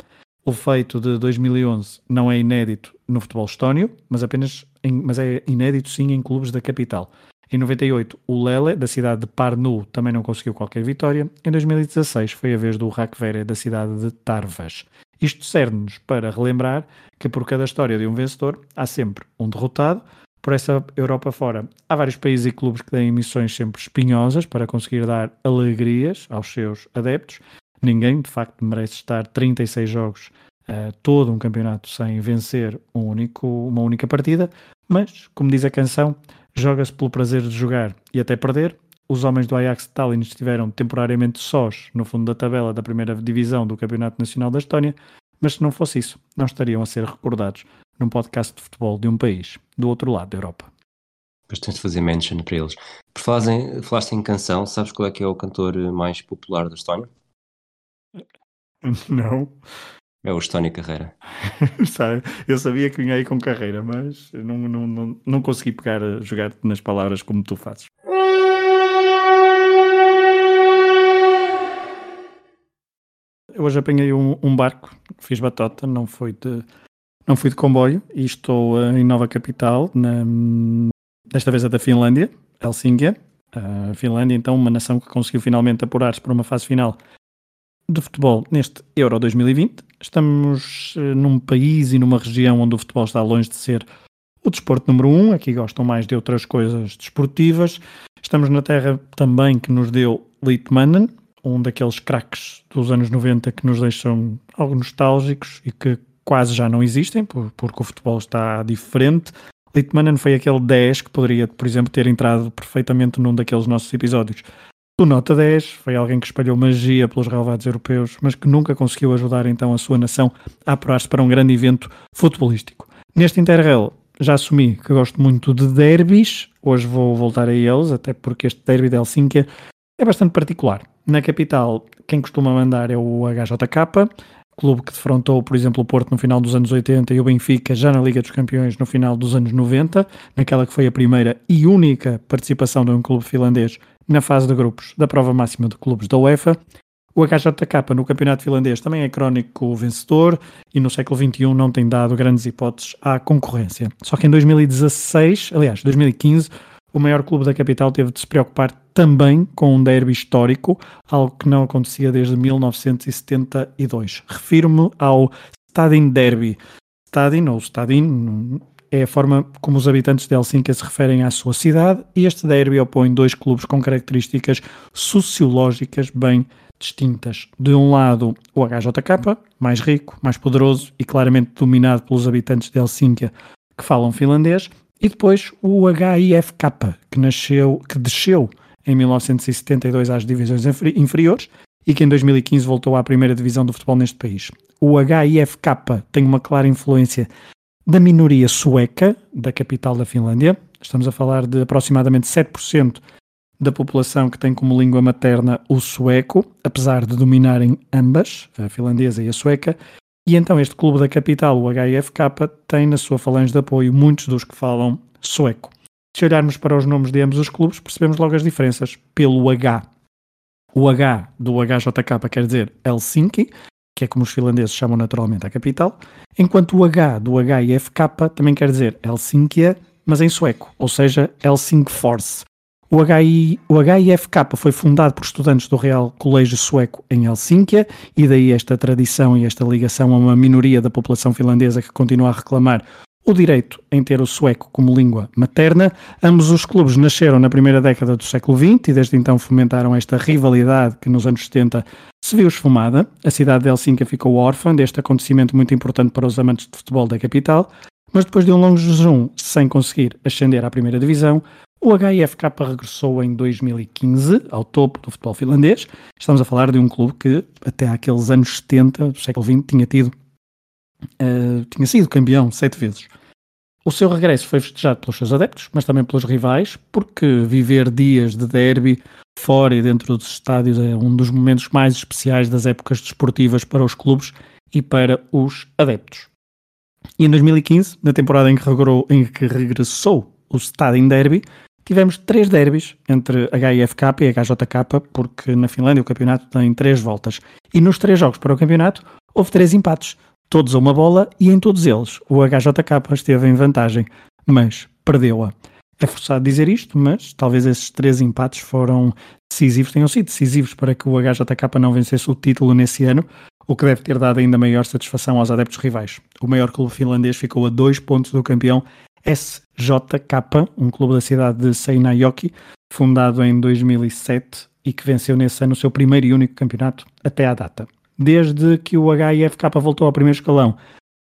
O feito de 2011 não é inédito no futebol estónio, mas apenas em, mas é inédito sim em clubes da capital. Em 98, o Lele, da cidade de Parnu, também não conseguiu qualquer vitória. Em 2016, foi a vez do Rakvere, da cidade de Tarvas. Isto serve-nos para relembrar que por cada história de um vencedor há sempre um derrotado. Por essa Europa fora, há vários países e clubes que têm missões sempre espinhosas para conseguir dar alegrias aos seus adeptos. Ninguém, de facto, merece estar 36 jogos, uh, todo um campeonato, sem vencer um único, uma única partida. Mas, como diz a canção, joga-se pelo prazer de jogar e até perder. Os homens do Ajax de Tallinn estiveram temporariamente sós no fundo da tabela da primeira divisão do Campeonato Nacional da Estónia, mas se não fosse isso, não estariam a ser recordados num podcast de futebol de um país do outro lado da Europa. Depois tens de fazer mention para eles. Por falares em, falaste em canção, sabes qual é que é o cantor mais popular da Estónia? Não. É o Estónia Carreira. Eu sabia que vinha aí com carreira, mas não, não, não, não consegui pegar jogar nas palavras como tu fazes. Hoje apanhei um, um, barco, fiz batota, não foi de, não fui de comboio e estou em nova capital, na, desta vez é da Finlândia, Helsínquia. A Finlândia, então, uma nação que conseguiu finalmente apurar-se para uma fase final de futebol neste Euro 2020. Estamos num país e numa região onde o futebol está longe de ser o o desporto número um, aqui gostam mais de outras coisas desportivas. Estamos na terra também que nos deu Litmanen, um daqueles craques dos anos 90 que nos deixam algo nostálgicos e que quase já não existem, porque o futebol está diferente. Litmanen foi aquele 10 que poderia, por exemplo, ter entrado perfeitamente num daqueles nossos episódios. O Nota 10 foi alguém que espalhou magia pelos relevados europeus, mas que nunca conseguiu ajudar então a sua nação a apurar-se para um grande evento futebolístico. Neste Interrail já assumi que gosto muito de derbys, hoje vou voltar a eles, até porque este derby de Helsínquia é bastante particular. Na capital, quem costuma mandar é o HJK, clube que defrontou, por exemplo, o Porto no final dos anos 80 e o Benfica já na Liga dos Campeões no final dos anos 90, naquela que foi a primeira e única participação de um clube finlandês na fase de grupos da prova máxima de clubes da UEFA. O HJK no campeonato finlandês também é crónico vencedor e no século XXI não tem dado grandes hipóteses à concorrência. Só que em 2016, aliás, 2015, o maior clube da capital teve de se preocupar também com um derby histórico, algo que não acontecia desde 1972. Refiro-me ao Stadin Derby. Stadin ou Stadin é a forma como os habitantes de Helsínquia se referem à sua cidade e este derby opõe dois clubes com características sociológicas bem distintas. De um lado, o HJK, mais rico, mais poderoso e claramente dominado pelos habitantes de Helsínquia que falam finlandês, e depois o HIFK, que, nasceu, que desceu em 1972 às divisões inferiores e que em 2015 voltou à primeira divisão do futebol neste país. O HIFK tem uma clara influência da minoria sueca da capital da Finlândia. Estamos a falar de aproximadamente 7% da população que tem como língua materna o sueco, apesar de dominarem ambas, a finlandesa e a sueca, e então este clube da capital, o HIFK, tem na sua falange de apoio muitos dos que falam sueco. Se olharmos para os nomes de ambos os clubes, percebemos logo as diferenças pelo H. O H do HJK quer dizer Helsinki, que é como os finlandeses chamam naturalmente a capital, enquanto o H do HIFK também quer dizer Helsínquia, mas em sueco, ou seja, Helsingfors. O, HI, o HIFK foi fundado por estudantes do Real Colégio Sueco em Helsínquia e daí esta tradição e esta ligação a uma minoria da população finlandesa que continua a reclamar o direito em ter o sueco como língua materna. Ambos os clubes nasceram na primeira década do século XX e desde então fomentaram esta rivalidade que nos anos 70 se viu esfumada. A cidade de Helsínquia ficou órfã deste acontecimento muito importante para os amantes de futebol da capital, mas depois de um longo jejum sem conseguir ascender à primeira divisão, o HIFK regressou em 2015 ao topo do futebol finlandês. Estamos a falar de um clube que até aqueles anos 70 do século XX tinha tido uh, tinha sido campeão sete vezes. O seu regresso foi festejado pelos seus adeptos, mas também pelos rivais, porque viver dias de derby fora e dentro dos estádios é um dos momentos mais especiais das épocas desportivas para os clubes e para os adeptos. E em 2015, na temporada em que, em que regressou o Stadium Derby, Tivemos três derbys entre HIFK e HJK, porque na Finlândia o campeonato tem três voltas. E nos três jogos para o campeonato houve três empates, todos a uma bola, e em todos eles o HJK esteve em vantagem, mas perdeu-a. É forçado dizer isto, mas talvez esses três empates foram decisivos, tenham sido decisivos para que o HJK não vencesse o título nesse ano, o que deve ter dado ainda maior satisfação aos adeptos rivais. O maior clube finlandês ficou a dois pontos do campeão SJK, um clube da cidade de Seinäjoki, fundado em 2007 e que venceu nesse ano o seu primeiro e único campeonato até à data. Desde que o HIFK voltou ao primeiro escalão,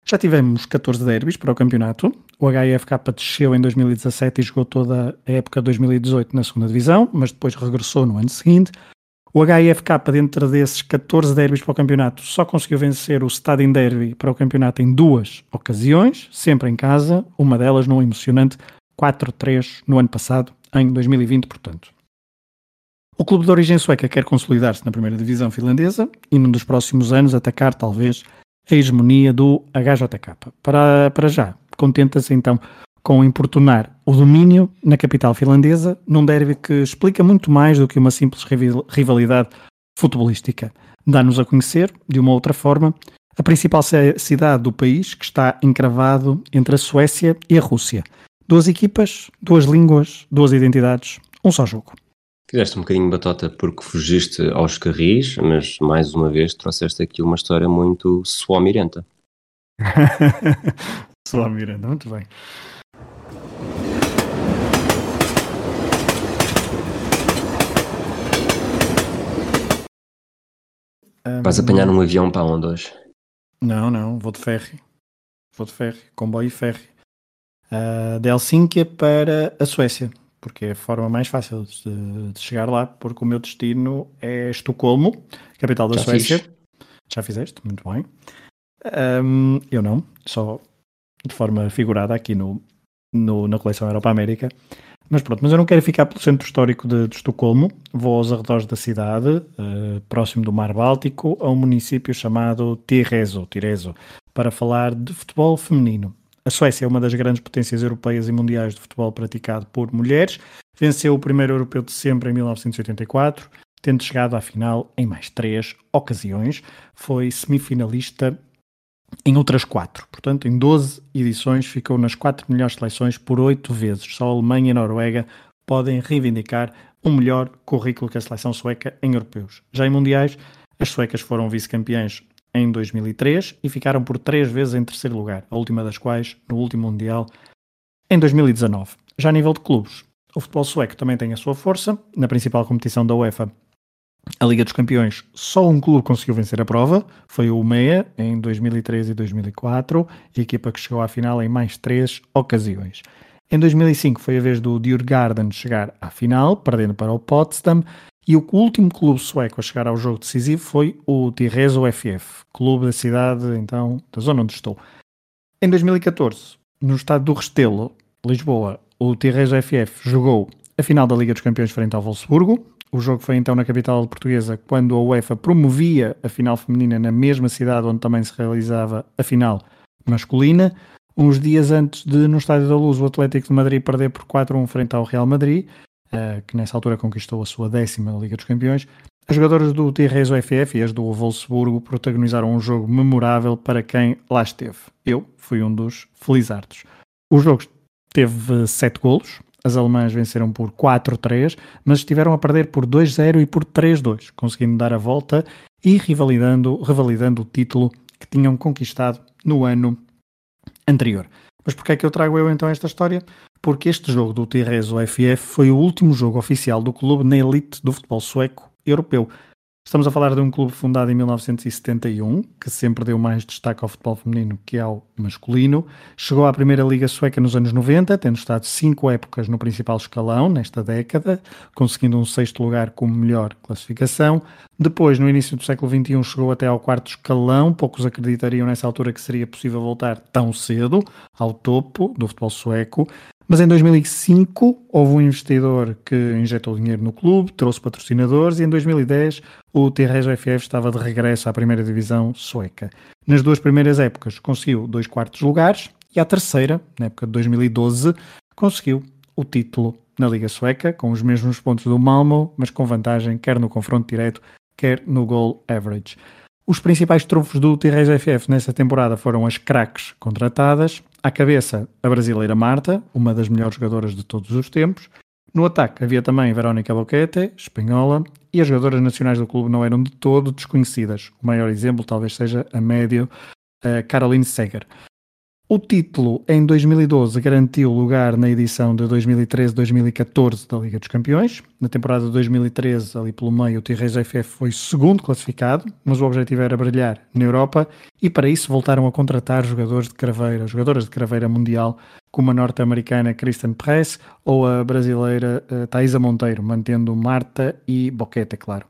já tivemos 14 derbys para o campeonato. O HIFK desceu em 2017 e jogou toda a época de 2018 na segunda divisão, mas depois regressou no ano seguinte. O HIFK, dentro desses 14 derbys para o campeonato, só conseguiu vencer o Stadin Derby para o campeonato em duas ocasiões, sempre em casa, uma delas num emocionante 4-3 no ano passado, em 2020, portanto. O clube de origem sueca quer consolidar-se na primeira divisão finlandesa e, num dos próximos anos, atacar, talvez, a hegemonia do HJK. Para, para já, contenta-se então com importunar o domínio na capital finlandesa num derby que explica muito mais do que uma simples rivalidade futebolística. Dá-nos a conhecer, de uma outra forma, a principal cidade do país que está encravado entre a Suécia e a Rússia. Duas equipas, duas línguas, duas identidades, um só jogo. Fizeste um bocadinho batota porque fugiste aos carris, mas mais uma vez trouxeste aqui uma história muito suamirenta. suamirenta, muito bem. Vais hum. apanhar um avião para onde hoje? Não, não, vou de ferry. Vou de ferry, comboio e ferry. Uh, de Helsínquia para a Suécia porque é a forma mais fácil de, de chegar lá, porque o meu destino é Estocolmo, capital da Já Suécia. Fiz. Já fizeste? Muito bem. Um, eu não, só de forma figurada aqui no, no, na coleção Europa América. Mas pronto, mas eu não quero ficar pelo centro histórico de, de Estocolmo, vou aos arredores da cidade, uh, próximo do Mar Báltico, a um município chamado Tirezo, Tirezo, para falar de futebol feminino. A Suécia é uma das grandes potências europeias e mundiais de futebol praticado por mulheres, venceu o primeiro europeu de sempre em 1984, tendo chegado à final em mais três ocasiões, foi semifinalista em outras quatro. Portanto, em 12 edições, ficou nas quatro melhores seleções por oito vezes. Só a Alemanha e a Noruega podem reivindicar um melhor currículo que a seleção sueca em europeus. Já em mundiais, as suecas foram vice-campeãs em 2003 e ficaram por três vezes em terceiro lugar, a última das quais no último Mundial em 2019. Já a nível de clubes, o futebol sueco também tem a sua força. Na principal competição da UEFA, a Liga dos Campeões, só um clube conseguiu vencer a prova, foi o MEA, em 2013 e 2004, a equipa que chegou à final em mais três ocasiões. Em 2005 foi a vez do Djurgården chegar à final, perdendo para o Potsdam, e o último clube sueco a chegar ao jogo decisivo foi o Tireso FF, clube da cidade, então, da zona onde estou. Em 2014, no estado do Restelo, Lisboa, o Tireso FF jogou a final da Liga dos Campeões frente ao Wolfsburgo, o jogo foi então na capital portuguesa, quando a UEFA promovia a final feminina na mesma cidade onde também se realizava a final masculina. Uns dias antes de, no Estádio da Luz, o Atlético de Madrid perder por 4-1 frente ao Real Madrid, que nessa altura conquistou a sua décima Liga dos Campeões, as jogadoras do Tirreso FF e as do Wolfsburgo protagonizaram um jogo memorável para quem lá esteve. Eu fui um dos felizardos. O jogo teve sete golos, as alemãs venceram por 4-3, mas estiveram a perder por 2-0 e por 3-2, conseguindo dar a volta e revalidando, revalidando o título que tinham conquistado no ano anterior. Mas porquê é que eu trago eu então esta história? Porque este jogo do Tirreso FF foi o último jogo oficial do clube na elite do futebol sueco europeu. Estamos a falar de um clube fundado em 1971, que sempre deu mais destaque ao futebol feminino que ao masculino. Chegou à Primeira Liga Sueca nos anos 90, tendo estado cinco épocas no principal escalão nesta década, conseguindo um sexto lugar como melhor classificação. Depois, no início do século XXI, chegou até ao quarto escalão. Poucos acreditariam nessa altura que seria possível voltar tão cedo ao topo do futebol sueco. Mas em 2005 houve um investidor que injetou dinheiro no clube, trouxe patrocinadores e em 2010 o Terrejo FF estava de regresso à primeira divisão sueca. Nas duas primeiras épocas conseguiu dois quartos lugares e à terceira, na época de 2012, conseguiu o título na Liga Sueca, com os mesmos pontos do Malmo, mas com vantagem quer no confronto direto, quer no goal average. Os principais trunfos do Terrejo FF nessa temporada foram as craques contratadas, à cabeça, a brasileira Marta, uma das melhores jogadoras de todos os tempos. No ataque havia também Verónica Boquete, espanhola, e as jogadoras nacionais do clube não eram de todo desconhecidas. O maior exemplo talvez seja a médio Caroline Seger. O título em 2012 garantiu lugar na edição de 2013-2014 da Liga dos Campeões. Na temporada de 2013, ali pelo meio, o Tirres FF foi segundo classificado, mas o objetivo era brilhar na Europa e para isso voltaram a contratar jogadores de craveira, jogadoras de craveira mundial, como a norte-americana Kristen Press ou a brasileira uh, Thaisa Monteiro, mantendo Marta e Boquete, claro.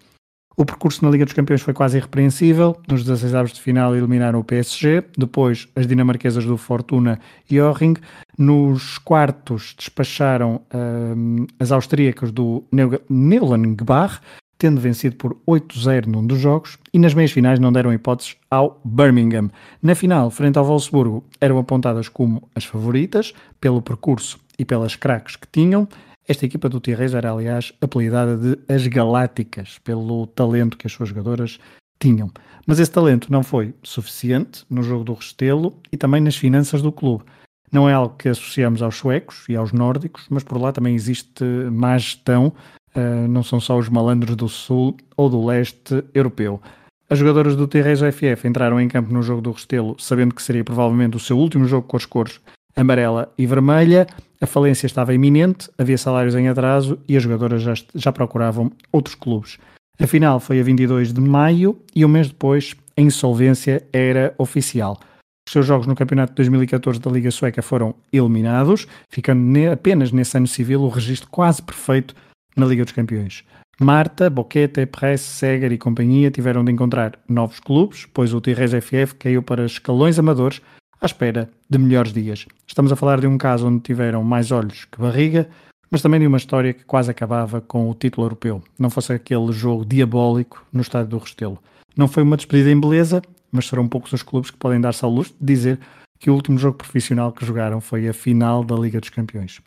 O percurso na Liga dos Campeões foi quase irrepreensível. Nos 16 avos de final eliminaram o PSG, depois as dinamarquesas do Fortuna e Orring. Nos quartos despacharam um, as austríacas do Neulengbach, tendo vencido por 8-0 num dos jogos, e nas meias finais não deram hipóteses ao Birmingham. Na final, frente ao Wolfsburgo, eram apontadas como as favoritas, pelo percurso e pelas craques que tinham, esta equipa do Tirres era, aliás, apelidada de as Galácticas, pelo talento que as suas jogadoras tinham. Mas esse talento não foi suficiente no jogo do Restelo e também nas finanças do clube. Não é algo que associamos aos suecos e aos nórdicos, mas por lá também existe má gestão, uh, não são só os malandros do sul ou do leste europeu. As jogadoras do Tirres FF entraram em campo no jogo do Restelo, sabendo que seria provavelmente o seu último jogo com as cores amarela e vermelha. A falência estava iminente, havia salários em atraso e as jogadoras já, já procuravam outros clubes. A final foi a 22 de maio e um mês depois a insolvência era oficial. Os seus jogos no Campeonato de 2014 da Liga Sueca foram eliminados, ficando apenas nesse ano civil o registro quase perfeito na Liga dos Campeões. Marta, Boquete, Press, Seger e companhia tiveram de encontrar novos clubes, pois o Tirres FF caiu para escalões amadores à espera de melhores dias. Estamos a falar de um caso onde tiveram mais olhos que barriga, mas também de uma história que quase acabava com o título europeu, não fosse aquele jogo diabólico no estádio do Restelo. Não foi uma despedida em beleza, mas serão poucos os clubes que podem dar-se ao luxo de dizer que o último jogo profissional que jogaram foi a final da Liga dos Campeões.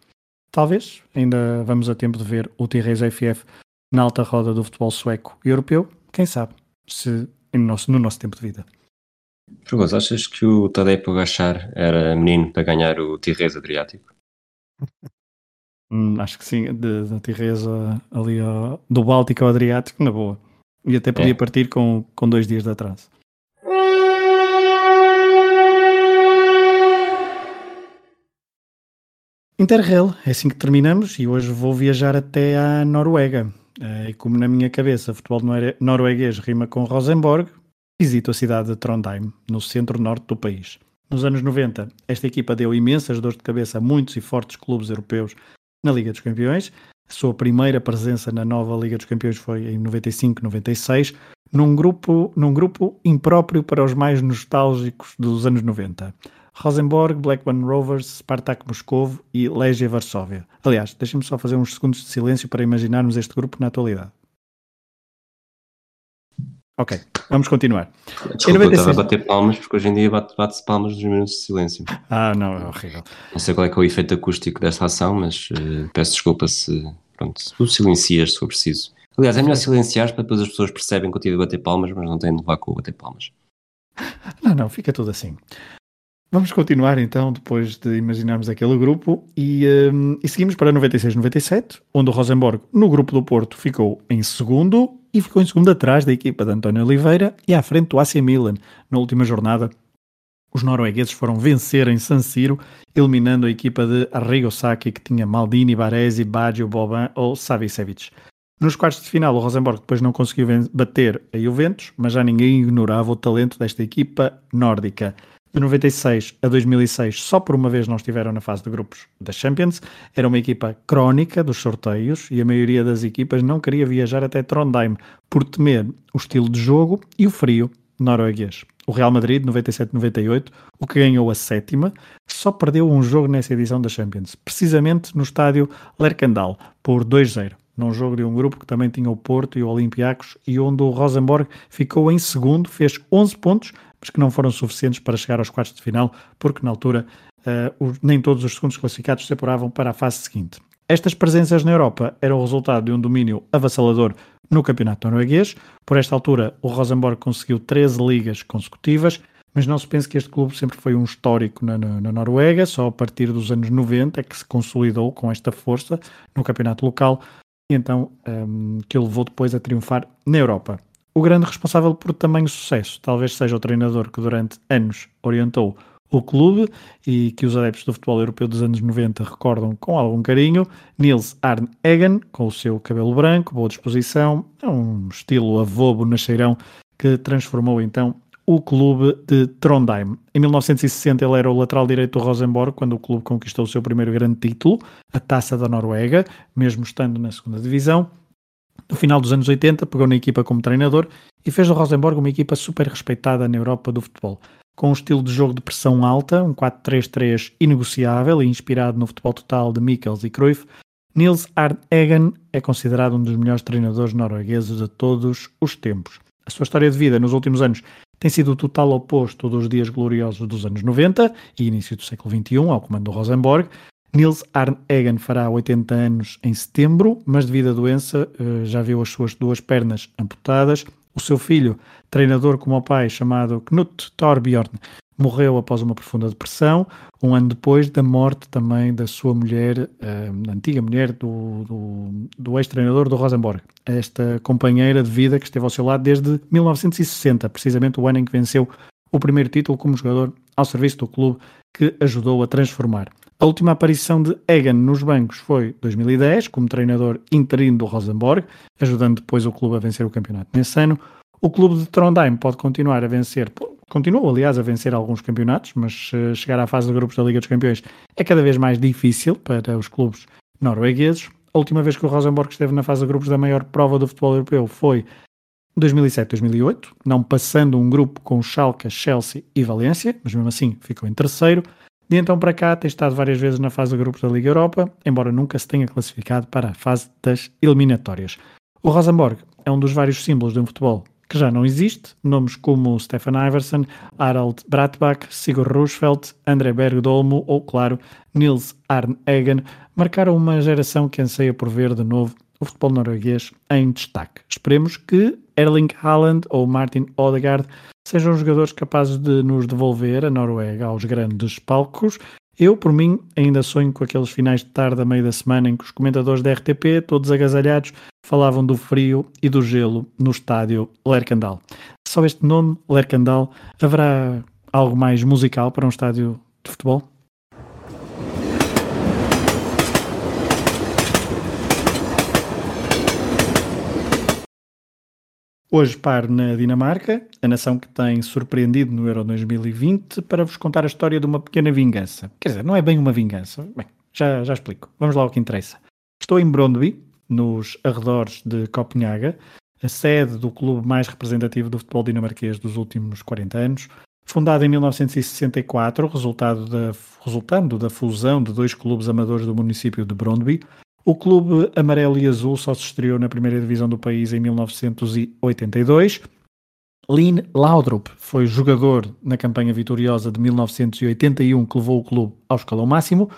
Talvez ainda vamos a tempo de ver o Tirres FF na alta roda do futebol sueco e europeu, quem sabe, se no nosso, no nosso tempo de vida. Pergunto, achas que o Tadej Pogacar era menino para ganhar o Tirres Adriático? hum, acho que sim, da Tirres ali ao, do Báltico ao Adriático, na boa. E até podia é. partir com, com dois dias de atraso. Interrail, é assim que terminamos e hoje vou viajar até à Noruega. Eh, e como na minha cabeça futebol norueguês rima com Rosenborg, visito a cidade de Trondheim, no centro-norte do país. Nos anos 90, esta equipa deu imensas dores de cabeça a muitos e fortes clubes europeus na Liga dos Campeões. A sua primeira presença na nova Liga dos Campeões foi em 95-96, num grupo, num grupo impróprio para os mais nostálgicos dos anos 90. Rosenborg, Blackburn Rovers, Spartak Moscovo e Legia Varsóvia. Aliás, deixem-me só fazer uns segundos de silêncio para imaginarmos este grupo na atualidade. Ok, vamos continuar. Desculpa, eu estava a bater palmas porque hoje em dia bate-se bate palmas nos minutos de silêncio. Ah, não, é horrível. Não sei qual é, é o efeito acústico desta ação, mas uh, peço desculpa se, pronto, se tu silencias se for preciso. Aliás, é melhor silenciar para depois as pessoas percebem que eu tive a bater palmas, mas não têm de levar com o bater palmas. Não, não, fica tudo assim. Vamos continuar então, depois de imaginarmos aquele grupo, e, um, e seguimos para 96-97, onde o Rosenborg, no grupo do Porto, ficou em segundo e ficou em segundo atrás da equipa de António Oliveira e à frente do AC Milan. Na última jornada, os noruegueses foram vencer em San Siro, eliminando a equipa de Arrigo Sacchi, que tinha Maldini, Baresi, Baggio, Boban ou Savicevic. Nos quartos de final, o Rosenborg depois não conseguiu bater a Juventus, mas já ninguém ignorava o talento desta equipa nórdica. De 96 a 2006, só por uma vez não estiveram na fase de grupos da Champions. Era uma equipa crónica dos sorteios e a maioria das equipas não queria viajar até Trondheim por temer o estilo de jogo e o frio norueguês. O Real Madrid, 97-98, o que ganhou a sétima, só perdeu um jogo nessa edição da Champions, precisamente no estádio Lerkendal, por 2-0 num jogo de um grupo que também tinha o Porto e o Olympiacos e onde o Rosenborg ficou em segundo, fez 11 pontos, mas que não foram suficientes para chegar aos quartos de final, porque na altura uh, nem todos os segundos classificados se apuravam para a fase seguinte. Estas presenças na Europa eram o resultado de um domínio avassalador no campeonato norueguês. Por esta altura, o Rosenborg conseguiu 13 ligas consecutivas, mas não se pense que este clube sempre foi um histórico na, na, na, Noruega, só a partir dos anos 90 é que se consolidou com esta força no campeonato local e então um, que o levou depois a triunfar na Europa. O grande responsável por tamanho sucesso talvez seja o treinador que durante anos orientou o clube e que os adeptos do futebol europeu dos anos 90 recordam com algum carinho, Nils Arne Egan, com o seu cabelo branco, boa disposição, é um estilo avobo nasceirão que transformou então o clube de Trondheim. Em 1960 ele era o lateral direito do Rosenborg quando o clube conquistou o seu primeiro grande título, a Taça da Noruega, mesmo estando na segunda divisão. No final dos anos 80, pegou na equipa como treinador e fez do Rosenborg uma equipa super respeitada na Europa do futebol. Com um estilo de jogo de pressão alta, um 4-3-3 inegociável e inspirado no futebol total de Mikkels e Cruyff, Nils Arne Eggen é considerado um dos melhores treinadores noruegueses de todos os tempos. A sua história de vida nos últimos anos tem sido o total oposto dos dias gloriosos dos anos 90 e início do século XXI, ao comando do Rosenborg, Nils Arne Egan fará 80 anos em setembro, mas devido à doença eh, já viu as suas duas pernas amputadas. O seu filho, treinador como o pai, chamado Knut Torbjorn, morreu após uma profunda depressão, um ano depois da morte também da sua mulher, eh, a antiga mulher do, do, do ex-treinador do Rosenborg, esta companheira de vida que esteve ao seu lado desde 1960, precisamente o ano em que venceu o primeiro título como jogador ao serviço do clube que ajudou a transformar. A última aparição de Egan nos bancos foi 2010, como treinador interino do Rosenborg, ajudando depois o clube a vencer o campeonato nesse ano. O clube de Trondheim pode continuar a vencer, continuou aliás a vencer alguns campeonatos, mas uh, chegar à fase de grupos da Liga dos Campeões é cada vez mais difícil para os clubes noruegueses. A última vez que o Rosenborg esteve na fase de grupos da maior prova do futebol europeu foi 2007-2008, não passando um grupo com Schalke, Chelsea e Valência, mas mesmo assim ficou em terceiro. De então para cá tem estado várias vezes na fase de grupos da Liga Europa, embora nunca se tenha classificado para a fase das eliminatórias. O Rosenborg é um dos vários símbolos de um futebol que já não existe. Nomes como Stefan Iverson, Harald Bratbach, Sigurd Roosevelt, André Bergdolmo ou, claro, Nils Arne Eggen marcaram uma geração que anseia por ver de novo o futebol norueguês em destaque. Esperemos que Erling Haaland ou Martin Odegaard sejam jogadores capazes de nos devolver a Noruega aos grandes palcos. Eu, por mim, ainda sonho com aqueles finais de tarde a meio da semana em que os comentadores da RTP, todos agasalhados, falavam do frio e do gelo no estádio Lercandal. Só este nome, Lercandal, haverá algo mais musical para um estádio de futebol? Hoje paro na Dinamarca, a nação que tem surpreendido no Euro 2020, para vos contar a história de uma pequena vingança. Quer dizer, não é bem uma vingança. Bem, já, já explico. Vamos lá ao que interessa. Estou em Brondby, nos arredores de Copenhaga, a sede do clube mais representativo do futebol dinamarquês dos últimos 40 anos. Fundado em 1964, resultado da, resultando da fusão de dois clubes amadores do município de Brondby, o clube amarelo e azul só se estreou na primeira divisão do país em 1982. Lynn Laudrup foi jogador na campanha vitoriosa de 1981 que levou o clube ao escalão máximo.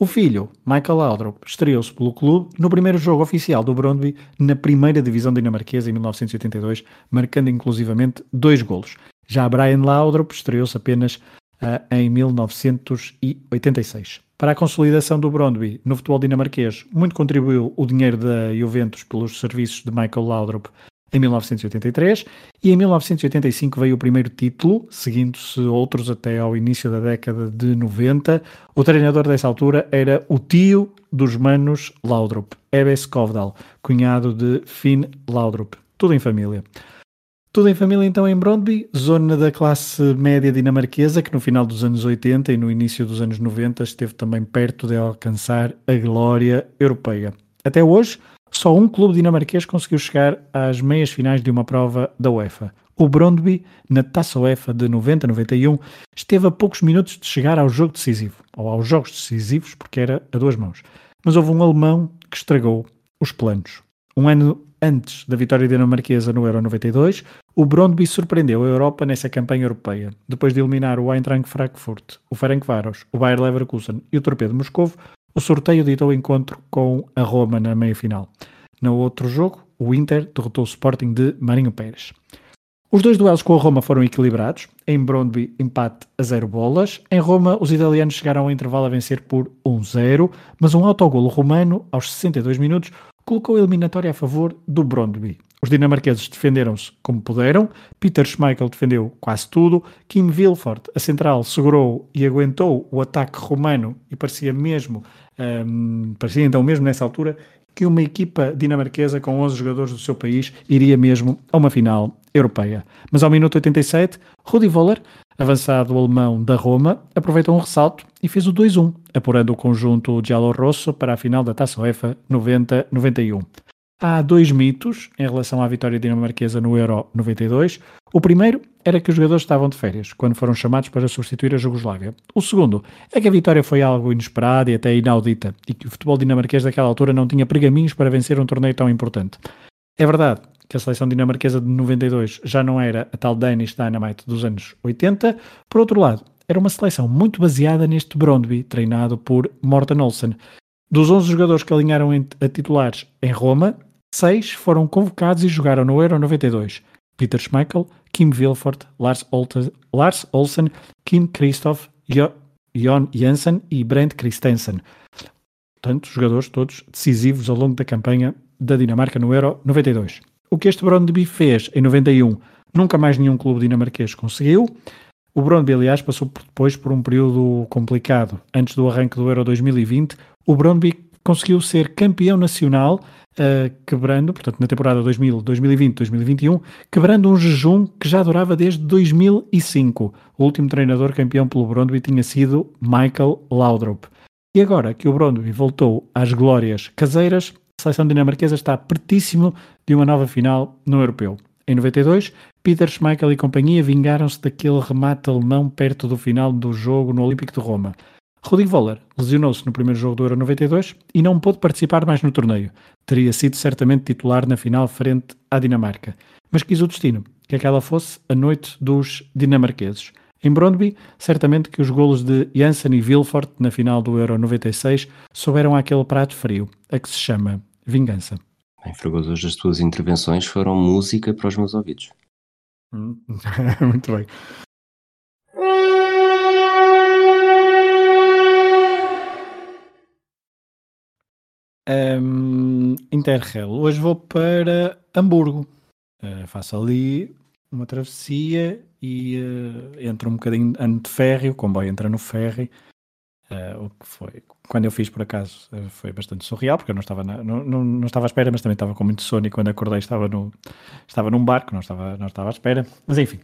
O filho, Michael Laudrup, estreou-se pelo clube no primeiro jogo oficial do Brondby na primeira divisão dinamarquesa em 1982, marcando inclusivamente dois golos. Já Brian Laudrup estreou-se apenas uh, em 1986. Para a consolidação do Brondby no futebol dinamarquês, muito contribuiu o dinheiro da Juventus pelos serviços de Michael Laudrup em 1983 e em 1985 veio o primeiro título, seguindo-se outros até ao início da década de 90. O treinador dessa altura era o tio dos manos Laudrup, Ebbe Skovdal, cunhado de Finn Laudrup. Tudo em família. Tudo em família então em Brondby, zona da classe média dinamarquesa que no final dos anos 80 e no início dos anos 90 esteve também perto de alcançar a glória europeia. Até hoje, só um clube dinamarquês conseguiu chegar às meias finais de uma prova da UEFA. O Brondby, na Taça UEFA de 90-91, esteve a poucos minutos de chegar ao jogo decisivo, ou aos jogos decisivos, porque era a duas mãos. Mas houve um alemão que estragou os planos. Um ano antes da vitória dinamarquesa no Euro 92, o Brondby surpreendeu a Europa nessa campanha europeia. Depois de eliminar o Eintracht Frankfurt, o Ferencváros, o Bayer Leverkusen e o Torpedo Moscovo, o sorteio ditou encontro com a Roma na meia-final. No outro jogo, o Inter derrotou o Sporting de Marinho Pérez. Os dois duelos com a Roma foram equilibrados. Em Brondby, empate a zero bolas. Em Roma, os italianos chegaram ao intervalo a vencer por 1-0, mas um autogolo romano, aos 62 minutos, colocou a eliminatória a favor do Brondby. Os dinamarqueses defenderam-se como puderam, Peter Schmeichel defendeu quase tudo, Kim Wilford, a central, segurou e aguentou o ataque romano e parecia mesmo, um, parecia então mesmo nessa altura, que uma equipa dinamarquesa com 11 jogadores do seu país iria mesmo a uma final europeia. Mas ao minuto 87, Rudi Voller, avançado alemão da Roma, aproveitou um ressalto e fez o 2-1, apurando o conjunto Giallo-Rosso para a final da Taça UEFA 90-91. Há dois mitos em relação à vitória dinamarquesa no Euro 92. O primeiro era que os jogadores estavam de férias quando foram chamados para substituir a Jugoslávia. O segundo é que a vitória foi algo inesperado e até inaudita e que o futebol dinamarquês daquela altura não tinha pergaminhos para vencer um torneio tão importante. É verdade que a seleção dinamarquesa de 92 já não era a tal Danish Dynamite dos anos 80. Por outro lado, era uma seleção muito baseada neste Brondby, treinado por Morten Olsen. Dos 11 jogadores que alinharam a titulares em Roma, Seis foram convocados e jogaram no Euro 92. Peter Schmeichel, Kim Wilford, Lars, Lars Olsen, Kim Christoph, Jon Jensen e Brent Christensen. Portanto, jogadores todos decisivos ao longo da campanha da Dinamarca no Euro 92. O que este Brondby fez em 91 nunca mais nenhum clube dinamarquês conseguiu. O Brondby, aliás, passou depois por um período complicado. Antes do arranque do Euro 2020, o Brondby conseguiu ser campeão nacional, uh, quebrando, portanto, na temporada 2000, 2020, 2021, quebrando um jejum que já durava desde 2005. O último treinador campeão pelo Brondby tinha sido Michael Laudrup. E agora que o Brondby voltou às glórias caseiras, a seleção dinamarquesa está pertíssimo de uma nova final no Europeu. Em 92, Peter Schmeichel e companhia vingaram-se daquele remate alemão perto do final do jogo no Olímpico de Roma. Rudi Voller lesionou-se no primeiro jogo do Euro 92 e não pôde participar mais no torneio. Teria sido certamente titular na final frente à Dinamarca. Mas quis o destino que aquela fosse a noite dos dinamarqueses. Em Brondby, certamente que os golos de Janssen e Vilfort na final do Euro 96 souberam aquele prato frio, a que se chama vingança. Bem, Fragoso, hoje as tuas intervenções foram música para os meus ouvidos. Hum, muito bem. Um, Interrail. Hoje vou para Hamburgo. Uh, faço ali uma travessia e uh, entro um bocadinho de ferry, o comboio entra no ferry, uh, o que foi, quando eu fiz por acaso, uh, foi bastante surreal, porque eu não estava, na, não, não, não, estava à espera, mas também estava com muito sono e quando acordei estava, no, estava num barco, não estava, não estava à espera, mas enfim.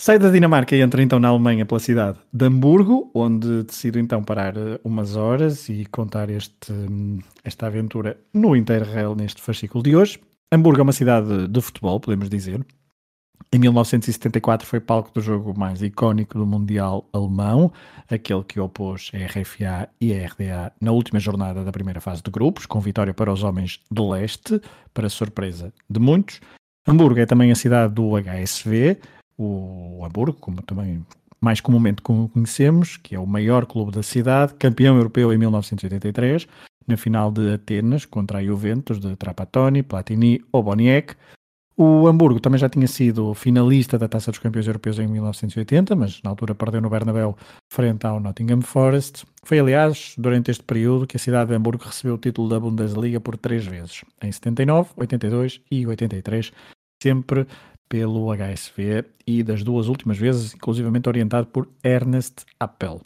Saio da Dinamarca e entro então na Alemanha pela cidade de Hamburgo, onde decido então parar umas horas e contar este, esta aventura no Interrail neste fascículo de hoje. Hamburgo é uma cidade de futebol, podemos dizer, em 1974 foi palco do jogo mais icónico do Mundial Alemão, aquele que opôs a RFA e a RDA na última jornada da primeira fase de grupos, com vitória para os homens do leste, para surpresa de muitos. Hamburgo é também a cidade do HSV, o Hamburgo, como também mais comumente conhecemos, que é o maior clube da cidade, campeão europeu em 1983, na final de Atenas contra a Juventus de Trapattoni, Platini ou Boniek, o Hamburgo também já tinha sido finalista da Taça dos Campeões Europeus em 1980, mas na altura perdeu no Bernabéu frente ao Nottingham Forest. Foi, aliás, durante este período que a cidade de Hamburgo recebeu o título da Bundesliga por três vezes, em 79, 82 e 83, sempre pelo HSV e das duas últimas vezes, inclusivamente orientado por Ernest Appel.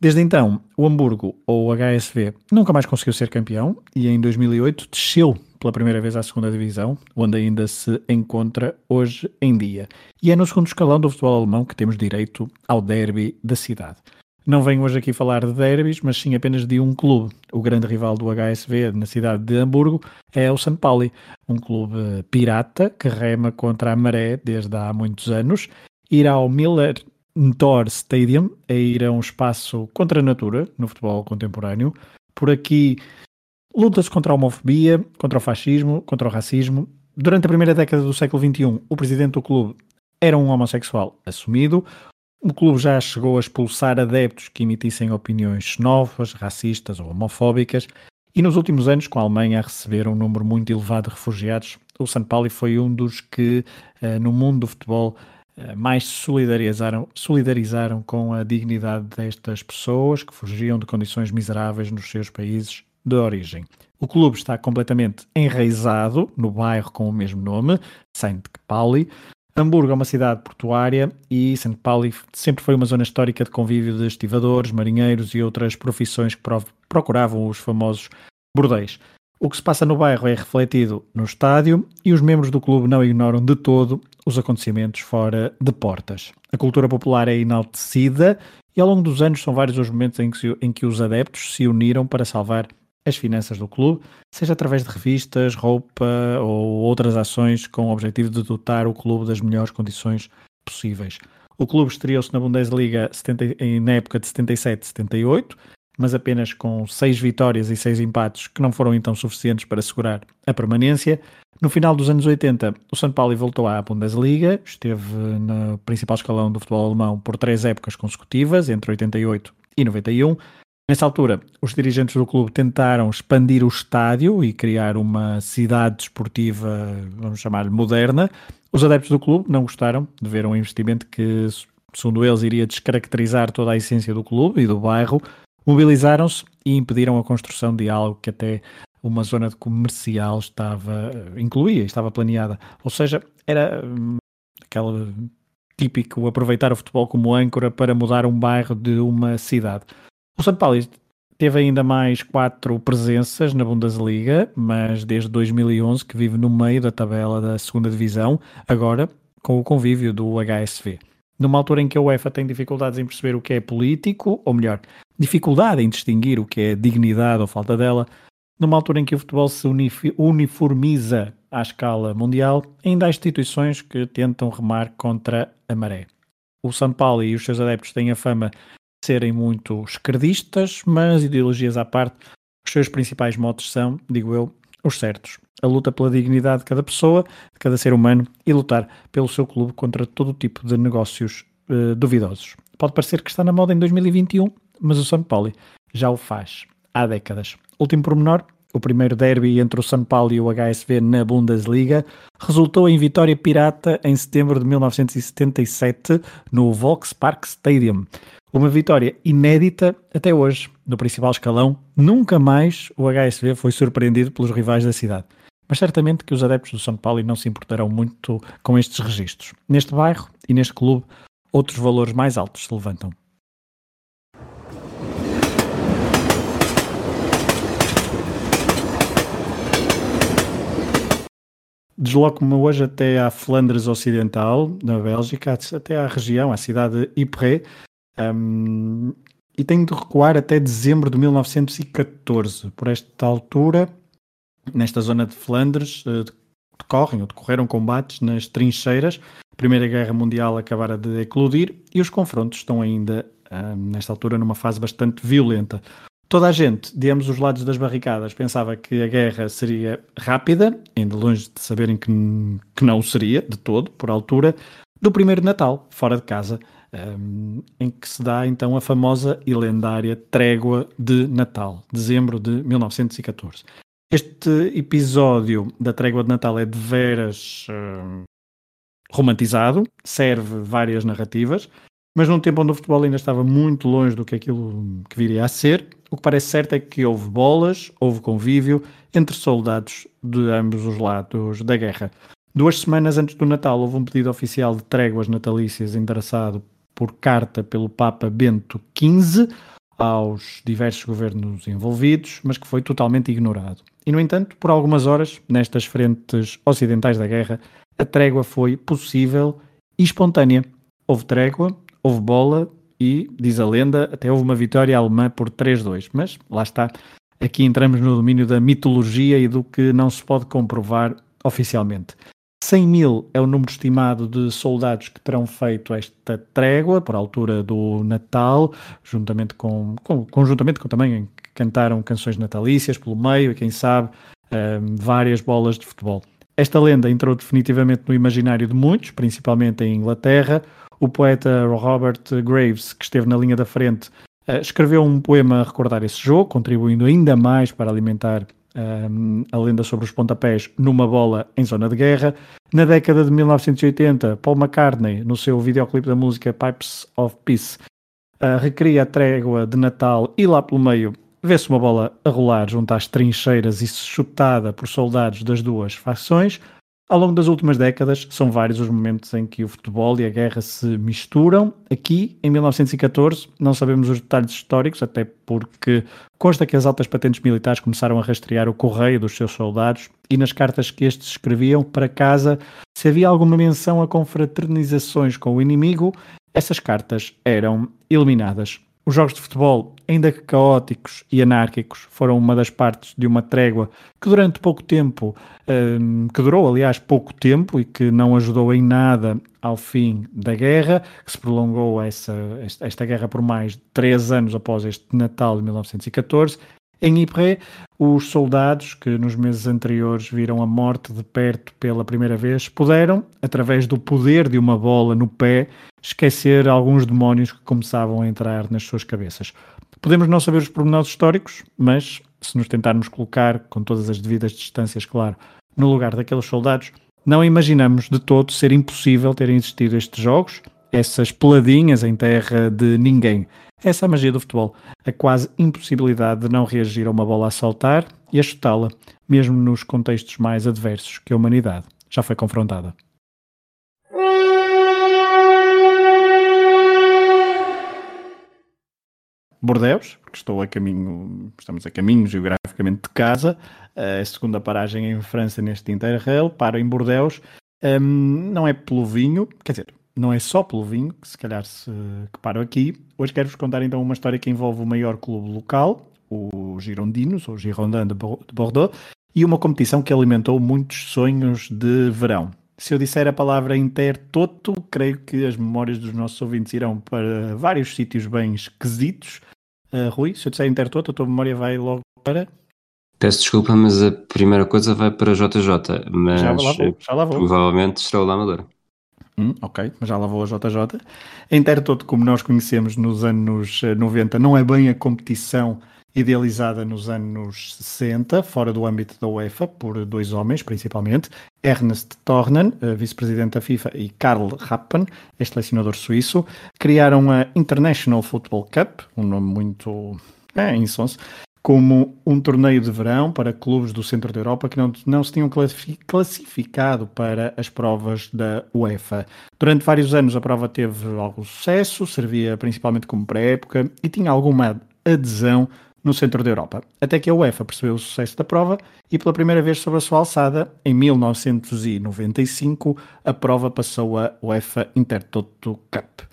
Desde então, o Hamburgo, ou HSV, nunca mais conseguiu ser campeão e em 2008 desceu pela primeira vez à segunda divisão, onde ainda se encontra hoje em dia. E é no segundo escalão do futebol alemão que temos direito ao derby da cidade. Não venho hoje aqui falar de derbys, mas sim apenas de um clube. O grande rival do HSV na cidade de Hamburgo é o St. Pauli, um clube pirata que rema contra a maré desde há muitos anos. Ir ao Miller Thor Stadium é ir a um espaço contra a natura no futebol contemporâneo. Por aqui luta-se contra a homofobia, contra o fascismo, contra o racismo. Durante a primeira década do século XXI, o presidente do clube era um homossexual assumido. O clube já chegou a expulsar adeptos que emitissem opiniões xenófobas, racistas ou homofóbicas. E nos últimos anos, com a Alemanha a receber um número muito elevado de refugiados, o São Paulo foi um dos que, eh, no mundo do futebol, eh, mais se solidarizaram, solidarizaram com a dignidade destas pessoas que fugiam de condições miseráveis nos seus países de origem. O clube está completamente enraizado no bairro com o mesmo nome, Saint Pauli. Hamburgo é uma cidade portuária e Saint Pauli sempre foi uma zona histórica de convívio de estivadores, marinheiros e outras profissões que procuravam os famosos bordéis. O que se passa no bairro é refletido no estádio e os membros do clube não ignoram de todo os acontecimentos fora de portas. A cultura popular é enaltecida e ao longo dos anos são vários os momentos em que, em que os adeptos se uniram para salvar as finanças do clube, seja através de revistas, roupa ou outras ações com o objetivo de dotar o clube das melhores condições possíveis. O clube estreou-se na Bundesliga 70, na época de 77-78, mas apenas com seis vitórias e seis empates que não foram então suficientes para assegurar a permanência. No final dos anos 80, o São Paulo voltou à Bundesliga, esteve no principal escalão do futebol alemão por três épocas consecutivas, entre 88 e 91, Nessa altura, os dirigentes do clube tentaram expandir o estádio e criar uma cidade desportiva, vamos chamar moderna. Os adeptos do clube não gostaram de ver um investimento que, segundo eles, iria descaracterizar toda a essência do clube e do bairro. Mobilizaram-se e impediram a construção de algo que até uma zona comercial estava incluía, estava planeada. Ou seja, era hum, aquela típico aproveitar o futebol como âncora para mudar um bairro de uma cidade. O São Paulo teve ainda mais quatro presenças na Bundesliga, mas desde 2011 que vive no meio da tabela da segunda divisão, agora com o convívio do HSV. Numa altura em que a UEFA tem dificuldades em perceber o que é político, ou melhor, dificuldade em distinguir o que é dignidade ou falta dela, numa altura em que o futebol se uniformiza à escala mundial, ainda há instituições que tentam remar contra a maré. O São Paulo e os seus adeptos têm a fama serem muito esquerdistas, mas ideologias à parte, os seus principais motos são, digo eu, os certos. A luta pela dignidade de cada pessoa, de cada ser humano e lutar pelo seu clube contra todo tipo de negócios uh, duvidosos. Pode parecer que está na moda em 2021, mas o São Paulo já o faz há décadas. Último pormenor, o primeiro derby entre o São Paulo e o HSV na Bundesliga resultou em vitória pirata em setembro de 1977 no Volkspark Stadium. Uma vitória inédita até hoje no principal escalão. Nunca mais o HSV foi surpreendido pelos rivais da cidade. Mas certamente que os adeptos do São Paulo não se importarão muito com estes registros. Neste bairro e neste clube, outros valores mais altos se levantam. Desloco-me hoje até à Flandres Ocidental, na Bélgica, até à região, à cidade de Ypres, um, e tenho de recuar até dezembro de 1914. Por esta altura, nesta zona de Flandres, eh, decorrem ou decorreram combates nas trincheiras. A Primeira Guerra Mundial acabara de eclodir e os confrontos estão ainda, nesta altura, numa fase bastante violenta. Toda a gente, de ambos os lados das barricadas, pensava que a guerra seria rápida, ainda longe de saberem que, que não seria, de todo, por altura, do primeiro Natal, fora de casa, um, em que se dá então a famosa e lendária Trégua de Natal, dezembro de 1914. Este episódio da Trégua de Natal é de veras um, romantizado, serve várias narrativas, mas num tempo onde o futebol ainda estava muito longe do que aquilo que viria a ser, o que parece certo é que houve bolas, houve convívio entre soldados de ambos os lados da guerra. Duas semanas antes do Natal houve um pedido oficial de tréguas natalícias endereçado por carta pelo Papa Bento XV aos diversos governos envolvidos, mas que foi totalmente ignorado. E, no entanto, por algumas horas, nestas frentes ocidentais da guerra, a trégua foi possível e espontânea. Houve trégua, houve bola e, diz a lenda, até houve uma vitória alemã por 3-2. Mas lá está, aqui entramos no domínio da mitologia e do que não se pode comprovar oficialmente. 100 mil é o número estimado de soldados que terão feito esta trégua por altura do Natal, juntamente com, com conjuntamente com também cantaram canções natalícias pelo meio e quem sabe um, várias bolas de futebol. Esta lenda entrou definitivamente no imaginário de muitos, principalmente em Inglaterra, o poeta Robert Graves, que esteve na linha da frente, uh, escreveu um poema a recordar esse jogo, contribuindo ainda mais para alimentar uh, a lenda sobre os pontapés numa bola em zona de guerra. Na década de 1980, Paul McCartney, no seu videoclipe da música Pipes of Peace, uh, recria a trégua de Natal e lá pelo meio vê-se uma bola a rolar junto às trincheiras e chutada por soldados das duas facções. Ao longo das últimas décadas, são vários os momentos em que o futebol e a guerra se misturam. Aqui, em 1914, não sabemos os detalhes históricos, até porque consta que as altas patentes militares começaram a rastrear o correio dos seus soldados e nas cartas que estes escreviam para casa, se havia alguma menção a confraternizações com o inimigo, essas cartas eram eliminadas. Os jogos de futebol, ainda que caóticos e anárquicos, foram uma das partes de uma trégua que durante pouco tempo, um, que durou aliás pouco tempo e que não ajudou em nada ao fim da guerra, que se prolongou essa, esta guerra por mais de três anos após este Natal de 1914 em Ypres, os soldados que nos meses anteriores viram a morte de perto pela primeira vez puderam, através do poder de uma bola no pé, esquecer alguns demónios que começavam a entrar nas suas cabeças. Podemos não saber os pormenores históricos, mas se nos tentarmos colocar, com todas as devidas distâncias, claro, no lugar daqueles soldados, não imaginamos de todo ser impossível terem existido estes jogos, essas peladinhas em terra de ninguém. Essa é a magia do futebol, a quase impossibilidade de não reagir a uma bola a saltar e a chutá-la, mesmo nos contextos mais adversos que a humanidade já foi confrontada. Bordeus, porque estou a caminho, estamos a caminho geograficamente de casa, eh, a segunda paragem em França neste Interrail, paro em Bordeus, um, não é pelo vinho, quer dizer, não é só pelo vinho, que se calhar se, que paro aqui. Hoje quero-vos contar então uma história que envolve o maior clube local, o Girondinos, ou Girondin de Bordeaux, e uma competição que alimentou muitos sonhos de verão. Se eu disser a palavra Intertoto, creio que as memórias dos nossos ouvintes irão para vários sítios bem esquisitos. Uh, Rui, se eu disser Intertoto, a tua memória vai logo para. Peço desculpa, mas a primeira coisa vai para JJ, mas já lá vou, já lá vou. provavelmente será o da Amadora. Hum, ok, mas já lá vou a JJ. A Intertoto, como nós conhecemos nos anos 90, não é bem a competição idealizada nos anos 60, fora do âmbito da UEFA, por dois homens principalmente, Ernest Tornen, eh, vice-presidente da FIFA, e Karl Rappen, ex-selecionador suíço, criaram a International Football Cup, um nome muito é, insonso, como um torneio de verão para clubes do centro da Europa que não, não se tinham classificado para as provas da UEFA. Durante vários anos a prova teve algum sucesso, servia principalmente como pré-época e tinha alguma adesão no centro da Europa. Até que a UEFA percebeu o sucesso da prova e, pela primeira vez sobre a sua alçada, em 1995, a prova passou a UEFA Intertoto Cup.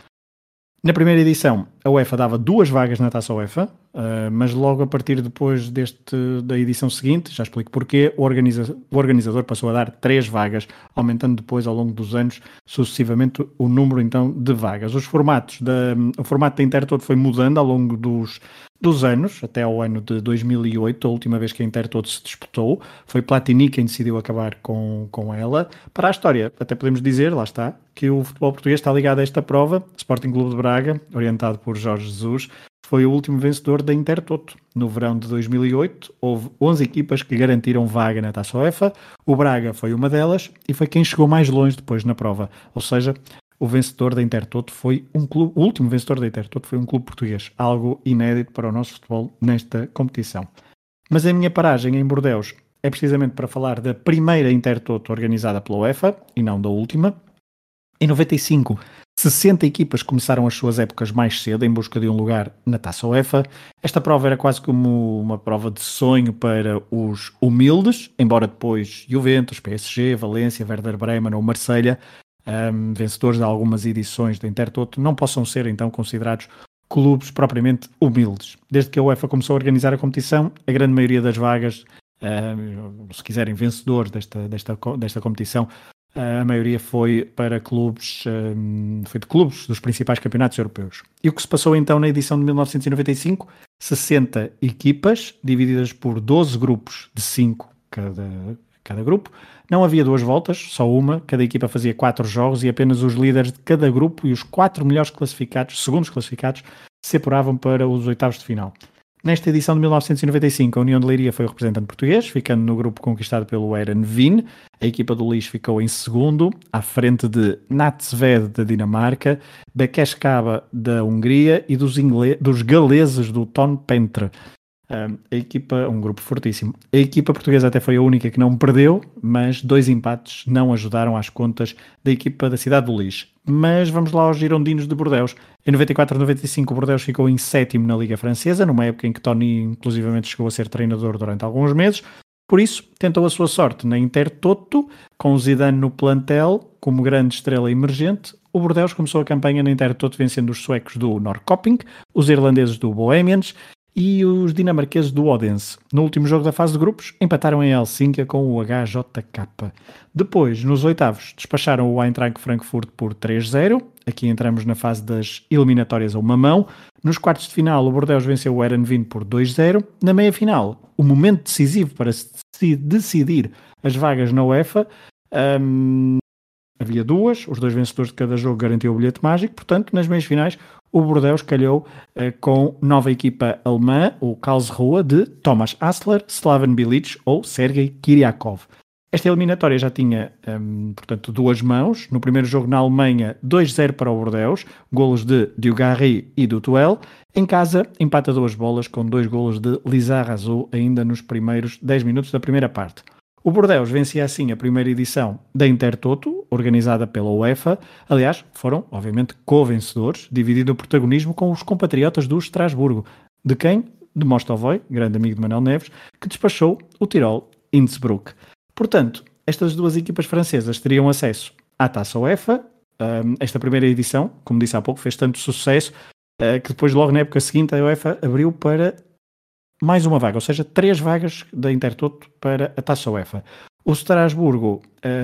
Na primeira edição, a UEFA dava duas vagas na taça UEFA, uh, mas logo a partir depois deste, da edição seguinte, já explico porquê, o, organiza, o organizador passou a dar três vagas, aumentando depois ao longo dos anos sucessivamente o número então de vagas. Os formatos da, o formato da Intertoto foi mudando ao longo dos, dos anos, até ao ano de 2008, a última vez que a Intertoto se disputou, foi Platini quem decidiu acabar com, com ela. Para a história, até podemos dizer, lá está, que o futebol português está ligado a esta prova. Sporting Clube de Braga, orientado por Jorge Jesus, foi o último vencedor da Intertoto. No verão de 2008, houve 11 equipas que garantiram vaga na Taça UEFA. O Braga foi uma delas e foi quem chegou mais longe depois na prova. Ou seja, o vencedor da Intertoto foi um clube, o último vencedor da Intertoto foi um clube português, algo inédito para o nosso futebol nesta competição. Mas a minha paragem em Bordeus é precisamente para falar da primeira Intertoto organizada pela UEFA e não da última. Em 95, 60 equipas começaram as suas épocas mais cedo em busca de um lugar na Taça UEFA. Esta prova era quase como uma prova de sonho para os humildes, embora depois Juventus, PSG, Valência, Werder Bremen ou Marselha um, vencedores de algumas edições da Intertoto, não possam ser então considerados clubes propriamente humildes. Desde que a UEFA começou a organizar a competição, a grande maioria das vagas, um, se quiserem vencedores desta, desta, desta competição, a maioria foi para clubes, um, foi de clubes dos principais campeonatos europeus. E o que se passou então na edição de 1995? 60 equipas, divididas por 12 grupos de 5 cada, cada grupo, não havia duas voltas, só uma, cada equipa fazia quatro jogos e apenas os líderes de cada grupo e os quatro melhores classificados, segundos classificados, se apuravam para os oitavos de final. Nesta edição de 1995, a União de Leiria foi o representante português, ficando no grupo conquistado pelo Eren Vin. A equipa do Lis ficou em segundo, à frente de Natsved da Dinamarca, Bekeskaba da Hungria e dos, dos galeses do Ton Pentre a equipa, um grupo fortíssimo. A equipa portuguesa até foi a única que não perdeu, mas dois empates não ajudaram às contas da equipa da cidade do Lis. Mas vamos lá aos girondinos de Bordeus. Em 94 95 o Bordeus ficou em sétimo na Liga Francesa, numa época em que Tony inclusivamente chegou a ser treinador durante alguns meses. Por isso, tentou a sua sorte na Intertoto, com Zidane no plantel como grande estrela emergente. O Bordeus começou a campanha na Intertoto vencendo os suecos do Norrköping, os irlandeses do Bohemians e os dinamarqueses do Odense. No último jogo da fase de grupos, empataram em Helsínquia com o HJK. Depois, nos oitavos, despacharam o Eintracht Frankfurt por 3-0. Aqui entramos na fase das eliminatórias a uma mão. Nos quartos de final, o Bordeaux venceu o Erenvin por 2-0. Na meia-final, o momento decisivo para se decidir as vagas na UEFA, um, havia duas, os dois vencedores de cada jogo garantiam o bilhete mágico, portanto, nas meias finais, o Bordeaux calhou eh, com nova equipa alemã, o Karlsruhe, de Thomas Hassler, Slaven Bilic ou Sergei Kiriakov. Esta eliminatória já tinha, um, portanto, duas mãos. No primeiro jogo na Alemanha, 2-0 para o Bordeaux, golos de Dugarry e do Tuel. Em casa, empata duas bolas com dois golos de Lizarrazu ainda nos primeiros 10 minutos da primeira parte. O Bordeaux vencia assim a primeira edição da Intertoto, organizada pela UEFA. Aliás, foram, obviamente, co-vencedores, dividindo o protagonismo com os compatriotas do Estrasburgo, de quem? De Mostovoy, grande amigo de Manuel Neves, que despachou o Tirol Innsbruck. Portanto, estas duas equipas francesas teriam acesso à Taça UEFA. esta primeira edição, como disse há pouco, fez tanto sucesso uh, que depois, logo na época seguinte, a UEFA abriu para mais uma vaga, ou seja, três vagas da Intertoto para a Taça UEFA. O Strasburgo,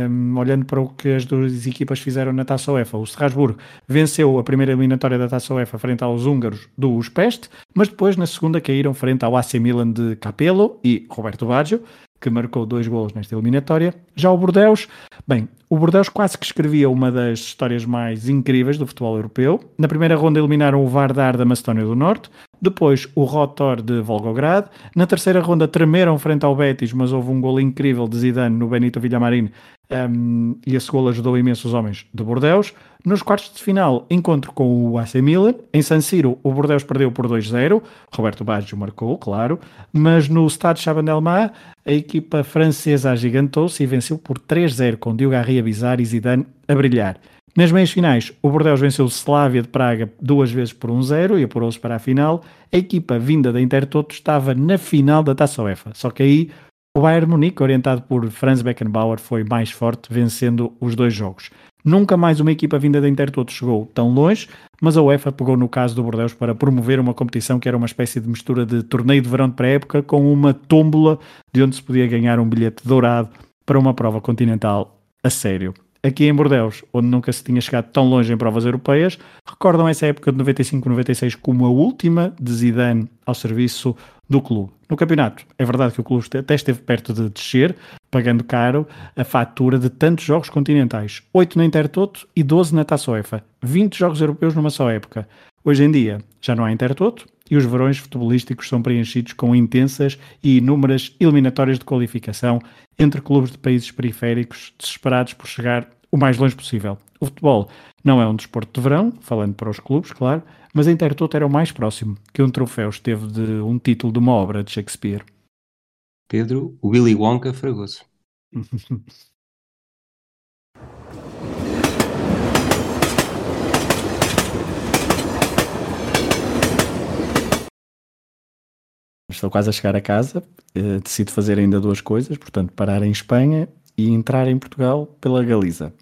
um, olhando para o que as duas equipas fizeram na Taça UEFA, o Strasburgo venceu a primeira eliminatória da Taça UEFA frente aos húngaros do Uspest, mas depois na segunda caíram frente ao AC Milan de Capello e Roberto Baggio, que marcou dois gols nesta eliminatória. Já o Bordeaux, bem, o Bordeaux quase que escrevia uma das histórias mais incríveis do futebol europeu. Na primeira ronda eliminaram o Vardar da Macedónia do Norte, depois o Rotor de Volgograd. Na terceira ronda tremeram frente ao Betis, mas houve um gol incrível de Zidane no Benito Villamarín um, e esse gol ajudou imenso os homens de Bordeaux. Nos quartos de final, encontro com o AC Milan. Em San Siro, o Bordeaux perdeu por 2-0. Roberto Baggio marcou, claro. Mas no Stade Chabandelma, a equipa francesa agigantou-se e venceu por 3-0, com Diogo Arria Bizarre e Zidane a brilhar. Nas meias finais, o Bordeaux venceu o Slavia de Praga duas vezes por 1-0 e apurou-se para a final. A equipa vinda da Intertoto estava na final da Taça UEFA, só que aí o Bayern Munique, orientado por Franz Beckenbauer, foi mais forte, vencendo os dois jogos. Nunca mais uma equipa vinda da Intertoto chegou tão longe, mas a UEFA pegou no caso do Bordeaux para promover uma competição que era uma espécie de mistura de torneio de verão de pré-época com uma tómbola de onde se podia ganhar um bilhete dourado para uma prova continental a sério aqui em Bordeaux, onde nunca se tinha chegado tão longe em provas europeias, recordam essa época de 95-96 como a última de Zidane ao serviço do clube. No campeonato, é verdade que o clube até esteve perto de descer, pagando caro a fatura de tantos jogos continentais. 8 na Intertoto e 12 na Taça UEFA. 20 jogos europeus numa só época. Hoje em dia, já não há Intertoto e os verões futebolísticos são preenchidos com intensas e inúmeras eliminatórias de qualificação entre clubes de países periféricos desesperados por chegar o mais longe possível. O futebol não é um desporto de verão, falando para os clubes, claro, mas a Intertoto era o mais próximo que um troféu esteve de um título de uma obra de Shakespeare. Pedro, Willy Wonka Fragoso. Estou quase a chegar a casa, uh, decido fazer ainda duas coisas, portanto, parar em Espanha e entrar em Portugal pela Galiza.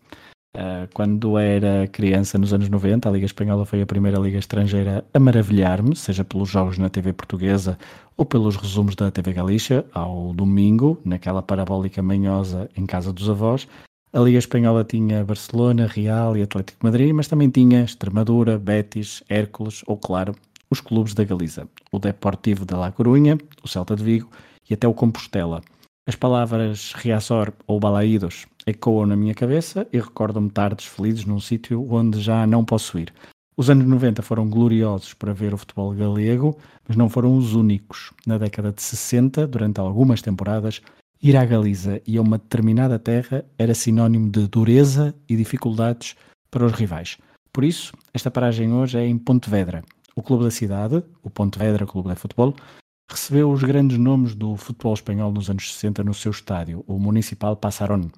Uh, quando era criança, nos anos 90, a Liga Espanhola foi a primeira liga estrangeira a maravilhar-me, seja pelos jogos na TV portuguesa ou pelos resumos da TV Galícia, ao domingo, naquela parabólica manhosa em casa dos avós. A Liga Espanhola tinha Barcelona, Real e Atlético Madrid, mas também tinha Extremadura, Betis, Hércules ou, claro, os clubes da Galiza, o Deportivo de La Coruña, o Celta de Vigo e até o Compostela. As palavras Riazor ou Balaídos ecoam na minha cabeça e recordam-me tardes felizes num sítio onde já não posso ir. Os anos 90 foram gloriosos para ver o futebol galego, mas não foram os únicos. Na década de 60, durante algumas temporadas, ir à Galiza e a uma determinada terra era sinónimo de dureza e dificuldades para os rivais. Por isso, esta paragem hoje é em Pontevedra, o clube da cidade, o Pontevedra Clube de Futebol, recebeu os grandes nomes do futebol espanhol nos anos 60 no seu estádio, o Municipal Passarón.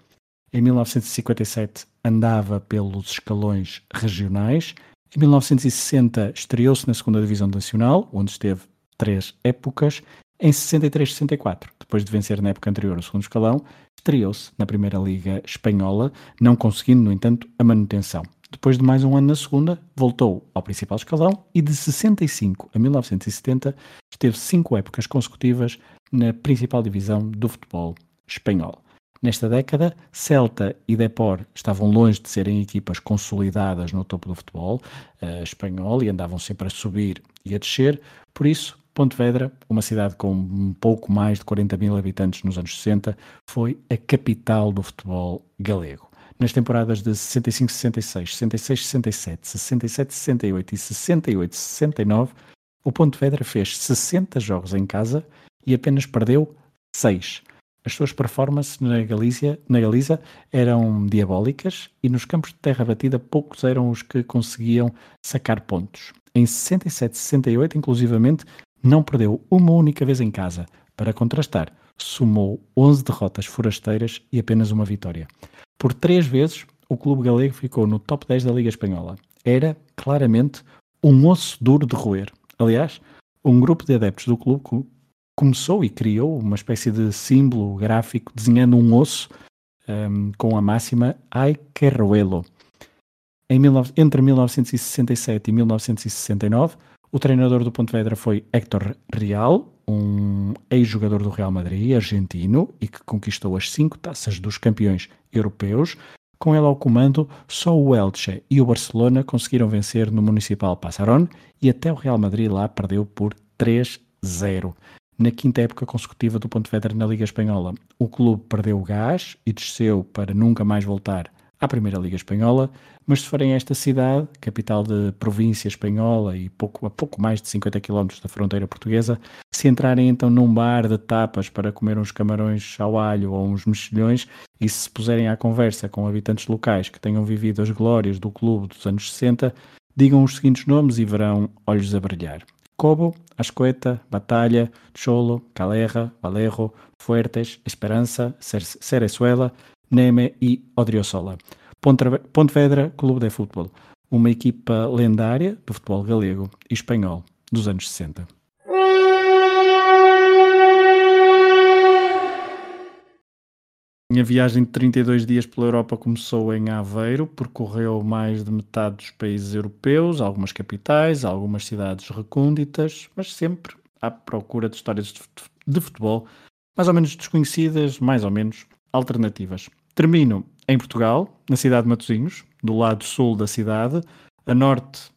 Em 1957 andava pelos escalões regionais. Em 1960 estreou-se na segunda Divisão Nacional, onde esteve três épocas. Em 63-64, depois de vencer na época anterior o segundo escalão, estreou-se na Primeira Liga Espanhola, não conseguindo, no entanto, a manutenção. Depois de mais um ano na segunda, voltou ao principal escalão e de 65 a 1970 esteve cinco épocas consecutivas na principal divisão do futebol espanhol. Nesta década, Celta e Depor estavam longe de serem equipas consolidadas no topo do futebol uh, espanhol e andavam sempre a subir e a descer, por isso Pontevedra, uma cidade com um pouco mais de 40 mil habitantes nos anos 60, foi a capital do futebol galego nas temporadas de 65-66, 66-67, 67-68 e 68-69, o Pontevedra fez 60 jogos em casa e apenas perdeu 6. As suas performances na Galícia, na Galiza eram diabólicas e nos campos de terra batida poucos eram os que conseguiam sacar pontos. Em 67-68, inclusivamente, não perdeu uma única vez em casa. Para contrastar, somou 11 derrotas forasteiras e apenas uma vitória. Por três vezes, o clube galego ficou no top 10 da Liga Espanhola. Era, claramente, um osso duro de roer. Aliás, um grupo de adeptos do clube começou e criou uma espécie de símbolo gráfico desenhando um osso um, com a máxima Ai que roelo. entre 1967 e 1969, o treinador do Pontevedra foi Héctor Real, um ex-jogador do Real Madrid, argentino, e que conquistou as cinco taças dos campeões europeus. Com ele ao comando, só o Elche e o Barcelona conseguiram vencer no Municipal Passarón e até o Real Madrid lá perdeu por 3-0. Na quinta época consecutiva do Pontevedra na Liga Espanhola, o clube perdeu o gás e desceu para nunca mais voltar à Primeira Liga Espanhola, mas se forem a esta cidade, capital de província espanhola e pouco, a pouco mais de 50 km da fronteira portuguesa, se entrarem então num bar de tapas para comer uns camarões ao alho ou uns mexilhões e se puserem à conversa com habitantes locais que tenham vivido as glórias do clube dos anos 60, digam os seguintes nomes e verão olhos a brilhar. Cobo, Ascoeta, Batalha, Cholo, Calerra, Valerro, Fuertes, Esperança, Cerezuela, Neme e Odriozola. Pontevedra Clube de Futebol, uma equipa lendária do futebol galego e espanhol dos anos 60. A viagem de 32 dias pela Europa começou em Aveiro, percorreu mais de metade dos países europeus, algumas capitais, algumas cidades recônditas, mas sempre à procura de histórias de futebol mais ou menos desconhecidas, mais ou menos alternativas. Termino em Portugal, na cidade de Matosinhos, do lado sul da cidade. A norte,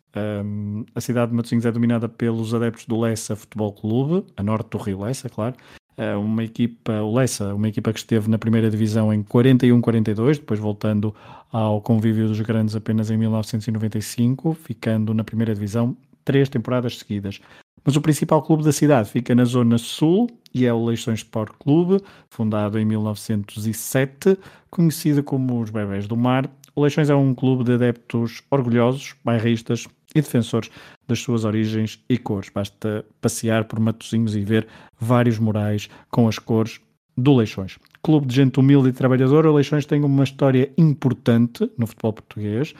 um, a cidade de Matosinhos é dominada pelos adeptos do Lessa Futebol Clube, a norte do Rio Lessa, claro. É uma equipa, o Lessa, uma equipa que esteve na primeira divisão em 41-42, depois voltando ao convívio dos grandes apenas em 1995, ficando na primeira divisão três temporadas seguidas. Mas o principal clube da cidade fica na zona sul e é o Leixões Sport Clube, fundado em 1907, conhecido como os Bebés do Mar. O Leixões é um clube de adeptos orgulhosos, bairristas e defensores das suas origens e cores. Basta passear por Matosinhos e ver vários murais com as cores do Leixões. Clube de gente humilde e trabalhadora, o Leixões tem uma história importante no futebol português.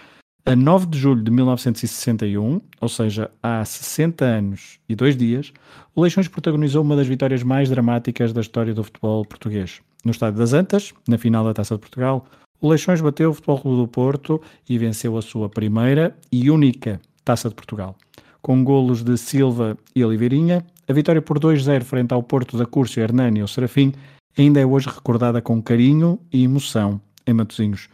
A 9 de julho de 1961, ou seja, há 60 anos e dois dias, o Leixões protagonizou uma das vitórias mais dramáticas da história do futebol português. No Estádio das Antas, na final da Taça de Portugal, o Leixões bateu o Futebol Clube do Porto e venceu a sua primeira e única Taça de Portugal. Com golos de Silva e Oliveirinha, a vitória por 2-0 frente ao Porto da Curso Hernani e o Serafim ainda é hoje recordada com carinho e emoção em Matosinhos.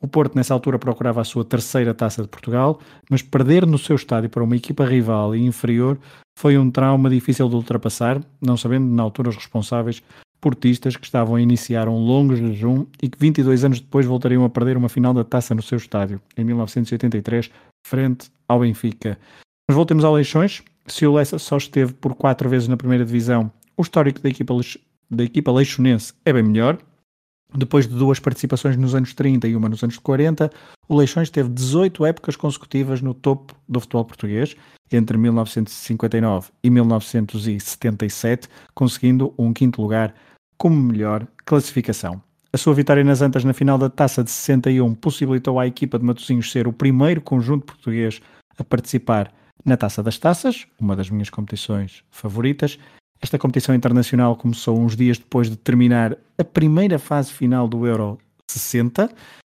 O Porto, nessa altura, procurava a sua terceira taça de Portugal, mas perder no seu estádio para uma equipa rival e inferior foi um trauma difícil de ultrapassar, não sabendo na altura os responsáveis portistas que estavam a iniciar um longo jejum e que 22 anos depois voltariam a perder uma final da taça no seu estádio, em 1983, frente ao Benfica. Mas voltemos ao Leixões. Se o Lessa só esteve por quatro vezes na primeira divisão, o histórico da equipa, da equipa leixonense é bem melhor. Depois de duas participações nos anos 30 e uma nos anos 40, o Leixões teve 18 épocas consecutivas no topo do futebol português, entre 1959 e 1977, conseguindo um quinto lugar como melhor classificação. A sua vitória nas Antas na final da Taça de 61 possibilitou à equipa de Matosinhos ser o primeiro conjunto português a participar na Taça das Taças, uma das minhas competições favoritas, esta competição internacional começou uns dias depois de terminar a primeira fase final do Euro 60.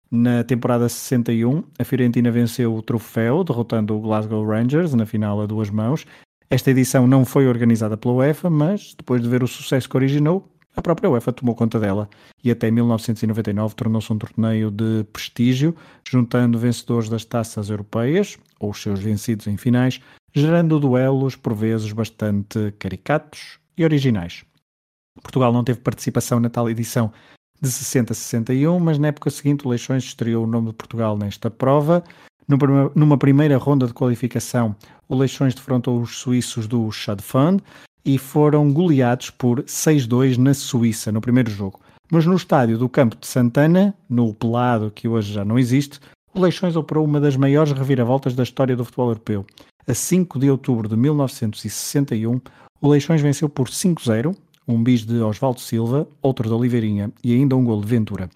Na temporada 61, a Fiorentina venceu o troféu, derrotando o Glasgow Rangers na final a duas mãos. Esta edição não foi organizada pela UEFA, mas depois de ver o sucesso que originou, a própria UEFA tomou conta dela e até 1999 tornou-se um torneio de prestígio, juntando vencedores das taças europeias, ou os seus vencidos em finais, gerando duelos por vezes bastante caricatos e originais. Portugal não teve participação na tal edição de 60 a 61, mas na época seguinte o Leixões estreou o nome de Portugal nesta prova. Numa primeira ronda de qualificação, o Leixões defrontou os suíços do Fund e foram goleados por 6-2 na Suíça no primeiro jogo. Mas no estádio do Campo de Santana, no pelado que hoje já não existe, o Leixões operou uma das maiores reviravoltas da história do futebol europeu. A 5 de outubro de 1961, o Leixões venceu por 5-0 um bis de Osvaldo Silva, outro de Oliveirinha e ainda um gol de Ventura.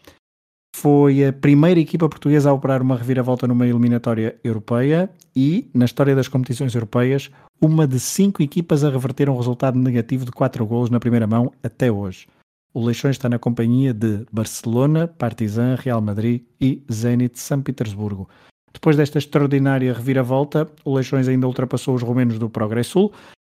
Foi a primeira equipa portuguesa a operar uma reviravolta numa eliminatória europeia e, na história das competições europeias, uma de cinco equipas a reverter um resultado negativo de quatro golos na primeira mão até hoje. O Leixões está na companhia de Barcelona, Partizan, Real Madrid e Zenit São Petersburgo. Depois desta extraordinária reviravolta, o Leixões ainda ultrapassou os romenos do Progresso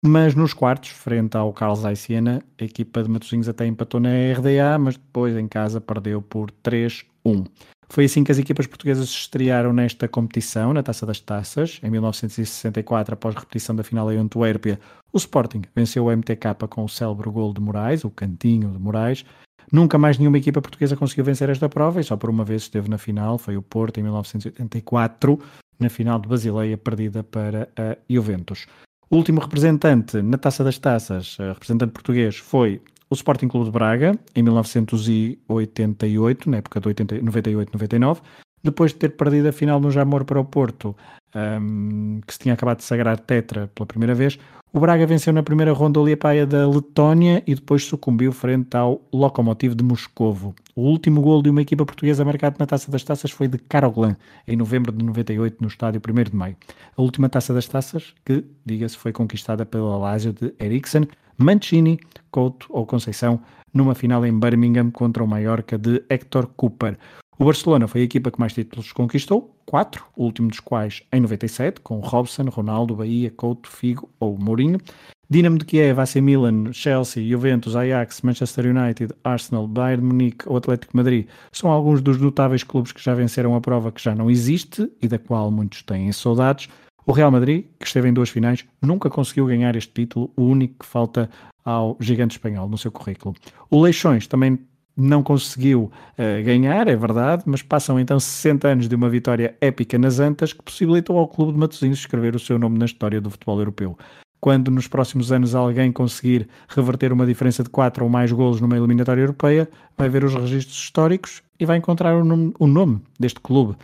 mas nos quartos, frente ao Carlos Siena, a equipa de Matosinhos até empatou na RDA, mas depois em casa perdeu por 3-1. Foi assim que as equipas portuguesas se estrearam nesta competição, na Taça das Taças. Em 1964, após repetição da final em Antuérpia, o Sporting venceu o MTK com o célebre gol de Moraes, o cantinho de Moraes. Nunca mais nenhuma equipa portuguesa conseguiu vencer esta prova e só por uma vez esteve na final, foi o Porto em 1984, na final de Basileia, perdida para a Juventus. O último representante na Taça das Taças, eh, representante português, foi o Sporting Clube de Braga, em 1988, na época de 98-99, depois de ter perdido a final no Jamor para o Porto, um, que se tinha acabado de sagrar tetra pela primeira vez, o Braga venceu na primeira ronda o Liepaia da Letónia e depois sucumbiu frente ao Lokomotiv de Moscovo. O último gol de uma equipa portuguesa marcado na Taça das Taças foi de Caroglan, em novembro de 98, no estádio 1 de Maio. A última Taça das Taças, que, diga-se, foi conquistada pela Lazio de Eriksen, Mancini, Couto ou Conceição, numa final em Birmingham contra o Mallorca de Hector Cooper. O Barcelona foi a equipa que mais títulos conquistou, quatro, o último dos quais em 97, com Robson, Ronaldo, Bahia, Couto, Figo ou Mourinho. Dinamo de Kiev, AC Milan, Chelsea, Juventus, Ajax, Manchester United, Arsenal, Bayern Munique ou Atlético Madrid são alguns dos notáveis clubes que já venceram a prova que já não existe e da qual muitos têm saudades. O Real Madrid, que esteve em duas finais, nunca conseguiu ganhar este título, o único que falta ao gigante espanhol no seu currículo. O Leixões também não conseguiu uh, ganhar, é verdade, mas passam então 60 anos de uma vitória épica nas Antas que possibilitou ao Clube de Matosinhos escrever o seu nome na história do futebol europeu. Quando nos próximos anos alguém conseguir reverter uma diferença de 4 ou mais golos numa eliminatória europeia, vai ver os registros históricos e vai encontrar o nome, o nome deste clube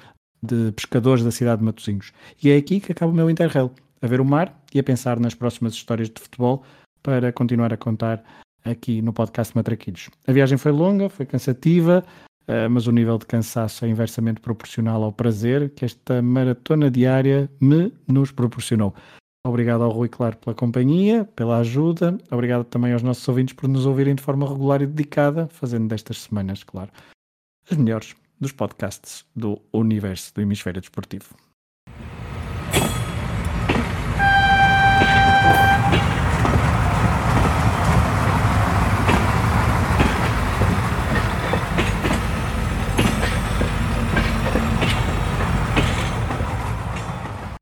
de pescadores da cidade de Matosinhos. E é aqui que acaba o meu interrail, a ver o mar e a pensar nas próximas histórias de futebol para continuar a contar aqui no podcast Matraquilhos. A viagem foi longa, foi cansativa, uh, mas o nível de cansaço é inversamente proporcional ao prazer que esta maratona diária me nos proporcionou. Obrigado ao Rui Claro pela companhia, pela ajuda. Obrigado também aos nossos ouvintes por nos ouvirem de forma regular e dedicada, fazendo destas semanas, claro, as melhores dos podcasts do universo do hemisfério desportivo.